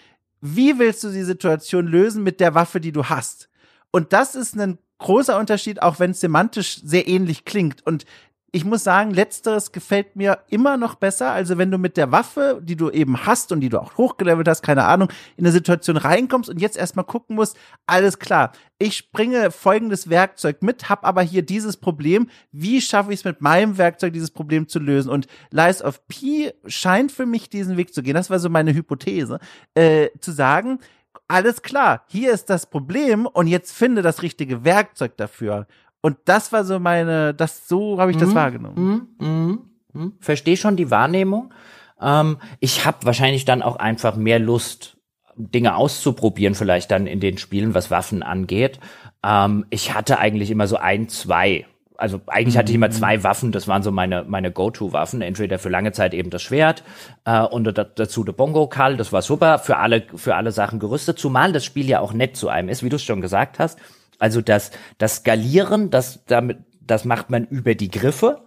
wie willst du die Situation lösen mit der Waffe, die du hast? Und das ist ein großer Unterschied, auch wenn es semantisch sehr ähnlich klingt. Und ich muss sagen, letzteres gefällt mir immer noch besser. Also wenn du mit der Waffe, die du eben hast und die du auch hochgelevelt hast, keine Ahnung, in eine Situation reinkommst und jetzt erstmal gucken musst, alles klar, ich bringe folgendes Werkzeug mit, hab aber hier dieses Problem. Wie schaffe ich es mit meinem Werkzeug, dieses Problem zu lösen? Und Lies of P scheint für mich diesen Weg zu gehen. Das war so meine Hypothese, äh, zu sagen, alles klar, hier ist das Problem und jetzt finde das richtige Werkzeug dafür. Und das war so meine, das so habe ich das mhm. wahrgenommen. Mhm. Mhm. Hm? Verstehe schon die Wahrnehmung. Ähm, ich habe wahrscheinlich dann auch einfach mehr Lust, Dinge auszuprobieren, vielleicht dann in den Spielen, was Waffen angeht. Ähm, ich hatte eigentlich immer so ein, zwei. Also eigentlich hatte ich immer zwei mhm. Waffen, das waren so meine, meine Go-To-Waffen. Entweder für lange Zeit eben das Schwert äh, und dazu der Bongo-Kall, das war super, für alle, für alle Sachen gerüstet, zumal das Spiel ja auch nett zu einem ist, wie du es schon gesagt hast. Also das, das Skalieren, das, damit, das macht man über die Griffe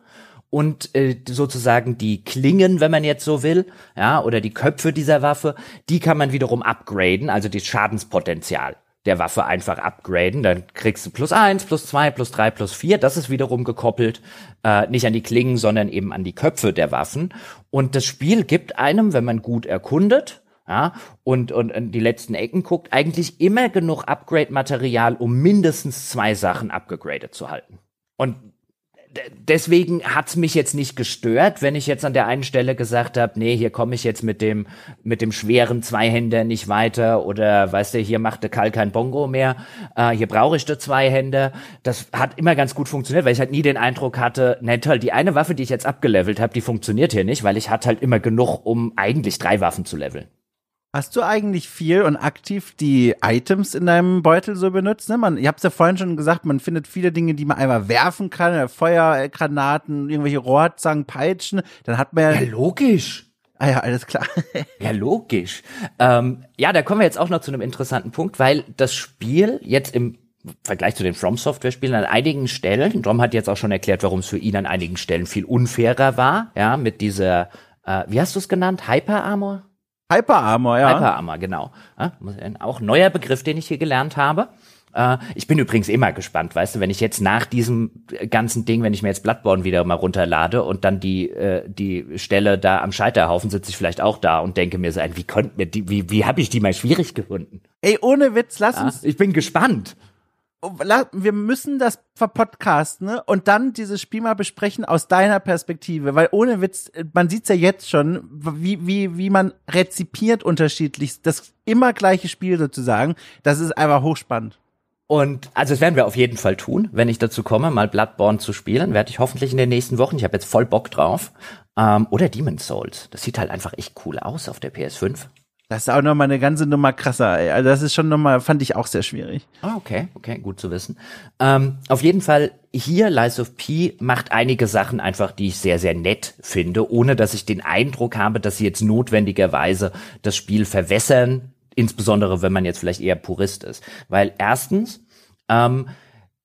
und äh, sozusagen die Klingen, wenn man jetzt so will, ja, oder die Köpfe dieser Waffe, die kann man wiederum upgraden, also das Schadenspotenzial der Waffe einfach upgraden. Dann kriegst du plus eins, plus zwei, plus drei, plus vier. Das ist wiederum gekoppelt äh, nicht an die Klingen, sondern eben an die Köpfe der Waffen. Und das Spiel gibt einem, wenn man gut erkundet, ja, und, und in die letzten Ecken guckt, eigentlich immer genug Upgrade-Material, um mindestens zwei Sachen abgegradet zu halten. Und deswegen hat's mich jetzt nicht gestört, wenn ich jetzt an der einen Stelle gesagt habe, nee, hier komme ich jetzt mit dem mit dem schweren Zweihänder nicht weiter oder weißt du, hier macht der Kall kein Bongo mehr, äh, hier brauche ich der Zweihänder. Das hat immer ganz gut funktioniert, weil ich halt nie den Eindruck hatte, ne toll, die eine Waffe, die ich jetzt abgelevelt habe, die funktioniert hier nicht, weil ich hatte halt immer genug, um eigentlich drei Waffen zu leveln. Hast du eigentlich viel und aktiv die Items in deinem Beutel so benutzt? Ne? Man, ihr habt ja vorhin schon gesagt, man findet viele Dinge, die man einmal werfen kann, äh, Feuergranaten, irgendwelche Rohrzangen, Peitschen. Dann hat man ja. Ja, logisch. Ah ja, alles klar. ja, logisch. Ähm, ja, da kommen wir jetzt auch noch zu einem interessanten Punkt, weil das Spiel jetzt im Vergleich zu den From Software Spielen an einigen Stellen, Dom hat jetzt auch schon erklärt, warum es für ihn an einigen Stellen viel unfairer war, ja, mit dieser, äh, wie hast du es genannt, Hyper Armor? Hyper Armor, ja. Hyper Armor, genau. Ja, auch neuer Begriff, den ich hier gelernt habe. Äh, ich bin übrigens immer gespannt, weißt du, wenn ich jetzt nach diesem ganzen Ding, wenn ich mir jetzt Bloodborne wieder mal runterlade und dann die äh, die Stelle da am Scheiterhaufen sitze ich vielleicht auch da und denke mir so, wie konnte mir die, wie wie habe ich die mal schwierig gefunden? Ey, ohne Witz, lass uns. ich bin gespannt wir müssen das verpodcasten ne? und dann dieses Spiel mal besprechen aus deiner Perspektive, weil ohne Witz, man sieht's ja jetzt schon, wie, wie, wie man rezipiert unterschiedlich, das immer gleiche Spiel sozusagen, das ist einfach hochspannend. Und also das werden wir auf jeden Fall tun, wenn ich dazu komme, mal Bloodborne zu spielen, werde ich hoffentlich in den nächsten Wochen. Ich habe jetzt voll Bock drauf. Ähm, oder Demon's Souls. Das sieht halt einfach echt cool aus auf der PS5. Das ist auch nochmal eine ganze Nummer krasser. Ey. Also das ist schon nochmal, fand ich auch sehr schwierig. Ah, okay, okay, gut zu wissen. Ähm, auf jeden Fall hier, Lies of P macht einige Sachen einfach, die ich sehr, sehr nett finde, ohne dass ich den Eindruck habe, dass sie jetzt notwendigerweise das Spiel verwässern, insbesondere wenn man jetzt vielleicht eher Purist ist. Weil erstens, ähm,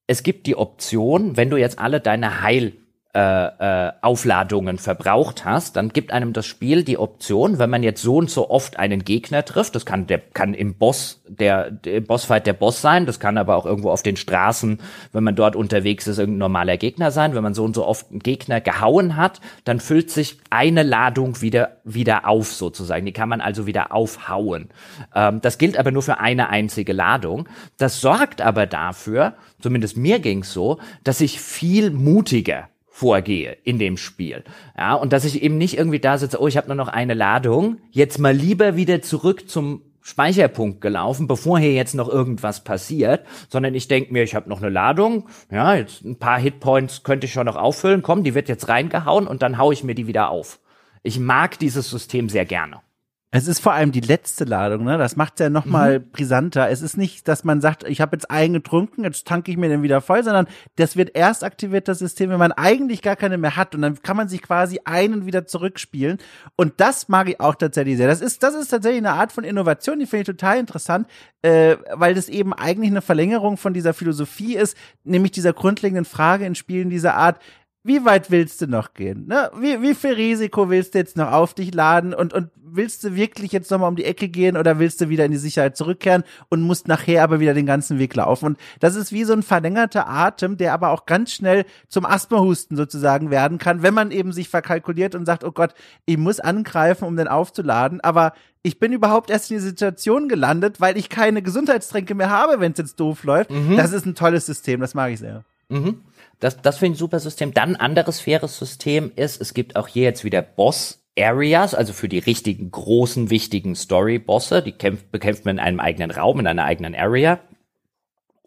es gibt die Option, wenn du jetzt alle deine Heil äh, äh, Aufladungen verbraucht hast, dann gibt einem das Spiel die Option, wenn man jetzt so und so oft einen Gegner trifft, das kann der kann im Boss der, der Bossfight der Boss sein, das kann aber auch irgendwo auf den Straßen, wenn man dort unterwegs ist, irgendein normaler Gegner sein. Wenn man so und so oft einen Gegner gehauen hat, dann füllt sich eine Ladung wieder wieder auf sozusagen. Die kann man also wieder aufhauen. Ähm, das gilt aber nur für eine einzige Ladung. Das sorgt aber dafür, zumindest mir ging's so, dass ich viel mutiger vorgehe in dem Spiel. Ja, und dass ich eben nicht irgendwie da sitze, oh, ich habe nur noch eine Ladung, jetzt mal lieber wieder zurück zum Speicherpunkt gelaufen, bevor hier jetzt noch irgendwas passiert, sondern ich denke mir, ich habe noch eine Ladung, ja, jetzt ein paar Hitpoints könnte ich schon noch auffüllen, komm, die wird jetzt reingehauen und dann hau ich mir die wieder auf. Ich mag dieses System sehr gerne. Es ist vor allem die letzte Ladung, ne? Das macht es ja noch mal mhm. brisanter. Es ist nicht, dass man sagt, ich habe jetzt einen getrunken, jetzt tanke ich mir den wieder voll, sondern das wird erst aktiviert, das System, wenn man eigentlich gar keine mehr hat. Und dann kann man sich quasi einen wieder zurückspielen. Und das mag ich auch tatsächlich sehr. Das ist, das ist tatsächlich eine Art von Innovation, die finde ich total interessant, äh, weil das eben eigentlich eine Verlängerung von dieser Philosophie ist, nämlich dieser grundlegenden Frage in Spielen dieser Art, wie weit willst du noch gehen? Ne? Wie, wie viel Risiko willst du jetzt noch auf dich laden? Und, und willst du wirklich jetzt nochmal um die Ecke gehen oder willst du wieder in die Sicherheit zurückkehren und musst nachher aber wieder den ganzen Weg laufen? Und das ist wie so ein verlängerter Atem, der aber auch ganz schnell zum Asthmahusten sozusagen werden kann, wenn man eben sich verkalkuliert und sagt, oh Gott, ich muss angreifen, um den aufzuladen. Aber ich bin überhaupt erst in die Situation gelandet, weil ich keine Gesundheitstränke mehr habe, wenn es jetzt doof läuft. Mhm. Das ist ein tolles System, das mag ich sehr. Mhm. Das, das finde ich ein super System. Dann ein anderes faires System ist, es gibt auch hier jetzt wieder Boss Areas, also für die richtigen großen, wichtigen Story-Bosse, die kämpft, bekämpft man in einem eigenen Raum, in einer eigenen Area.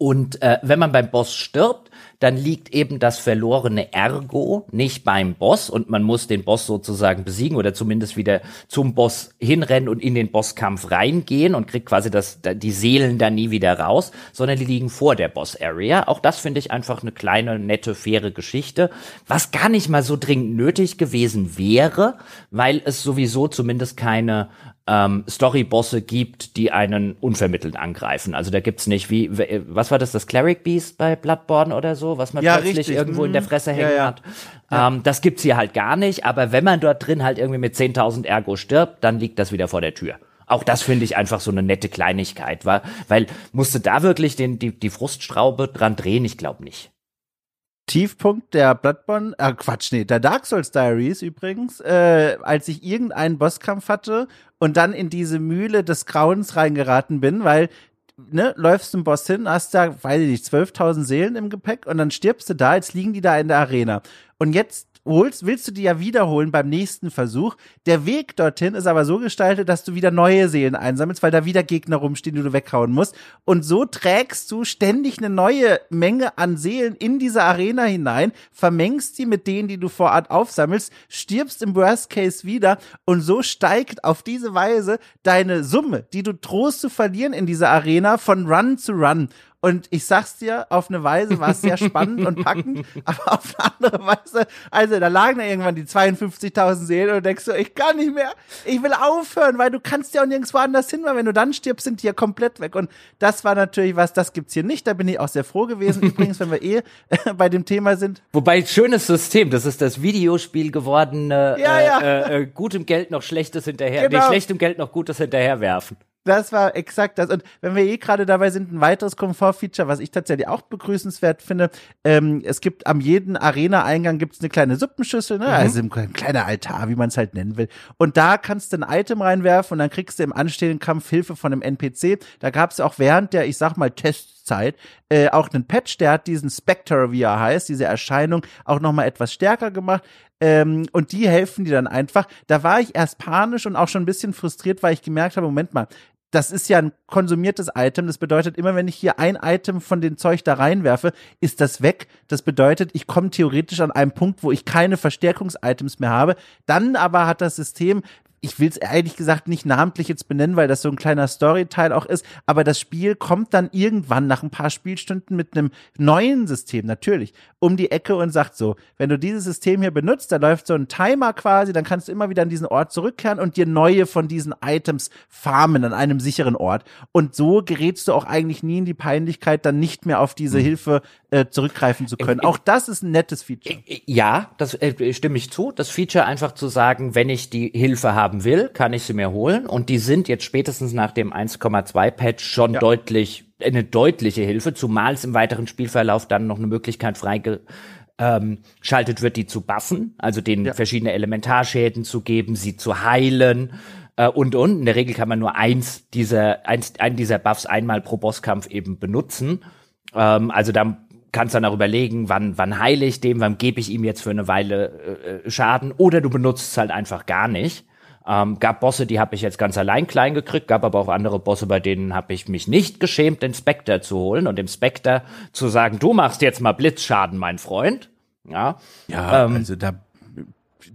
Und äh, wenn man beim Boss stirbt, dann liegt eben das verlorene Ergo nicht beim Boss und man muss den Boss sozusagen besiegen oder zumindest wieder zum Boss hinrennen und in den Bosskampf reingehen und kriegt quasi das, die Seelen da nie wieder raus, sondern die liegen vor der Boss-Area. Auch das finde ich einfach eine kleine, nette, faire Geschichte, was gar nicht mal so dringend nötig gewesen wäre, weil es sowieso zumindest keine ähm, Story-Bosse gibt, die einen unvermittelt angreifen. Also da gibt's nicht wie, was war das, das Cleric Beast bei Bloodborne oder so, was man ja, plötzlich richtig. irgendwo in der mhm. Fresse hängen ja, ja. hat. Ähm, das gibt's hier halt gar nicht, aber wenn man dort drin halt irgendwie mit 10.000 Ergo stirbt, dann liegt das wieder vor der Tür. Auch das finde ich einfach so eine nette Kleinigkeit, war, weil musste da wirklich den, die, die Fruststraube dran drehen? Ich glaube nicht. Tiefpunkt der Bloodborne, äh Quatsch, nee, der Dark Souls Diaries übrigens, äh, als ich irgendeinen Bosskampf hatte und dann in diese Mühle des Grauens reingeraten bin, weil ne, läufst zum Boss hin, hast da, weiß ich nicht, 12.000 Seelen im Gepäck und dann stirbst du da, jetzt liegen die da in der Arena. Und jetzt holst, willst du die ja wiederholen beim nächsten Versuch. Der Weg dorthin ist aber so gestaltet, dass du wieder neue Seelen einsammelst, weil da wieder Gegner rumstehen, die du weghauen musst. Und so trägst du ständig eine neue Menge an Seelen in diese Arena hinein, vermengst sie mit denen, die du vor Ort aufsammelst, stirbst im Worst Case wieder und so steigt auf diese Weise deine Summe, die du trost zu verlieren in dieser Arena von Run zu Run. Und ich sag's dir, auf eine Weise war es sehr spannend und packend, aber auf eine andere Weise, also da lagen da irgendwann die 52.000 Seelen und denkst so, ich kann nicht mehr, ich will aufhören, weil du kannst ja auch nirgendwo anders hin, weil wenn du dann stirbst, sind die ja komplett weg. Und das war natürlich was, das gibt's hier nicht, da bin ich auch sehr froh gewesen. Übrigens, wenn wir eh bei dem Thema sind. Wobei, schönes System, das ist das Videospiel gewordene, ja, ja. Äh, äh, gutem Geld noch Schlechtes hinterher, genau. nee, schlechtem Geld noch Gutes hinterherwerfen. Das war exakt das. Und wenn wir eh gerade dabei sind, ein weiteres Komfortfeature, was ich tatsächlich auch begrüßenswert finde, ähm, es gibt am jeden Arena-Eingang gibt's eine kleine Suppenschüssel, ne? Mhm. also ein kleiner Altar, wie man es halt nennen will. Und da kannst du ein Item reinwerfen und dann kriegst du im anstehenden Kampf Hilfe von einem NPC. Da gab's auch während der, ich sag mal, Testzeit äh, auch einen Patch, der hat diesen Spectre, wie er heißt, diese Erscheinung auch nochmal etwas stärker gemacht. Ähm, und die helfen dir dann einfach. Da war ich erst panisch und auch schon ein bisschen frustriert, weil ich gemerkt habe, Moment mal, das ist ja ein konsumiertes Item. Das bedeutet, immer wenn ich hier ein Item von dem Zeug da reinwerfe, ist das weg. Das bedeutet, ich komme theoretisch an einem Punkt, wo ich keine Verstärkungs-Items mehr habe. Dann aber hat das System ich will es ehrlich gesagt nicht namentlich jetzt benennen, weil das so ein kleiner Storyteil auch ist, aber das Spiel kommt dann irgendwann nach ein paar Spielstunden mit einem neuen System, natürlich, um die Ecke und sagt so, wenn du dieses System hier benutzt, da läuft so ein Timer quasi, dann kannst du immer wieder an diesen Ort zurückkehren und dir neue von diesen Items farmen an einem sicheren Ort. Und so gerätst du auch eigentlich nie in die Peinlichkeit, dann nicht mehr auf diese mhm. Hilfe äh, zurückgreifen zu können. Auch das ist ein nettes Feature. Ja, das äh, stimme ich zu. Das Feature einfach zu sagen, wenn ich die Hilfe haben will, kann ich sie mir holen. Und die sind jetzt spätestens nach dem 1,2 Patch schon ja. deutlich, eine deutliche Hilfe, zumal es im weiteren Spielverlauf dann noch eine Möglichkeit freigeschaltet ähm, wird, die zu buffen, also denen ja. verschiedene Elementarschäden zu geben, sie zu heilen äh, und und. In der Regel kann man nur eins dieser, eins, einen dieser Buffs einmal pro Bosskampf eben benutzen. Ähm, also da kannst dann auch überlegen, wann, wann heile ich dem, wann gebe ich ihm jetzt für eine Weile äh, Schaden oder du benutzt es halt einfach gar nicht. Ähm, gab Bosse, die habe ich jetzt ganz allein klein gekriegt, gab aber auch andere Bosse, bei denen habe ich mich nicht geschämt, den Spectre zu holen und dem Spectre zu sagen, du machst jetzt mal Blitzschaden, mein Freund. Ja, ja ähm, also da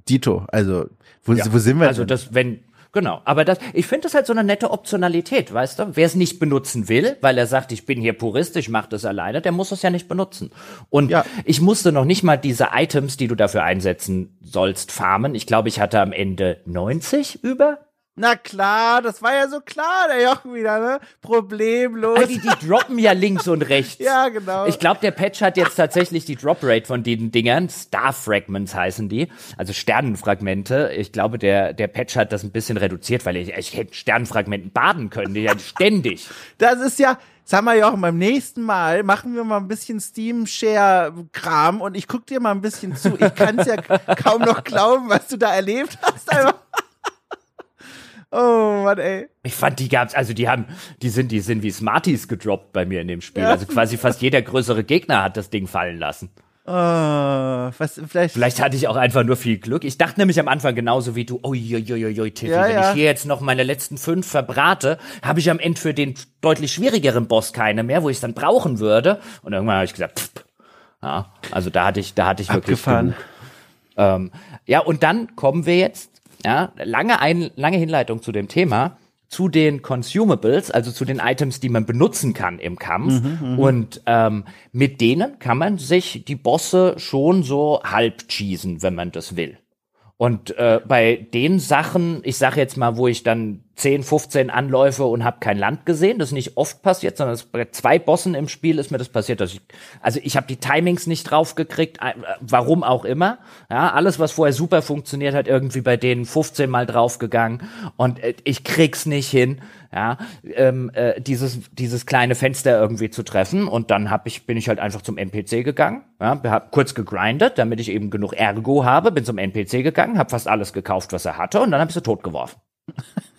Dito, also wo, ja, wo sind wir? Also denn? das, wenn Genau, aber das, ich finde das halt so eine nette Optionalität, weißt du? Wer es nicht benutzen will, weil er sagt, ich bin hier Purist, ich mache das alleine, der muss es ja nicht benutzen. Und ja. ich musste noch nicht mal diese Items, die du dafür einsetzen sollst, farmen. Ich glaube, ich hatte am Ende 90 über. Na klar, das war ja so klar, der Jochen wieder, ne? Problemlos. Die, die droppen ja links und rechts. ja, genau. Ich glaube, der Patch hat jetzt tatsächlich die Drop Rate von den Dingern. Star Fragments heißen die. Also Sternenfragmente. Ich glaube, der, der Patch hat das ein bisschen reduziert, weil ich, ich hätte Sternenfragmenten baden können. Die ja ständig. Das ist ja, Sag mal, Jochen, beim nächsten Mal machen wir mal ein bisschen Steam-Share-Kram und ich guck dir mal ein bisschen zu. Ich kann es ja kaum noch glauben, was du da erlebt hast. Einfach. Oh Mann, ey. Ich fand, die gab's, also die haben, die sind, die sind wie Smarties gedroppt bei mir in dem Spiel. Ja. Also quasi fast jeder größere Gegner hat das Ding fallen lassen. Oh, was, vielleicht, Vielleicht hatte ich auch einfach nur viel Glück. Ich dachte nämlich am Anfang genauso wie du, uiuiuiui, Tiffy, Ja, wenn ja. ich hier jetzt noch meine letzten fünf verbrate, habe ich am Ende für den deutlich schwierigeren Boss keine mehr, wo ich es dann brauchen würde. Und irgendwann habe ich gesagt, pff, ja, also da hatte ich, da hatte ich wirklich Abgefahren. genug. Ähm, ja, und dann kommen wir jetzt, ja, lange, ein, lange Hinleitung zu dem Thema, zu den Consumables, also zu den Items, die man benutzen kann im Kampf. und ähm, mit denen kann man sich die Bosse schon so halb cheesen, wenn man das will. Und äh, bei den Sachen, ich sage jetzt mal, wo ich dann 10, 15 Anläufe und habe kein Land gesehen, das ist nicht oft passiert, sondern bei zwei Bossen im Spiel ist mir das passiert. Dass ich, also ich habe die Timings nicht draufgekriegt, äh, warum auch immer. Ja, alles, was vorher super funktioniert hat, irgendwie bei denen 15 Mal draufgegangen und äh, ich krieg's nicht hin, ja, ähm, äh, dieses dieses kleine Fenster irgendwie zu treffen. Und dann hab ich bin ich halt einfach zum NPC gegangen, ja, hab kurz gegrindet, damit ich eben genug Ergo habe, bin zum NPC gegangen, habe fast alles gekauft, was er hatte, und dann habe ich sie tot geworfen.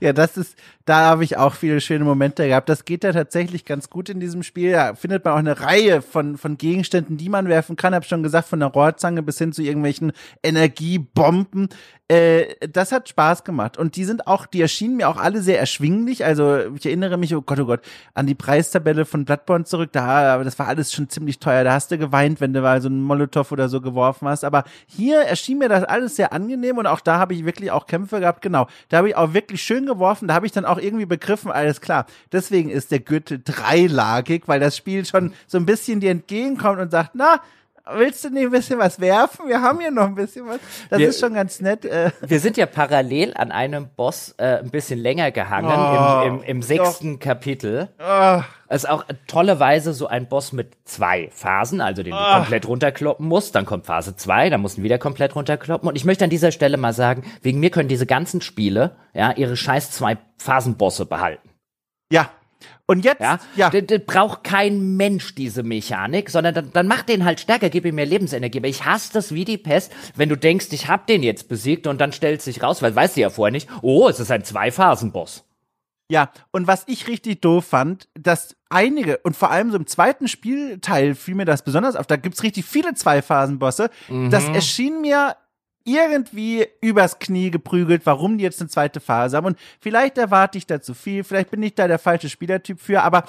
Ja, das ist, da habe ich auch viele schöne Momente gehabt. Das geht ja tatsächlich ganz gut in diesem Spiel. Da findet man auch eine Reihe von, von Gegenständen, die man werfen kann. Hab schon gesagt, von der Rohrzange bis hin zu irgendwelchen Energiebomben. Äh, das hat Spaß gemacht. Und die sind auch, die erschienen mir auch alle sehr erschwinglich. Also ich erinnere mich, oh Gott, oh Gott, an die Preistabelle von Bloodborne zurück. Da, das war alles schon ziemlich teuer. Da hast du geweint, wenn du mal so einen Molotow oder so geworfen hast. Aber hier erschien mir das alles sehr angenehm und auch da habe ich wirklich auch Kämpfe gehabt. Genau, da habe ich auch wirklich schön geworfen. Da habe ich dann auch irgendwie begriffen, alles klar. Deswegen ist der Gürtel dreilagig, weil das Spiel schon so ein bisschen dir entgegenkommt und sagt, na, willst du nicht ein bisschen was werfen? Wir haben hier noch ein bisschen was. Das Wir- ist schon ganz nett. Äh, Wir sind ja parallel an einem Boss äh, ein bisschen länger gehangen Oh, im, im, im sechsten Kapitel. oh, Es ist auch tollerweise so ein Boss mit zwei Phasen, also den du Ah. komplett runterkloppen musst. Dann kommt Phase zwei, dann musst du wieder komplett runterkloppen. Und ich möchte an dieser Stelle mal sagen, wegen mir können diese ganzen Spiele ja ihre scheiß zwei Phasenbosse behalten. ja. Und jetzt, Ja, ja. Das, das braucht kein Mensch diese Mechanik, sondern dann, dann mach den halt stärker, gib ihm mehr Lebensenergie. Aber ich hasse das wie die Pest, wenn du denkst, ich hab den jetzt besiegt und dann stellt sich raus, weil weißt du ja vorher nicht, oh, es ist ein Zwei-Phasen-Boss. Ja, und was ich richtig doof fand, dass einige, und vor allem so im zweiten Spielteil fiel mir das besonders auf, da gibt's richtig viele Zwei-Phasen-Bosse. Das erschien mir irgendwie übers Knie geprügelt, warum die jetzt eine zweite Phase haben. Und vielleicht erwarte ich da zu viel, vielleicht bin ich da der falsche Spielertyp für, aber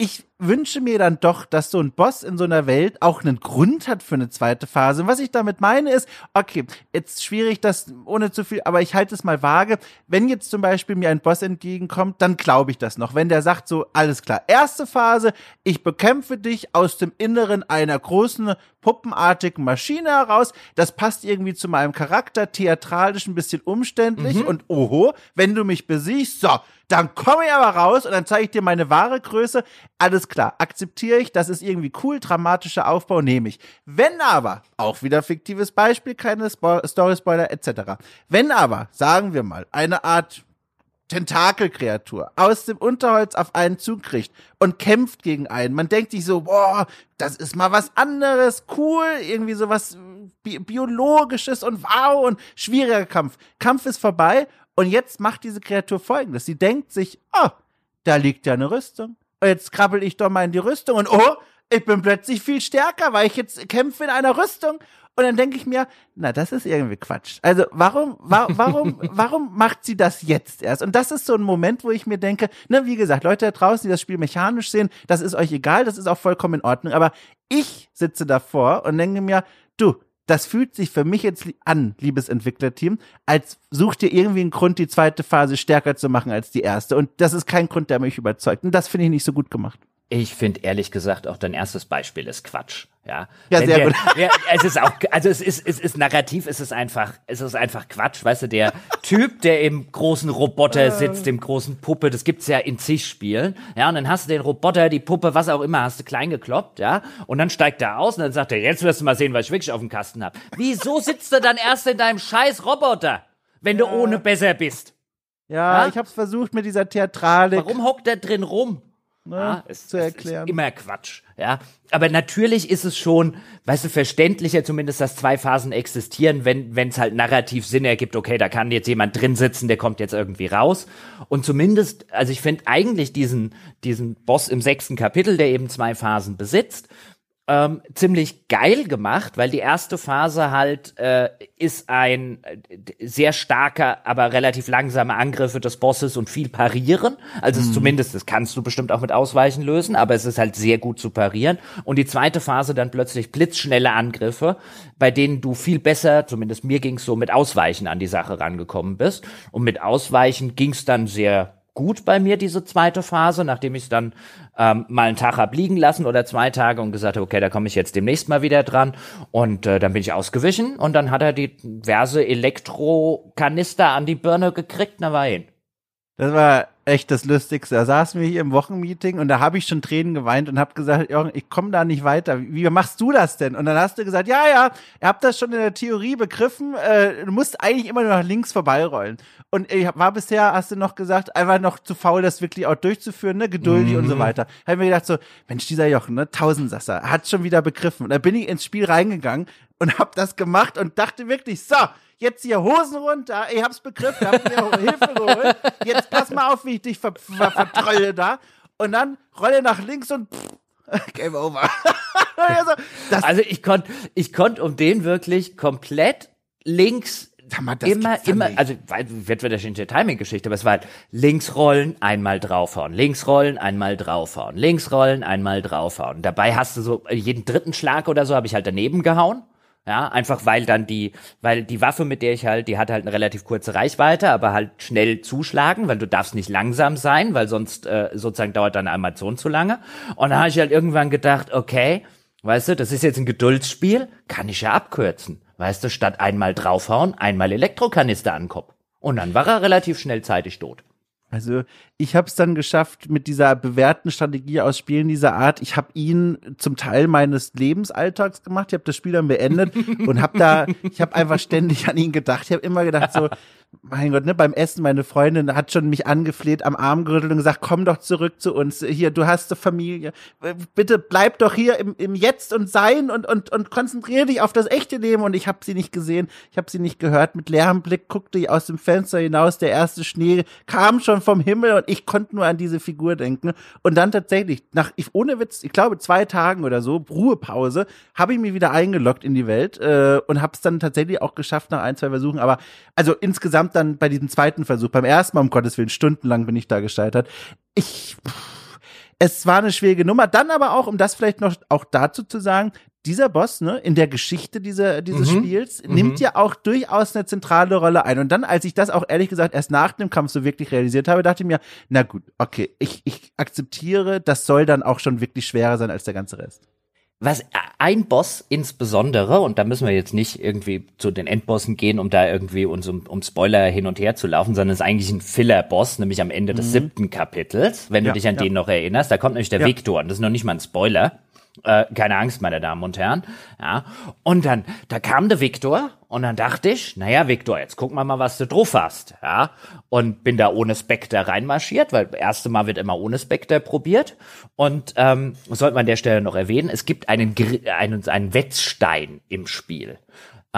ich wünsche mir dann doch, dass so ein Boss in so einer Welt auch einen Grund hat für eine zweite Phase. Und was ich damit meine ist, okay, jetzt schwierig, das ohne zu viel, aber ich halte es mal vage. Wenn jetzt zum Beispiel mir ein Boss entgegenkommt, dann glaube ich das noch. Wenn der sagt so, alles klar, erste Phase, ich bekämpfe dich aus dem Inneren einer großen puppenartigen Maschine heraus. Das passt irgendwie zu meinem Charakter, theatralisch ein bisschen umständlich und oho, wenn du mich besiegst, so, dann komme ich aber raus und dann zeige ich dir meine wahre Größe. Alles klar, akzeptiere ich, das ist irgendwie cool, dramatischer Aufbau nehme ich. Wenn aber, auch wieder fiktives Beispiel, keine Spo Story-Spoiler etc. Wenn aber, sagen wir mal, eine Art Tentakelkreatur aus dem Unterholz auf einen zukriegt und kämpft gegen einen. Man denkt sich so, boah, das ist mal was anderes, cool, irgendwie sowas bi biologisches und wow und schwieriger Kampf. Kampf ist vorbei und jetzt macht diese Kreatur folgendes. Sie denkt sich, oh, da liegt ja eine Rüstung. Und jetzt krabbel ich doch mal in die Rüstung und oh, ich bin plötzlich viel stärker, weil ich jetzt kämpfe in einer Rüstung. Und dann denke ich mir, na, das ist irgendwie Quatsch. Also warum, wa warum, warum macht sie das jetzt erst? Und das ist so ein Moment, wo ich mir denke, ne, wie gesagt, Leute da draußen, die das Spiel mechanisch sehen, das ist euch egal, das ist auch vollkommen in Ordnung. Aber ich sitze davor und denke mir, du, das fühlt sich für mich jetzt an, liebes Entwicklerteam, als sucht ihr irgendwie einen Grund, die zweite Phase stärker zu machen als die erste. Und das ist kein Grund, der mich überzeugt. Und das finde ich nicht so gut gemacht. Ich finde ehrlich gesagt auch dein erstes Beispiel ist Quatsch. Ja, Ja, sehr der, gut. Ja, es ist auch, also es ist, es ist narrativ, es ist einfach, es ist einfach Quatsch. Weißt du, der Typ, der im großen Roboter sitzt, dem großen Puppe, das gibt's ja in zig Spielen. Ja, und dann hast du den Roboter, die Puppe, was auch immer, hast du klein gekloppt, ja, und dann steigt er aus und dann sagt er, jetzt wirst du mal sehen, was ich wirklich auf dem Kasten hab. Wieso sitzt du dann erst in deinem scheiß Roboter, wenn du ohne besser bist? Ja, Ja? ich habe es versucht mit dieser Theatralik. Warum hockt der drin rum? Ne, Ja, es, zu es erklären. Ist immer Quatsch, ja. Aber natürlich ist es schon, weißt du, verständlicher zumindest, dass zwei Phasen existieren, wenn wenn es halt narrativ Sinn ergibt, okay, da kann jetzt jemand drin sitzen, der kommt jetzt irgendwie raus. Und zumindest, also ich finde eigentlich diesen, diesen Boss im sechsten Kapitel, der eben zwei Phasen besitzt, ähm, ziemlich geil gemacht, weil die erste Phase halt äh, ist ein äh, sehr starker, aber relativ langsamer Angriffe des Bosses und viel parieren. Also mhm. zumindest, das kannst du bestimmt auch mit Ausweichen lösen, aber es ist halt sehr gut zu parieren. Und die zweite Phase dann plötzlich blitzschnelle Angriffe, bei denen du viel besser, zumindest mir ging's so, mit Ausweichen an die Sache rangekommen bist. Und mit Ausweichen ging's dann sehr gut bei mir, diese zweite Phase, nachdem ich es dann ähm, mal einen Tag hab liegen lassen oder zwei Tage und gesagt habe, okay, da komme ich jetzt demnächst mal wieder dran. Und äh, dann bin ich ausgewichen und dann hat er die diverse Elektrokanister an die Birne gekriegt, na war hin. Das war echt das Lustigste. Da saßen wir hier im Wochenmeeting und da habe ich schon Tränen geweint und habe gesagt, Jürgen, ich komme da nicht weiter. Wie machst du das denn? Und dann hast du gesagt, ja, ja, ihr habt das schon in der Theorie begriffen. Äh, du musst eigentlich immer nur nach links vorbeirollen. Und ich war bisher, hast du noch gesagt, einfach noch zu faul, das wirklich auch durchzuführen, ne, geduldig mhm. und so mhm. weiter. Habe mir gedacht so, Mensch, dieser Jochen, ne, Tausendsasser, hat schon wieder begriffen. Und da bin ich ins Spiel reingegangen und habe das gemacht und dachte wirklich, so, jetzt hier Hosen runter, ich hab's begriffen, hab mir Hilfe geholt, jetzt pass mal auf, wie ich dich ver ver vertrolle da. Und dann rolle nach links und pff, Game over. also, also ich konnte ich konnt um den wirklich komplett links Mal, immer, immer, also wird wieder eine Timing-Geschichte, aber es war halt links rollen, einmal draufhauen, links rollen, einmal draufhauen, links rollen, einmal draufhauen. Dabei hast du so jeden dritten Schlag oder so habe ich halt daneben gehauen. Ja, einfach weil dann die, weil die Waffe, mit der ich halt, die hat halt eine relativ kurze Reichweite, aber halt schnell zuschlagen, weil du darfst nicht langsam sein, weil sonst äh, sozusagen dauert deine Animation zu lange. Und dann habe ich halt irgendwann gedacht, okay, weißt du, das ist jetzt ein Geduldsspiel, kann ich ja abkürzen. Weißt du, statt einmal draufhauen, einmal Elektrokanister an Kopf. Und dann war er relativ schnell zeitig tot. Also ich habe es dann geschafft mit dieser bewährten Strategie aus Spielen dieser Art. Ich habe ihn zum Teil meines Lebensalltags gemacht. Ich habe das Spiel dann beendet und habe da, ich habe einfach ständig an ihn gedacht. Ich habe immer gedacht so, mein Gott, ne, beim Essen, meine Freundin hat schon mich angefleht, am Arm gerüttelt und gesagt, komm doch zurück zu uns. Hier, du hast eine Familie. Bitte bleib doch hier im, im Jetzt und Sein und, und, und konzentriere dich auf das echte Leben. Und ich habe sie nicht gesehen, ich habe sie nicht gehört. Mit leerem Blick guckte ich aus dem Fenster hinaus. Der erste Schnee kam schon vom Himmel und ich konnte nur an diese Figur denken. Und dann tatsächlich, nach, ich, ohne Witz, ich glaube zwei Tagen oder so, Ruhepause, habe ich mich wieder eingeloggt in die Welt äh, und habe es dann tatsächlich auch geschafft nach ein, zwei Versuchen. Aber also insgesamt insgesamt dann bei diesem zweiten Versuch, beim ersten Mal, um Gottes Willen, stundenlang bin ich da gescheitert. Ich, es war eine schwierige Nummer. Dann aber auch, um das vielleicht noch auch dazu zu sagen, dieser Boss, ne, in der Geschichte dieser, dieses mhm. Spiels, mhm. nimmt ja auch durchaus eine zentrale Rolle ein. Und dann, als ich das auch ehrlich gesagt erst nach dem Kampf so wirklich realisiert habe, dachte ich mir, na gut, okay, ich, ich akzeptiere, das soll dann auch schon wirklich schwerer sein als der ganze Rest was ein Boss insbesondere, und da müssen wir jetzt nicht irgendwie zu den Endbossen gehen, um da irgendwie uns um, um Spoiler hin und her zu laufen, sondern es ist eigentlich ein Filler-Boss, nämlich am Ende des mhm. siebten Kapitels, wenn ja, du dich an ja. den noch erinnerst. Da kommt nämlich der ja. Viktor, und das ist noch nicht mal ein Spoiler. Äh, keine Angst, meine Damen und Herren. Ja. Und dann, da kam der Viktor und dann dachte ich, naja, Viktor, jetzt gucken wir mal, was du drauf hast. Ja. Und bin da ohne Spectre reinmarschiert, weil das erste Mal wird immer ohne Spectre probiert. Und ähm, sollte man an der Stelle noch erwähnen, es gibt einen, einen, einen Wetzstein im Spiel.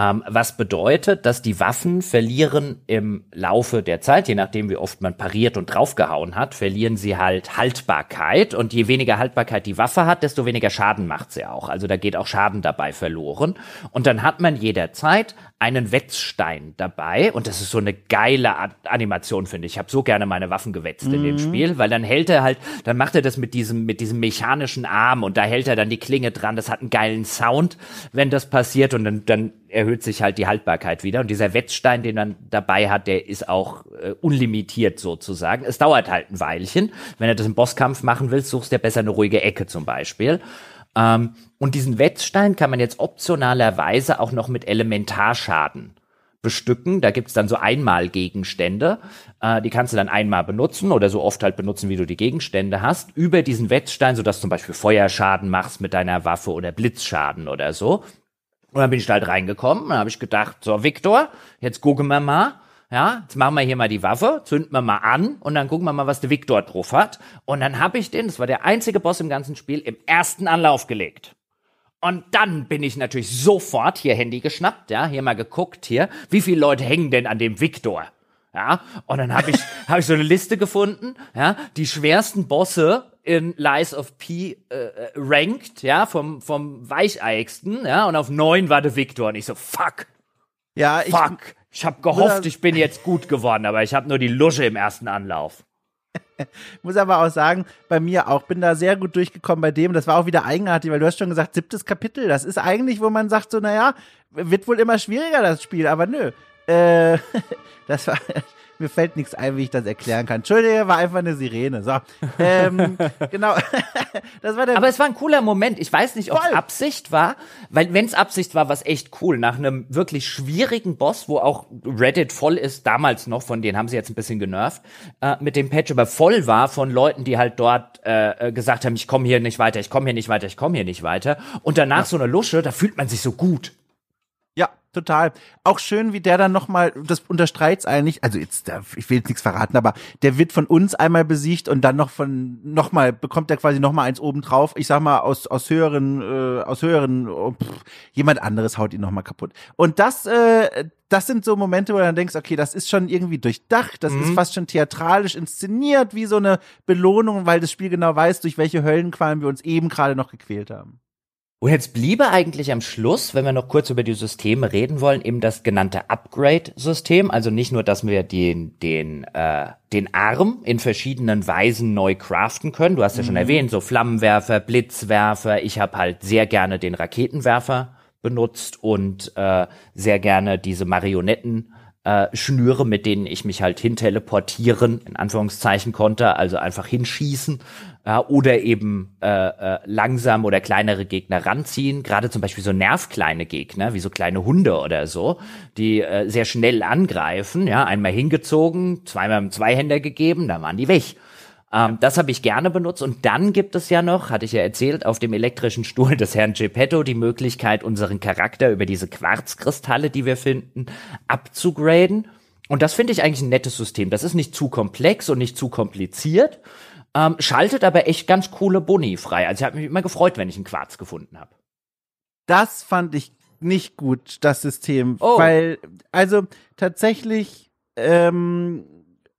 Ähm, was bedeutet, dass die Waffen verlieren im Laufe der Zeit, je nachdem wie oft man pariert und draufgehauen hat, verlieren sie halt Haltbarkeit. Und je weniger Haltbarkeit die Waffe hat, desto weniger Schaden macht sie auch. Also da geht auch Schaden dabei verloren. Und dann hat man jederzeit einen Wetzstein dabei. Und das ist so eine geile Animation, finde ich. Ich habe so gerne meine Waffen gewetzt mhm. in dem mhm. Spiel, weil dann hält er halt, dann macht er das mit diesem, mit diesem mechanischen Arm und da hält er dann die Klinge dran. Das hat einen geilen Sound, wenn das passiert. Und dann, dann erhöht sich halt die Haltbarkeit wieder. Und dieser Wetzstein, den man dabei hat, der ist auch äh, unlimitiert sozusagen. Es dauert halt ein Weilchen. Wenn du das im Bosskampf machen willst, suchst du ja besser eine ruhige Ecke zum Beispiel. Ähm, und diesen Wetzstein kann man jetzt optionalerweise auch noch mit Elementarschaden bestücken. Da gibt's dann so Einmalgegenstände. Äh, die kannst du dann einmal benutzen oder so oft halt benutzen, wie du die Gegenstände hast, über diesen Wetzstein, sodass zum Beispiel Feuerschaden machst mit deiner Waffe oder Blitzschaden oder so. Und dann bin ich da halt reingekommen und habe ich gedacht, so Viktor, jetzt gucken wir mal, ja, jetzt machen wir hier mal die Waffe, zünden wir mal an und dann gucken wir mal, was der Viktor drauf hat. Und dann habe ich den, das war der einzige Boss im ganzen Spiel, im ersten Anlauf gelegt. Und dann bin ich natürlich sofort hier Handy geschnappt, ja, hier mal geguckt hier, wie viele Leute hängen denn an dem Viktor? Ja, und dann habe ich hab ich so eine Liste gefunden, ja, die schwersten Bosse in Lies of P äh, ranked, ja, vom, vom weicheigsten, ja, und auf neun war der Victor. Und ich so, fuck. Ja, ich, fuck. Ich habe gehofft, ich bin jetzt gut geworden, aber ich habe nur die Lusche im ersten Anlauf. muss aber auch sagen, bei mir auch, bin da sehr gut durchgekommen bei dem. Das war auch wieder eigenartig, weil du hast schon gesagt, siebtes Kapitel. Das ist eigentlich, wo man sagt, so, naja, wird wohl immer schwieriger, das Spiel, aber nö. Äh, das war, mir fällt nichts ein, wie ich das erklären kann. Entschuldige, war einfach eine Sirene. So, ähm, genau. das war der Aber es war ein cooler Moment. Ich weiß nicht, ob es Absicht war, weil wenn es Absicht war, war es echt cool. Nach einem wirklich schwierigen Boss, wo auch Reddit voll ist, damals noch, von denen haben sie jetzt ein bisschen genervt, äh, mit dem Patch, aber voll war von Leuten, die halt dort äh, äh gesagt haben, ich komme hier nicht weiter, ich komme hier nicht weiter, ich komme hier nicht weiter. Und danach ja. so eine Lusche, da fühlt man sich so gut total. Auch schön, wie der dann nochmal, das unterstreicht's eigentlich, also jetzt, ich will jetzt nichts verraten, aber der wird von uns einmal besiegt und dann noch von, nochmal, bekommt er quasi nochmal eins oben drauf. Ich sag mal, aus, aus höheren, äh, aus höheren, oh, pff, jemand anderes haut ihn nochmal kaputt. Und das, äh, das sind so Momente, wo du dann denkst, okay, das ist schon irgendwie durchdacht, das mhm. ist fast schon theatralisch inszeniert, wie so eine Belohnung, weil das Spiel genau weiß, durch welche Höllenqualen wir uns eben gerade noch gequält haben. Und jetzt bliebe eigentlich am Schluss, wenn wir noch kurz über die Systeme reden wollen, eben das genannte Upgrade-System. Also nicht nur, dass wir den, den, äh, den Arm in verschiedenen Weisen neu craften können. Du hast ja schon mhm. erwähnt, so Flammenwerfer, Blitzwerfer. Ich habe halt sehr gerne den Raketenwerfer benutzt und äh, sehr gerne diese Marionetten äh, Schnüre, mit denen ich mich halt hinteleportieren, in Anführungszeichen konnte, also einfach hinschießen ja, oder eben äh, äh, langsam oder kleinere Gegner ranziehen, gerade zum Beispiel so nervkleine Gegner, wie so kleine Hunde oder so, die äh, sehr schnell angreifen, ja, einmal hingezogen, zweimal im Zweihänder gegeben, dann waren die weg. Ähm, das habe ich gerne benutzt. Und dann gibt es ja noch, hatte ich ja erzählt, auf dem elektrischen Stuhl des Herrn Geppetto die Möglichkeit, unseren Charakter über diese Quarzkristalle, die wir finden, abzugraden. Und das finde ich eigentlich ein nettes System. Das ist nicht zu komplex und nicht zu kompliziert, ähm, schaltet aber echt ganz coole Boni frei. Also ich habe mich immer gefreut, wenn ich einen Quarz gefunden habe. Das fand ich nicht gut, das System. Oh. Weil, also tatsächlich, ähm,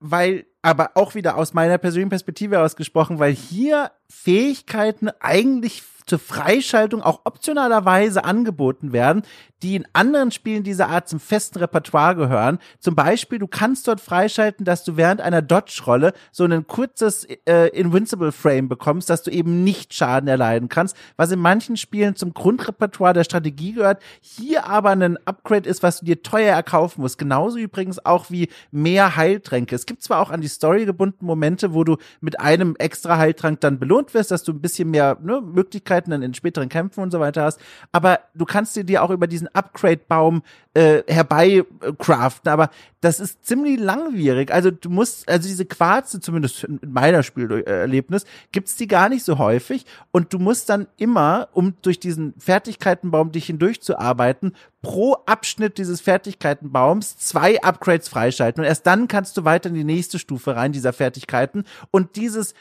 weil, aber auch wieder aus meiner persönlichen Perspektive ausgesprochen, weil hier Fähigkeiten eigentlich zur Freischaltung auch optionalerweise angeboten werden, die in anderen Spielen dieser Art zum festen Repertoire gehören. Zum Beispiel, du kannst dort freischalten, dass du während einer Dodge-Rolle so ein kurzes äh, Invincible Frame bekommst, dass du eben nicht Schaden erleiden kannst, was in manchen Spielen zum Grundrepertoire der Strategie gehört, hier aber ein Upgrade ist, was du dir teuer erkaufen musst. Genauso übrigens auch wie mehr Heiltränke. Es gibt zwar auch an die Story gebunden Momente, wo du mit einem extra Heiltrank dann belohnt wirst, dass du ein bisschen mehr ne, Möglichkeiten dann in späteren Kämpfen und so weiter hast, aber du kannst dir dir auch über diesen Upgrade-Baum äh, herbeicraften, aber das ist ziemlich langwierig. Also du musst, also diese Quarze, zumindest in meiner Spielerlebnis, gibt's die gar nicht so häufig. Und du musst dann immer, um durch diesen Fertigkeitenbaum dich hindurchzuarbeiten, pro Abschnitt dieses Fertigkeitenbaums zwei Upgrades freischalten. Und erst dann kannst du weiter in die nächste Stufe rein dieser Fertigkeiten. Und dieses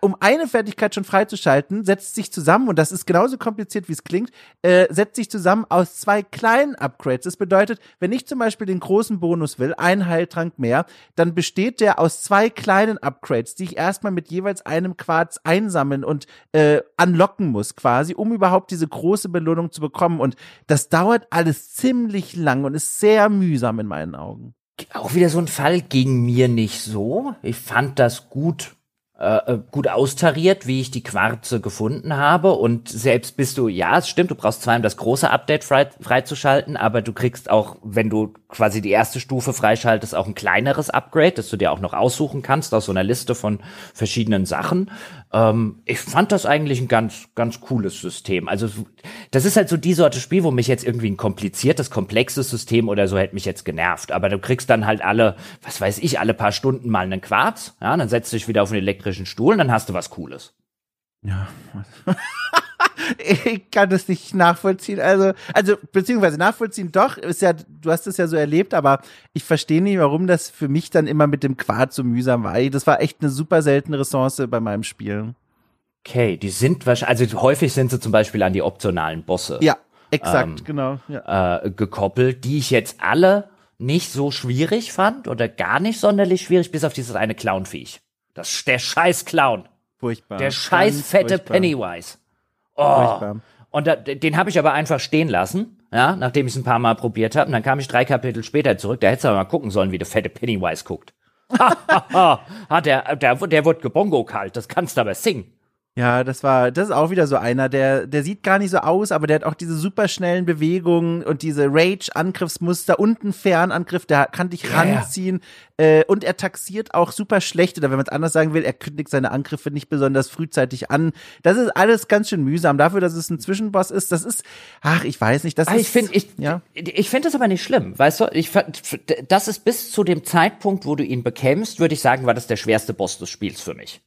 um eine Fertigkeit schon freizuschalten, setzt sich zusammen, und das ist genauso kompliziert, wie es klingt, äh, setzt sich zusammen aus zwei kleinen Upgrades. Das bedeutet, wenn ich zum Beispiel den großen Bonus will, ein Heiltrank mehr, dann besteht der aus zwei kleinen Upgrades, die ich erstmal mit jeweils einem Quarz einsammeln und äh, unlocken muss, quasi, um überhaupt diese große Belohnung zu bekommen. Und das dauert alles ziemlich lang und ist sehr mühsam in meinen Augen. Auch wieder so ein Fall gegen mir nicht so. Ich fand das gut äh, äh, gut austariert, wie ich die Quarze gefunden habe. Und selbst bist du, ja, es stimmt, du brauchst zwar, das große Update frei, freizuschalten, aber du kriegst auch, wenn du quasi die erste Stufe freischaltest, auch ein kleineres Upgrade, das du dir auch noch aussuchen kannst aus so einer Liste von verschiedenen Sachen. Ähm, ich fand das eigentlich ein ganz, ganz cooles System. Also das ist halt so die Sorte Spiel, wo mich jetzt irgendwie ein kompliziertes, komplexes System oder so hätte mich jetzt genervt. Aber du kriegst dann halt alle, was weiß ich, alle paar Stunden mal einen Quarz. Ja, dann setzt du dich wieder auf einen elektrischen Stuhl und dann hast du was Cooles. Ja. ich kann das nicht nachvollziehen. Also, also, beziehungsweise nachvollziehen doch, ist ja, du hast es ja so erlebt, aber ich verstehe nicht, warum das für mich dann immer mit dem Quad so mühsam war. Das war echt eine super seltene Ressource bei meinem Spielen. Okay, die sind wahrscheinlich, also häufig sind sie zum Beispiel an die optionalen Bosse. Ja, exakt, ähm, genau. Ja. Äh, gekoppelt, die ich jetzt alle nicht so schwierig fand oder gar nicht sonderlich schwierig, bis auf dieses eine Clownviech. Das der scheiß Clown. Furchtbar. Der scheiß Ganz fette furchtbar. Pennywise. Oh. Und da, den habe ich aber einfach stehen lassen, ja, nachdem ich es ein paar Mal probiert habe. Und dann kam ich drei Kapitel später zurück. Da hättest du aber mal gucken sollen, wie der fette Pennywise guckt. ha, der, der, der wird gebongo kalt, das kannst du aber singen. Ja, das war, das ist auch wieder so einer, der, der sieht gar nicht so aus, aber der hat auch diese superschnellen Bewegungen und diese Rage-Angriffsmuster und einen Fernangriff, der kann dich Ja, ranziehen. Äh, und er taxiert auch super schlecht, oder wenn man es anders sagen will, er kündigt seine Angriffe nicht besonders frühzeitig an. Das ist alles ganz schön mühsam. Dafür, dass es ein Zwischenboss ist, das ist, ach, ich weiß nicht, das Ah, ist. ich finde, ich, ja. ich finde das aber nicht schlimm, weißt du? Ich, das ist bis zu dem Zeitpunkt, wo du ihn bekämpfst, würde ich sagen, war das der schwerste Boss des Spiels für mich.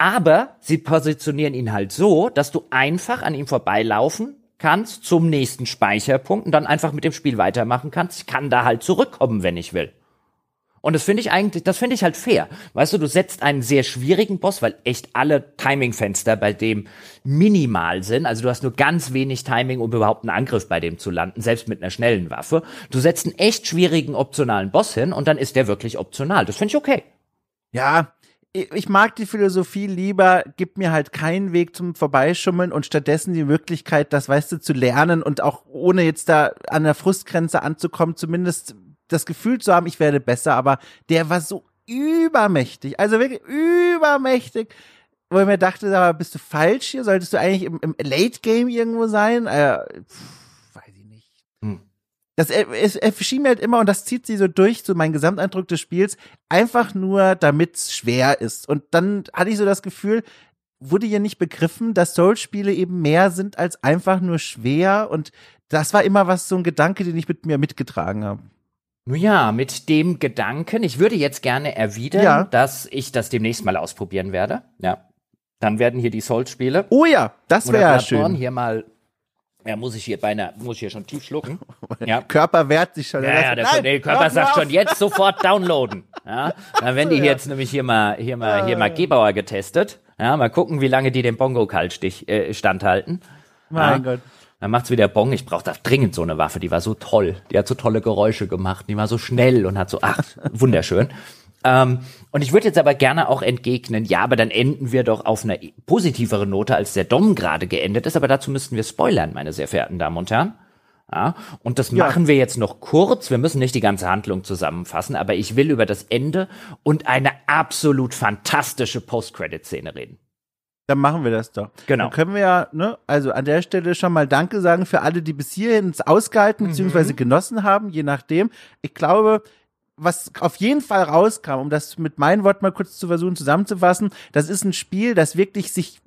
Aber sie positionieren ihn halt so, dass du einfach an ihm vorbeilaufen kannst zum nächsten Speicherpunkt und dann einfach mit dem Spiel weitermachen kannst. Ich kann da halt zurückkommen, wenn ich will. Und das finde ich eigentlich, das finde ich halt fair. Weißt du, du setzt einen sehr schwierigen Boss, weil echt alle Timingfenster bei dem minimal sind. Also du hast nur ganz wenig Timing, um überhaupt einen Angriff bei dem zu landen, selbst mit einer schnellen Waffe. Du setzt einen echt schwierigen optionalen Boss hin und dann ist der wirklich optional. Das finde ich okay. Ja, ich mag die Philosophie lieber, gib mir halt keinen Weg zum Vorbeischummeln und stattdessen die Möglichkeit, das weißt du, zu lernen und auch ohne jetzt da an der Frustgrenze anzukommen, zumindest das Gefühl zu haben, ich werde besser, aber der war so übermächtig, also wirklich übermächtig, wo ich mir dachte, mal, bist du falsch hier? Solltest du eigentlich im, im Late Game irgendwo sein? Äh, pff, weiß ich nicht. Hm. Das es, er schien mir halt immer, und das zieht sie so durch, so mein Gesamteindruck des Spiels, einfach nur, damit es schwer ist. Und dann hatte ich so das Gefühl, wurde hier nicht begriffen, dass Souls-Spiele eben mehr sind als einfach nur schwer. Und das war immer was, so ein Gedanke, den ich mit mir mitgetragen habe. Nun ja, mit dem Gedanken, ich würde jetzt gerne erwidern, Ja. dass ich das demnächst mal ausprobieren werde. Ja. Dann werden hier die Souls-Spiele Oh ja, das wäre Bloodborne schön. hier mal, ja, muss ich hier beinahe, muss ich hier schon tief schlucken. Ja. Körper wehrt sich schon. Ja, ja, der, Nein, der Körper sagt auf. schon jetzt sofort downloaden. Ja, dann werden die Ja. jetzt nämlich hier mal, hier mal, hier mal Gebauer getestet. Ja, mal gucken, wie lange die den Bongo-Kaltstich äh, standhalten. Mein ja. Gott. Dann macht's wieder Bong. Ich brauche da dringend so eine Waffe. Die war so toll. Die hat so tolle Geräusche gemacht. Die war so schnell und hat so, ach, wunderschön. Ähm, und ich würde jetzt aber gerne auch entgegnen, ja, aber dann enden wir doch auf einer positiveren Note, als der Dom gerade geendet ist. Aber dazu müssten wir spoilern, meine sehr verehrten Damen und Herren. Ja, und das Ja. machen wir jetzt noch kurz. Wir müssen nicht die ganze Handlung zusammenfassen, aber ich will über das Ende und eine absolut fantastische Post-Credit-Szene reden. Dann machen wir das doch. Genau. Dann können wir ja, ne, also an der Stelle schon mal Danke sagen für alle, die bis hierhin es ausgehalten Mhm. bzw. genossen haben, je nachdem. Ich glaube, was auf jeden Fall rauskam, um das mit meinen Worten mal kurz zu versuchen zusammenzufassen, das ist ein Spiel, das wirklich sich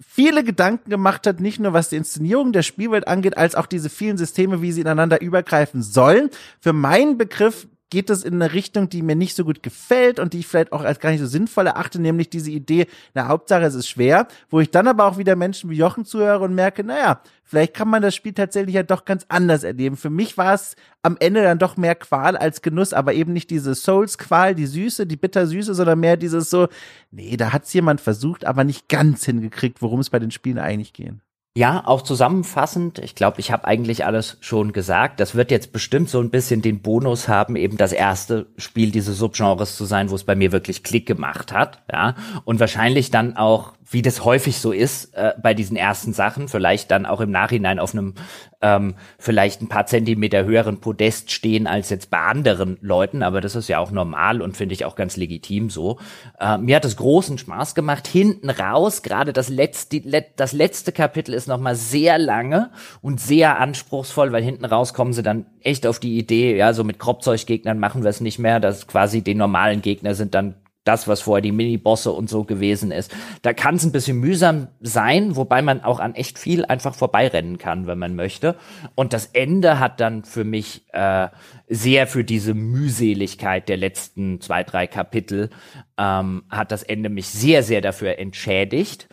viele Gedanken gemacht hat, nicht nur was die Inszenierung der Spielwelt angeht, als auch diese vielen Systeme, wie sie ineinander übergreifen sollen. Für meinen Begriff geht es in eine Richtung, die mir nicht so gut gefällt und die ich vielleicht auch als gar nicht so sinnvoll erachte, nämlich diese Idee, na Hauptsache es ist schwer, wo ich dann aber auch wieder Menschen wie Jochen zuhöre und merke, naja, vielleicht kann man das Spiel tatsächlich ja doch ganz anders erleben. Für mich war es am Ende dann doch mehr Qual als Genuss, aber eben nicht diese Souls-Qual, die Süße, die Bittersüße, sondern mehr dieses so, nee, da hat's jemand versucht, aber nicht ganz hingekriegt, worum es bei den Spielen eigentlich gehen. Ja, auch zusammenfassend, ich glaube, ich habe eigentlich alles schon gesagt. Das wird jetzt bestimmt so ein bisschen den Bonus haben, eben das erste Spiel dieses Subgenres zu sein, wo es bei mir wirklich Klick gemacht hat. Ja, und wahrscheinlich dann auch, wie das häufig so ist, äh, bei diesen ersten Sachen, vielleicht dann auch im Nachhinein auf einem ähm, vielleicht ein paar Zentimeter höheren Podest stehen als jetzt bei anderen Leuten, aber das ist ja auch normal und finde ich auch ganz legitim so. Äh, mir hat es großen Spaß gemacht. Hinten raus, gerade das letzte, das letzte Kapitel ist nochmal sehr lange und sehr anspruchsvoll, weil hinten raus kommen sie dann echt auf die Idee, ja, so mit Kropfzeuggegnern machen wir es nicht mehr, dass quasi die normalen Gegner sind dann das, was vorher die Minibosse und so gewesen ist. Da kann es ein bisschen mühsam sein, wobei man auch an echt viel einfach vorbeirennen kann, wenn man möchte. Und das Ende hat dann für mich äh, sehr für diese Mühseligkeit der letzten zwei, drei Kapitel, ähm, hat das Ende mich sehr, sehr dafür entschädigt.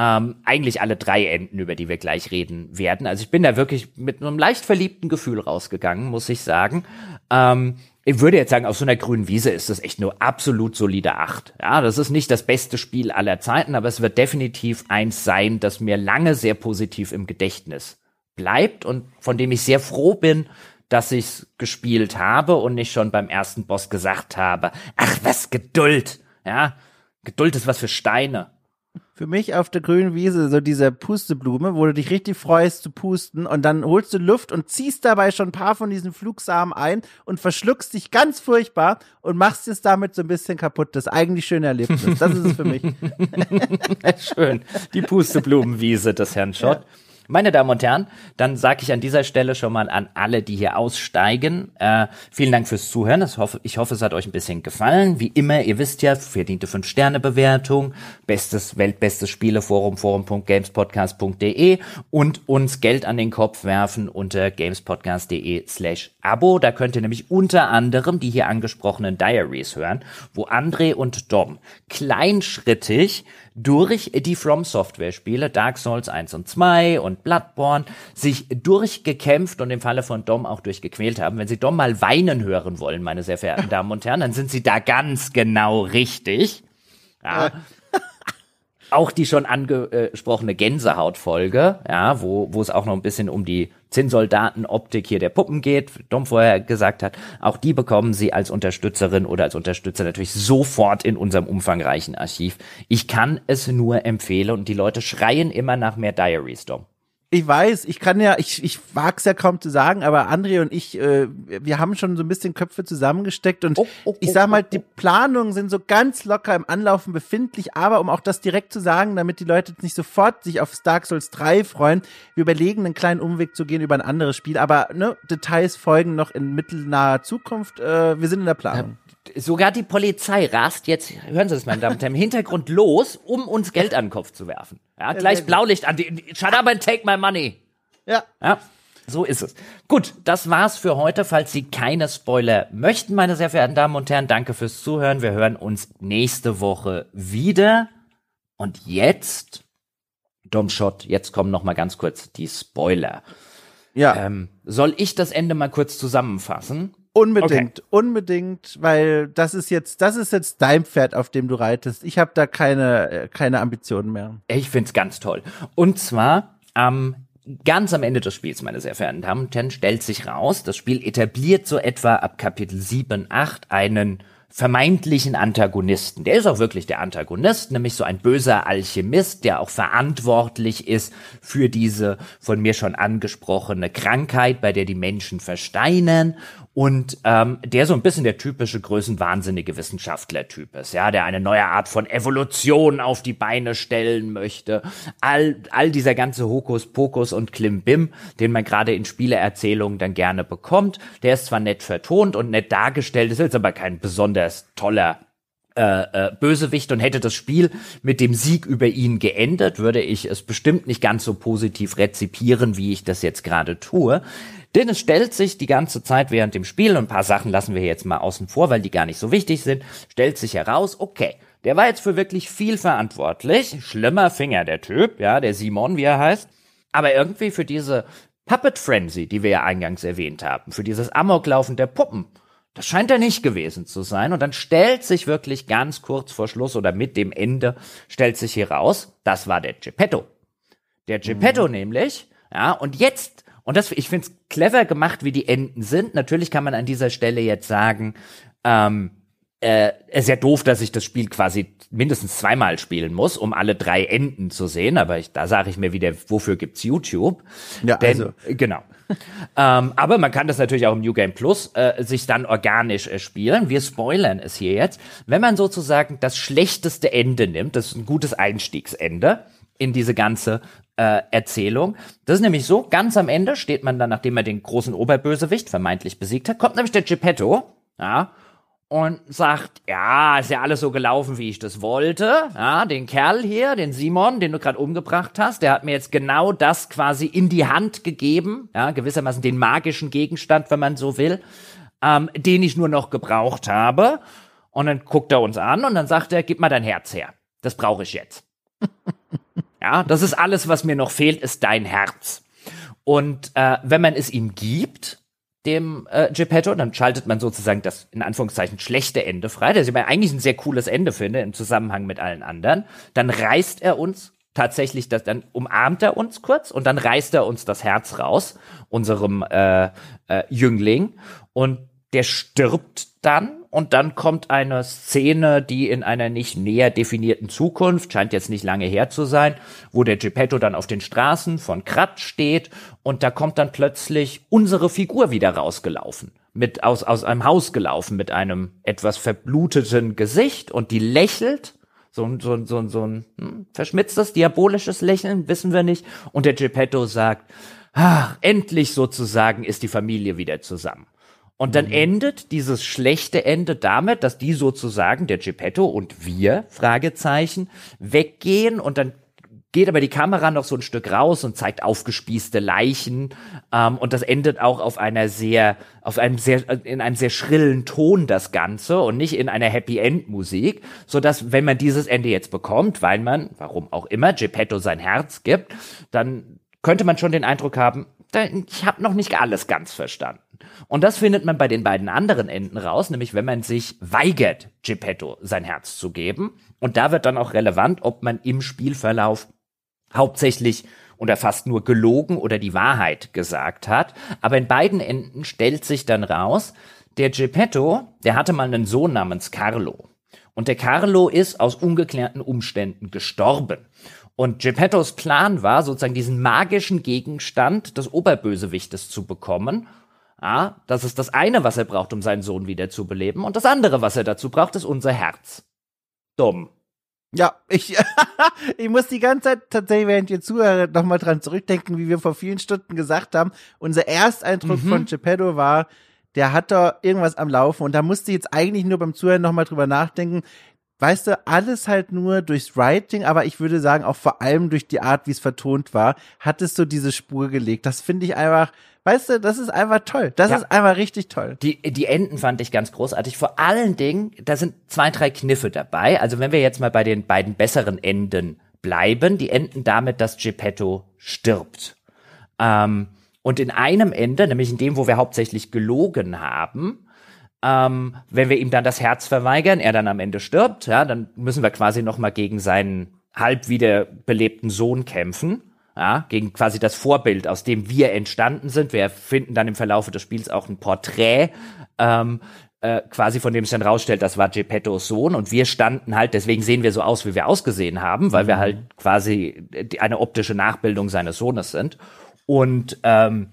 Ähm, eigentlich alle drei Enden, über die wir gleich reden werden. Also ich bin da wirklich mit einem leicht verliebten Gefühl rausgegangen, muss ich sagen. Ähm, ich würde jetzt sagen, auf so einer grünen Wiese ist das echt nur absolut solide Acht. Ja, das ist nicht das beste Spiel aller Zeiten, aber es wird definitiv eins sein, das mir lange sehr positiv im Gedächtnis bleibt und von dem ich sehr froh bin, dass ich's gespielt habe und nicht schon beim ersten Boss gesagt habe, ach was Geduld, ja, Geduld ist was für Steine. Für mich auf der grünen Wiese so diese Pusteblume, wo du dich richtig freust zu pusten und dann holst du Luft und ziehst dabei schon ein paar von diesen Flugsamen ein und verschluckst dich ganz furchtbar und machst es damit so ein bisschen kaputt. Das eigentlich schöne Erlebnis. Das ist es für mich. Schön. Die Pusteblumenwiese des Herrn Schott. Ja. Meine Damen und Herren, dann sage ich an dieser Stelle schon mal an alle, die hier aussteigen, äh, vielen Dank fürs Zuhören. Ich hoffe, ich hoffe, es hat euch ein bisschen gefallen. Wie immer, ihr wisst ja, verdiente 5-Sterne-Bewertung, bestes, weltbestes Spieleforum, forum.gamespodcast.de und uns Geld an den Kopf werfen unter gamespodcast.de slash Abo. Da könnt ihr nämlich unter anderem die hier angesprochenen Diaries hören, wo André und Dom kleinschrittig durch die From Software Spiele Dark Souls 1 und 2 und Bloodborne sich durchgekämpft und im Falle von Dom auch durchgequält haben. Wenn Sie Dom mal weinen hören wollen, meine sehr verehrten Damen und Herren, dann sind Sie da ganz genau richtig. Ja. Auch die schon angesprochene Gänsehautfolge, ja, wo, wo es auch noch ein bisschen um die Zinnsoldaten-Optik hier der Puppen geht, Dom vorher gesagt hat, auch die bekommen Sie als Unterstützerin oder als Unterstützer natürlich sofort in unserem umfangreichen Archiv. Ich kann es nur empfehlen und die Leute schreien immer nach mehr Diaries, Dom. Ich weiß, ich kann ja, ich, ich wag's ja kaum zu sagen, aber André und ich, äh, wir haben schon so ein bisschen Köpfe zusammengesteckt und oh, oh, ich sag mal, die Planungen sind so ganz locker im Anlaufen befindlich, aber um auch das direkt zu sagen, damit die Leute nicht sofort sich auf Dark Souls 3 freuen, wir überlegen, einen kleinen Umweg zu gehen über ein anderes Spiel, aber ne, Details folgen noch in mittelnaher Zukunft. Äh, wir sind in der Planung sogar die Polizei rast jetzt, hören Sie das, meine Damen und Herren, im Hintergrund los, um uns Geld an den Kopf zu werfen. Ja, gleich Blaulicht an die, shut up and take my money. Ja. Ja. So ist es. Gut, das war's für heute. Falls Sie keine Spoiler möchten, meine sehr verehrten Damen und Herren, danke fürs Zuhören. Wir hören uns nächste Woche wieder. Und jetzt, Domshot, jetzt kommen noch mal ganz kurz die Spoiler. Ja. Ähm, soll ich das Ende mal kurz zusammenfassen? Unbedingt, okay. unbedingt, weil das ist jetzt, das ist jetzt dein Pferd, auf dem du reitest. Ich habe da keine, äh, keine Ambitionen mehr. Ich find's ganz toll. Und zwar am ganz am Ende des Spiels, meine sehr verehrten Damen und Herren, stellt sich raus, das Spiel etabliert so etwa ab Kapitel 7, 8 einen vermeintlichen Antagonisten. Der ist auch wirklich der Antagonist, nämlich so ein böser Alchemist, der auch verantwortlich ist für diese von mir schon angesprochene Krankheit, bei der die Menschen versteinern und ähm, der so ein bisschen der typische größenwahnsinnige Wissenschaftler-Typ ist, ja, der eine neue Art von Evolution auf die Beine stellen möchte. All, all dieser ganze Hokuspokus und Klimbim, den man gerade in Spieleerzählungen dann gerne bekommt, der ist zwar nett vertont und nett dargestellt, ist jetzt aber kein besonders toller äh, äh, Bösewicht und hätte das Spiel mit dem Sieg über ihn geendet, würde ich es bestimmt nicht ganz so positiv rezipieren, wie ich das jetzt gerade tue. Denn es stellt sich die ganze Zeit während dem Spiel, und ein paar Sachen lassen wir jetzt mal außen vor, weil die gar nicht so wichtig sind, stellt sich heraus, okay, der war jetzt für wirklich viel verantwortlich. Schlimmer Finger, der Typ, ja, der Simon, wie er heißt. Aber irgendwie für diese Puppet Frenzy, die wir ja eingangs erwähnt haben, für dieses Amoklaufen der Puppen, das scheint er nicht gewesen zu sein. Und dann stellt sich wirklich ganz kurz vor Schluss oder mit dem Ende, stellt sich hier raus, das war der Geppetto. Der Geppetto mhm. nämlich, ja, und jetzt und das, ich finde es clever gemacht, wie die Enden sind. Natürlich kann man an dieser Stelle jetzt sagen, ähm, äh, es ist ja doof, dass ich das Spiel quasi mindestens zweimal spielen muss, um alle drei Enden zu sehen. Aber ich, da sage ich mir wieder, wofür gibt's YouTube? Ja, Denn, also. Genau. ähm, aber man kann das natürlich auch im New Game Plus äh, sich dann organisch äh, spielen. Wir spoilern es hier jetzt. Wenn man sozusagen das schlechteste Ende nimmt, das ist ein gutes Einstiegsende in diese ganze äh, Erzählung. Das ist nämlich so, ganz am Ende steht man dann, nachdem er den großen Oberbösewicht vermeintlich besiegt hat, kommt nämlich der Geppetto, ja, und sagt, ja, ist ja alles so gelaufen, wie ich das wollte. Ja, den Kerl hier, den Simon, den du gerade umgebracht hast, der hat mir jetzt genau das quasi in die Hand gegeben, ja, gewissermaßen den magischen Gegenstand, wenn man so will, ähm, den ich nur noch gebraucht habe. Und dann guckt er uns an und dann sagt er, gib mal dein Herz her. Das brauche ich jetzt. Ja, das ist alles, was mir noch fehlt, ist dein Herz. Und äh, wenn man es ihm gibt, dem äh, Geppetto, dann schaltet man sozusagen das in Anführungszeichen schlechte Ende frei, das ich aber eigentlich ein sehr cooles Ende finde im Zusammenhang mit allen anderen. Dann reißt er uns tatsächlich das, dann umarmt er uns kurz und dann reißt er uns das Herz raus, unserem äh, äh, Jüngling, und der stirbt dann und dann kommt eine Szene, die in einer nicht näher definierten Zukunft, scheint jetzt nicht lange her zu sein, wo der Geppetto dann auf den Straßen von Krat steht und da kommt dann plötzlich unsere Figur wieder rausgelaufen. Mit aus, aus einem Haus gelaufen mit einem etwas verbluteten Gesicht und die lächelt so ein, so ein, so ein, so ein hm, verschmitztes, diabolisches Lächeln, wissen wir nicht. Und der Geppetto sagt, ach, endlich sozusagen ist die Familie wieder zusammen. Und dann mhm. endet dieses schlechte Ende damit, dass die sozusagen, der Geppetto und wir, Fragezeichen, weggehen und dann geht aber die Kamera noch so ein Stück raus und zeigt aufgespießte Leichen ähm, und das endet auch auf einer sehr auf einem sehr in einem sehr schrillen Ton das Ganze und nicht in einer Happy End Musik, so dass wenn man dieses Ende jetzt bekommt, weil man warum auch immer Geppetto sein Herz gibt, dann könnte man schon den Eindruck haben, ich habe noch nicht alles ganz verstanden. Und das findet man bei den beiden anderen Enden raus, nämlich wenn man sich weigert, Geppetto sein Herz zu geben. Und da wird dann auch relevant, ob man im Spielverlauf hauptsächlich oder fast nur gelogen oder die Wahrheit gesagt hat. Aber in beiden Enden stellt sich dann raus, der Geppetto, der hatte mal einen Sohn namens Carlo. Und der Carlo ist aus ungeklärten Umständen gestorben. Und Geppettos Plan war, sozusagen diesen magischen Gegenstand des Oberbösewichtes zu bekommen. Ja, das ist das eine, was er braucht, um seinen Sohn wieder zu beleben. Und das andere, was er dazu braucht, ist unser Herz. Dumm. Ja, ich, ich muss die ganze Zeit tatsächlich, während ihr zuhört, nochmal dran zurückdenken, wie wir vor vielen Stunden gesagt haben. Unser Ersteindruck mhm. von Geppetto war, der hat da irgendwas am Laufen und da musste ich jetzt eigentlich nur beim Zuhören nochmal drüber nachdenken. Weißt du, alles halt nur durchs Writing, aber ich würde sagen auch vor allem durch die Art, wie es vertont war, hat es so diese Spur gelegt. Das finde ich einfach, Weißt du, das ist einfach toll. Das ja. ist einfach richtig toll. Die, die Enden fand ich ganz großartig. Vor allen Dingen, da sind zwei, drei Kniffe dabei. Also wenn wir jetzt mal bei den beiden besseren Enden bleiben, die enden damit, dass Geppetto stirbt. Ähm, und in einem Ende, nämlich in dem, wo wir hauptsächlich gelogen haben, ähm, wenn wir ihm dann das Herz verweigern, er dann am Ende stirbt, ja, dann müssen wir quasi noch mal gegen seinen halb wiederbelebten Sohn kämpfen ja, gegen quasi das Vorbild, aus dem wir entstanden sind. Wir finden dann im Verlauf des Spiels auch ein Porträt, ähm, äh, quasi von dem es dann rausstellt, das war Geppettos Sohn und wir standen halt, deswegen sehen wir so aus, wie wir ausgesehen haben, weil mhm. wir halt quasi eine optische Nachbildung seines Sohnes sind. Und ähm,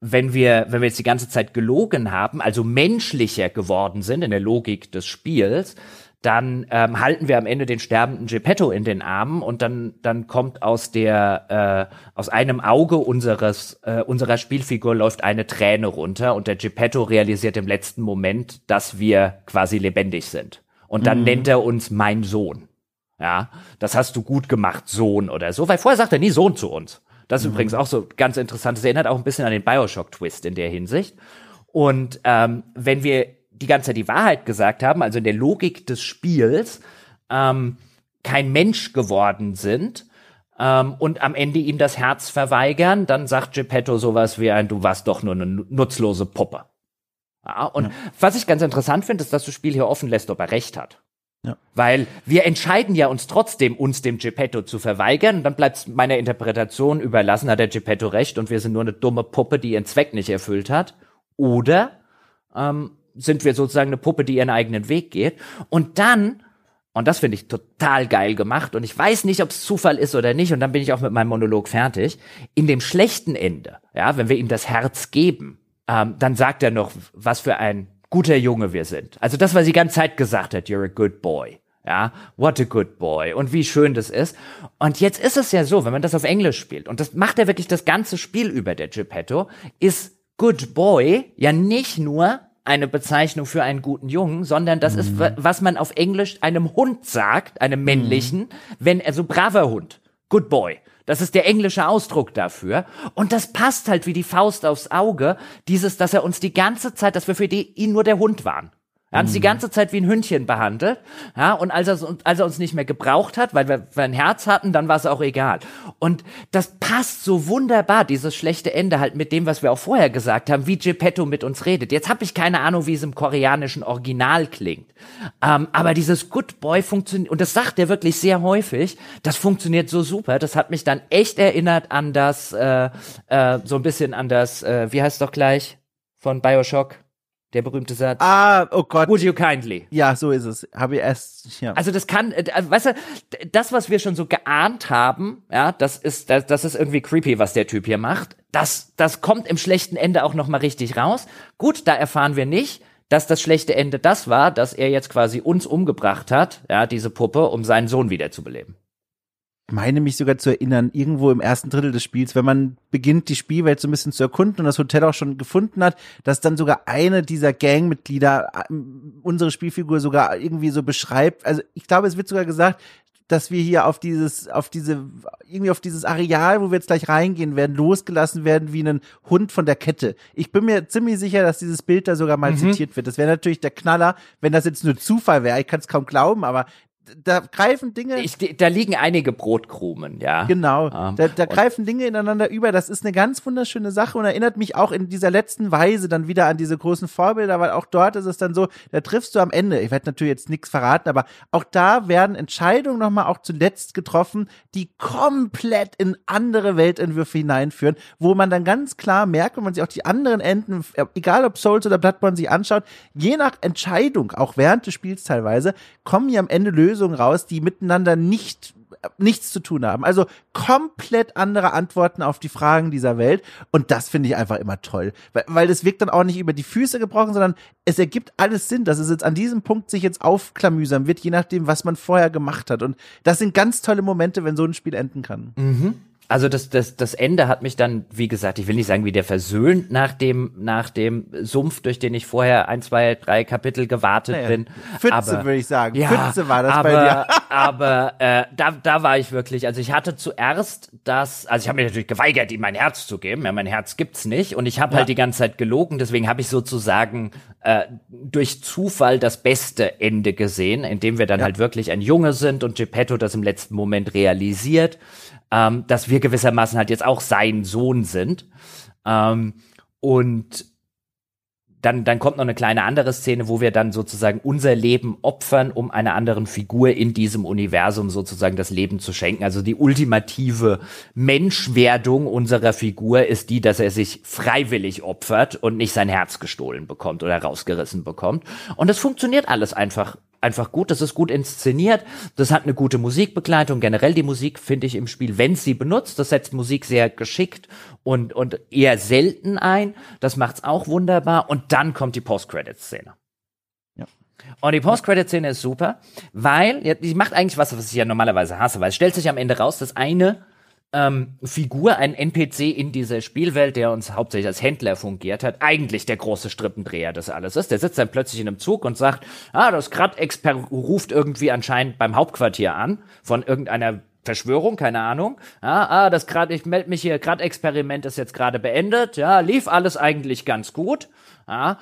wenn wir, wenn wir jetzt die ganze Zeit gelogen haben, also menschlicher geworden sind in der Logik des Spiels, dann ähm, halten wir am Ende den sterbenden Geppetto in den Armen und dann dann kommt aus der äh, aus einem Auge unseres äh, unserer Spielfigur läuft eine Träne runter und der Geppetto realisiert im letzten Moment, dass wir quasi lebendig sind und dann mhm. nennt er uns mein Sohn. Ja, das hast du gut gemacht, Sohn oder so, weil vorher sagt er nie Sohn zu uns. Das ist mhm. übrigens auch so ganz interessant. Das erinnert auch ein bisschen an den Bioshock-Twist in der Hinsicht. Und ähm, wenn wir die ganze Zeit die Wahrheit gesagt haben, also in der Logik des Spiels, ähm, kein Mensch geworden sind ähm, und am Ende ihm das Herz verweigern, dann sagt Geppetto sowas wie ein, du warst doch nur eine nutzlose Puppe. Ja, und ja. was ich ganz interessant finde, ist, dass das Spiel hier offen lässt, ob er recht hat. Ja. Weil wir entscheiden ja uns trotzdem, uns dem Geppetto zu verweigern. Und dann bleibt meiner Interpretation überlassen, hat der Geppetto recht und wir sind nur eine dumme Puppe, die ihren Zweck nicht erfüllt hat. Oder ähm, sind wir sozusagen eine Puppe, die ihren eigenen Weg geht. Und dann, und das finde ich total geil gemacht, und ich weiß nicht, ob es Zufall ist oder nicht, und dann bin ich auch mit meinem Monolog fertig. In dem schlechten Ende, ja, wenn wir ihm das Herz geben, ähm, dann sagt er noch, was für ein guter Junge wir sind. Also das, was sie die ganze Zeit gesagt hat, you're a good boy. Ja, what a good boy. Und wie schön das ist. Und jetzt ist es ja so, wenn man das auf Englisch spielt, und das macht er wirklich das ganze Spiel über, der Geppetto, ist good boy ja nicht nur eine Bezeichnung für einen guten Jungen, sondern das mhm. ist, was man auf Englisch einem Hund sagt, einem männlichen, mhm. wenn er so braver Hund, good boy. Das ist der englische Ausdruck dafür. Und das passt halt wie die Faust aufs Auge, dieses, dass er uns die ganze Zeit, dass wir für die, ihn nur der Hund waren. Er hat uns die mhm. ganze Zeit wie ein Hündchen behandelt. Ja, und als er, als er uns nicht mehr gebraucht hat, weil wir, wir ein Herz hatten, dann war es auch egal. Und das passt so wunderbar, dieses schlechte Ende halt mit dem, was wir auch vorher gesagt haben, wie Geppetto mit uns redet. Jetzt habe ich keine Ahnung, wie es im koreanischen Original klingt. Ähm, aber dieses Good Boy funktioniert, und das sagt er wirklich sehr häufig, das funktioniert so super. Das hat mich dann echt erinnert an das, äh, äh, so ein bisschen an das, äh, wie heißt es doch gleich, von Bioshock? Der berühmte Satz. Ah, oh Gott. Would you kindly? Ja, so ist es. Habe ich erst, ja. Also das kann, äh, weißt du, das, was wir schon so geahnt haben, ja, das ist, das, das ist irgendwie creepy, was der Typ hier macht. Das, das kommt im schlechten Ende auch noch mal richtig raus. Gut, da erfahren wir nicht, dass das schlechte Ende das war, dass er jetzt quasi uns umgebracht hat, ja, diese Puppe, um seinen Sohn wiederzubeleben meine mich sogar zu erinnern, irgendwo im ersten Drittel des Spiels, wenn man beginnt, die Spielwelt so ein bisschen zu erkunden und das Hotel auch schon gefunden hat, dass dann sogar eine dieser Gangmitglieder äh, unsere Spielfigur sogar irgendwie so beschreibt. Also ich glaube, es wird sogar gesagt, dass wir hier auf dieses, auf diese, irgendwie auf dieses Areal, wo wir jetzt gleich reingehen werden, losgelassen werden wie ein Hund von der Kette. Ich bin mir ziemlich sicher, dass dieses Bild da sogar mal mhm. zitiert wird. Das wäre natürlich der Knaller, wenn das jetzt nur Zufall wäre. Ich kann es kaum glauben, aber da greifen Dinge. Ich, da liegen einige Brotkrumen, ja. Genau. Ähm, da, da greifen Dinge ineinander über. Das ist eine ganz wunderschöne Sache und erinnert mich auch in dieser letzten Weise dann wieder an diese großen Vorbilder, weil auch dort ist es dann so, da triffst du am Ende, ich werde natürlich jetzt nichts verraten, aber auch da werden Entscheidungen nochmal auch zuletzt getroffen, die komplett in andere Weltentwürfe hineinführen, wo man dann ganz klar merkt, wenn man sich auch die anderen Enden, egal ob Souls oder Bloodborne sich anschaut, je nach Entscheidung, auch während des Spiels teilweise, kommen hier am Ende Lösungen Lösungen raus, die miteinander nicht nichts zu tun haben. Also komplett andere Antworten auf die Fragen dieser Welt. Und das finde ich einfach immer toll. Weil, weil das wirkt dann auch nicht über die Füße gebrochen, sondern es ergibt alles Sinn, dass es jetzt an diesem Punkt sich jetzt aufklamüsern wird, je nachdem, was man vorher gemacht hat. Und das sind ganz tolle Momente, wenn so ein Spiel enden kann. Mhm also das, das, das Ende hat mich dann, wie gesagt, ich will nicht sagen, wie der versöhnt nach dem, nach dem Sumpf, durch den ich vorher ein, zwei, drei Kapitel gewartet naja, bin. Pfütze, würde ich sagen. Ja, Pfütze war das aber, bei dir. aber äh, da, da war ich wirklich, also ich hatte zuerst das, also ich habe mir natürlich geweigert, ihm mein Herz zu geben. Ja, mein Herz gibt's nicht. Und ich habe ja. halt die ganze Zeit gelogen, deswegen habe ich sozusagen äh, durch Zufall das beste Ende gesehen, indem wir dann ja. halt wirklich ein Junge sind und Geppetto das im letzten Moment realisiert ähm, dass wir gewissermaßen halt jetzt auch sein Sohn sind. Ähm, und dann, dann kommt noch eine kleine andere Szene, wo wir dann sozusagen unser Leben opfern, um einer anderen Figur in diesem Universum sozusagen das Leben zu schenken. Also die ultimative Menschwerdung unserer Figur ist die, dass er sich freiwillig opfert und nicht sein Herz gestohlen bekommt oder rausgerissen bekommt. Und das funktioniert alles einfach einfach gut, das ist gut inszeniert, das hat eine gute Musikbegleitung. Generell die Musik finde ich im Spiel, wenn sie benutzt, das setzt Musik sehr geschickt und, und eher selten ein. Das macht's auch wunderbar. Und dann kommt die Post-Credit-Szene. Ja. Und die Post-Credit-Szene ist super, weil ja, die macht eigentlich was, was ich ja normalerweise hasse, weil es stellt sich am Ende raus, dass eine ähm, Figur, ein NPC in dieser Spielwelt, der uns hauptsächlich als Händler fungiert hat, eigentlich der große Strippendreher des alles ist. Der sitzt dann plötzlich in einem Zug und sagt, ah, das Grad-Exper ruft irgendwie anscheinend beim Hauptquartier an von irgendeiner Verschwörung, keine Ahnung. Ja, ah, das gerade, ich melde mich hier, Grad-Experiment ist jetzt gerade beendet. Ja, lief alles eigentlich ganz gut. Ja,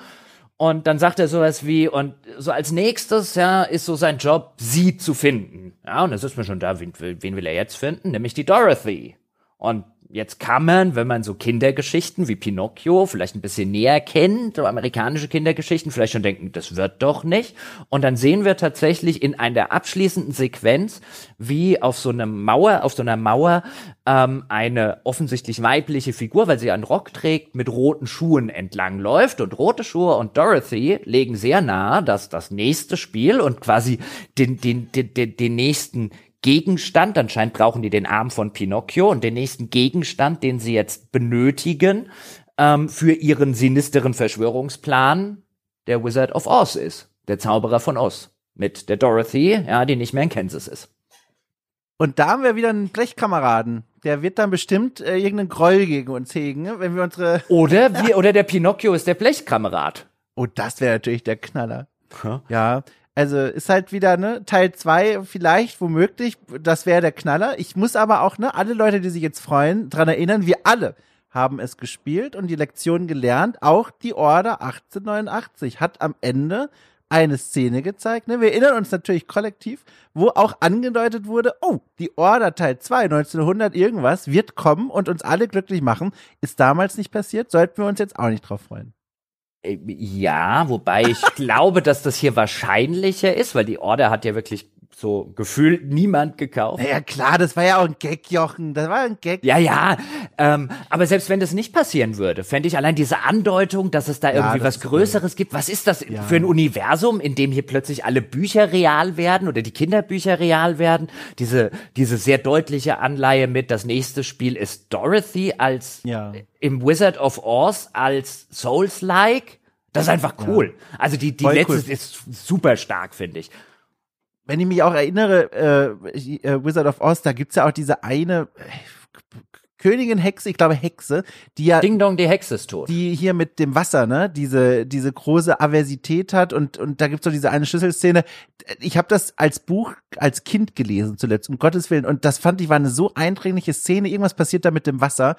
und dann sagt er sowas wie, und so als nächstes, ja, ist so sein Job, sie zu finden. Ja, und das ist mir schon da, wen, wen will er jetzt finden? Nämlich die Dorothy. Und Jetzt kann man, wenn man so Kindergeschichten wie Pinocchio vielleicht ein bisschen näher kennt, so amerikanische Kindergeschichten, vielleicht schon denken, das wird doch nicht. Und dann sehen wir tatsächlich in einer abschließenden Sequenz, wie auf so einer Mauer, auf so einer Mauer ähm, eine offensichtlich weibliche Figur, weil sie einen Rock trägt, mit roten Schuhen entlang läuft. Und rote Schuhe und Dorothy legen sehr nahe, dass das nächste Spiel und quasi den, den, den, den, den nächsten Gegenstand, anscheinend brauchen die den Arm von Pinocchio und den nächsten Gegenstand, den sie jetzt benötigen ähm, für ihren sinisteren Verschwörungsplan, der Wizard of Oz ist, der Zauberer von Oz, mit der Dorothy, ja, die nicht mehr in Kansas ist. Und da haben wir wieder einen Blechkameraden. Der wird dann bestimmt äh, irgendeinen Groll gegen uns hegen, wenn wir unsere. Oder wir, oder der Pinocchio ist der Blechkamerad. Oh, das wäre natürlich der Knaller. Huh? Ja, also ist halt wieder, ne, Teil zwei vielleicht, womöglich, das wäre der Knaller. Ich muss aber auch, ne, alle Leute, die sich jetzt freuen, dran erinnern, wir alle haben es gespielt und die Lektion gelernt. Auch die Order 1889 hat am Ende eine Szene gezeigt. Ne? Wir erinnern uns natürlich kollektiv, wo auch angedeutet wurde, oh, die Order Teil 2 1900 irgendwas wird kommen und uns alle glücklich machen. Ist damals nicht passiert, sollten wir uns jetzt auch nicht drauf freuen. Äh, ja, wobei ich glaube, dass das hier wahrscheinlicher ist, weil die Order hat ja wirklich so gefühlt niemand gekauft. Ja klar, das war ja auch ein Gag, Jochen. Das war ein Gag. Ja, ja. Ähm, aber selbst wenn das nicht passieren würde, fände ich allein diese Andeutung, dass es da Ja, irgendwie was Größeres gibt. Was ist das für ein Universum, in dem hier plötzlich alle Bücher real werden oder die Kinderbücher real werden? Diese, diese sehr deutliche Anleihe mit, das nächste Spiel ist Dorothy als Ja. im Wizard of Oz als Souls-like. Das ist einfach cool. Also die, die Voll letzte cool. ist super stark, finde ich. Wenn ich mich auch erinnere, äh, äh, Wizard of Oz, da gibt's ja auch diese eine äh, Königin Hexe, ich glaube Hexe, die ja Ding Dong, die Hexe ist tot. die hier mit dem Wasser, ne, diese diese große Aversität hat und und da gibt's so diese eine Schlüsselszene. Ich habe das als Buch als Kind gelesen zuletzt, um Gottes willen und das fand ich war eine so eindringliche Szene, irgendwas passiert da mit dem Wasser.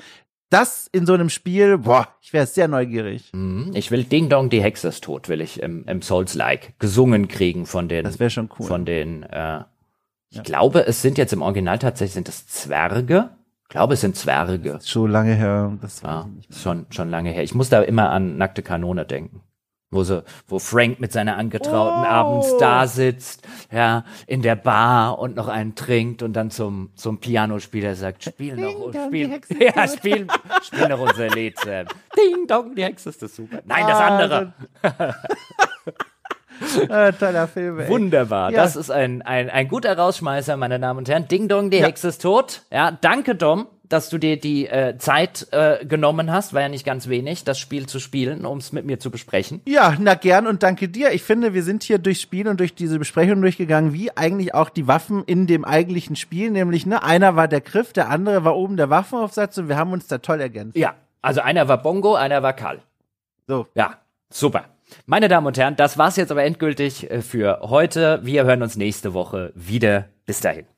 Das in so einem Spiel, boah, ich wäre sehr neugierig. Mhm. Ich will Ding Dong, die Hexe ist tot, will ich im, im Souls-like gesungen kriegen von den, Das wäre schon cool. von den, äh, ich glaube, es sind jetzt im Original tatsächlich, sind es Zwerge? Ich glaube, es sind Zwerge. Schon lange her, das war Ja, schon, schon lange her. Ich muss da immer an nackte Kanone denken. Wo so, wo Frank mit seiner Angetrauten Oh. abends da sitzt, ja, in der Bar und noch einen trinkt und dann zum, zum Pianospieler sagt, spiel noch, die spiel, ja, spiel, spiel noch unser Lied, Sam. Ding dong, die Hexe ist das super. Nein, das Ah, andere. äh, toller Film. Ey. Wunderbar. Ja. Das ist ein, ein, ein guter Rausschmeißer, meine Damen und Herren. Ding Dong, die Ja. Hexe ist tot. Ja, danke, Dom, dass du dir die äh, Zeit äh, genommen hast. War ja nicht ganz wenig, das Spiel zu spielen, um es mit mir zu besprechen. Ja, na gern und danke dir. Ich finde, wir sind hier durchs Spiel und durch diese Besprechung durchgegangen, wie eigentlich auch die Waffen in dem eigentlichen Spiel, nämlich ne, einer war der Griff, der andere war oben der Waffenaufsatz und wir haben uns da toll ergänzt. Ja, also einer war Bongo, einer war Karl. So, Ja, super. Meine Damen und Herren, das war's jetzt aber endgültig äh, für heute. Wir hören uns nächste Woche wieder. Bis dahin.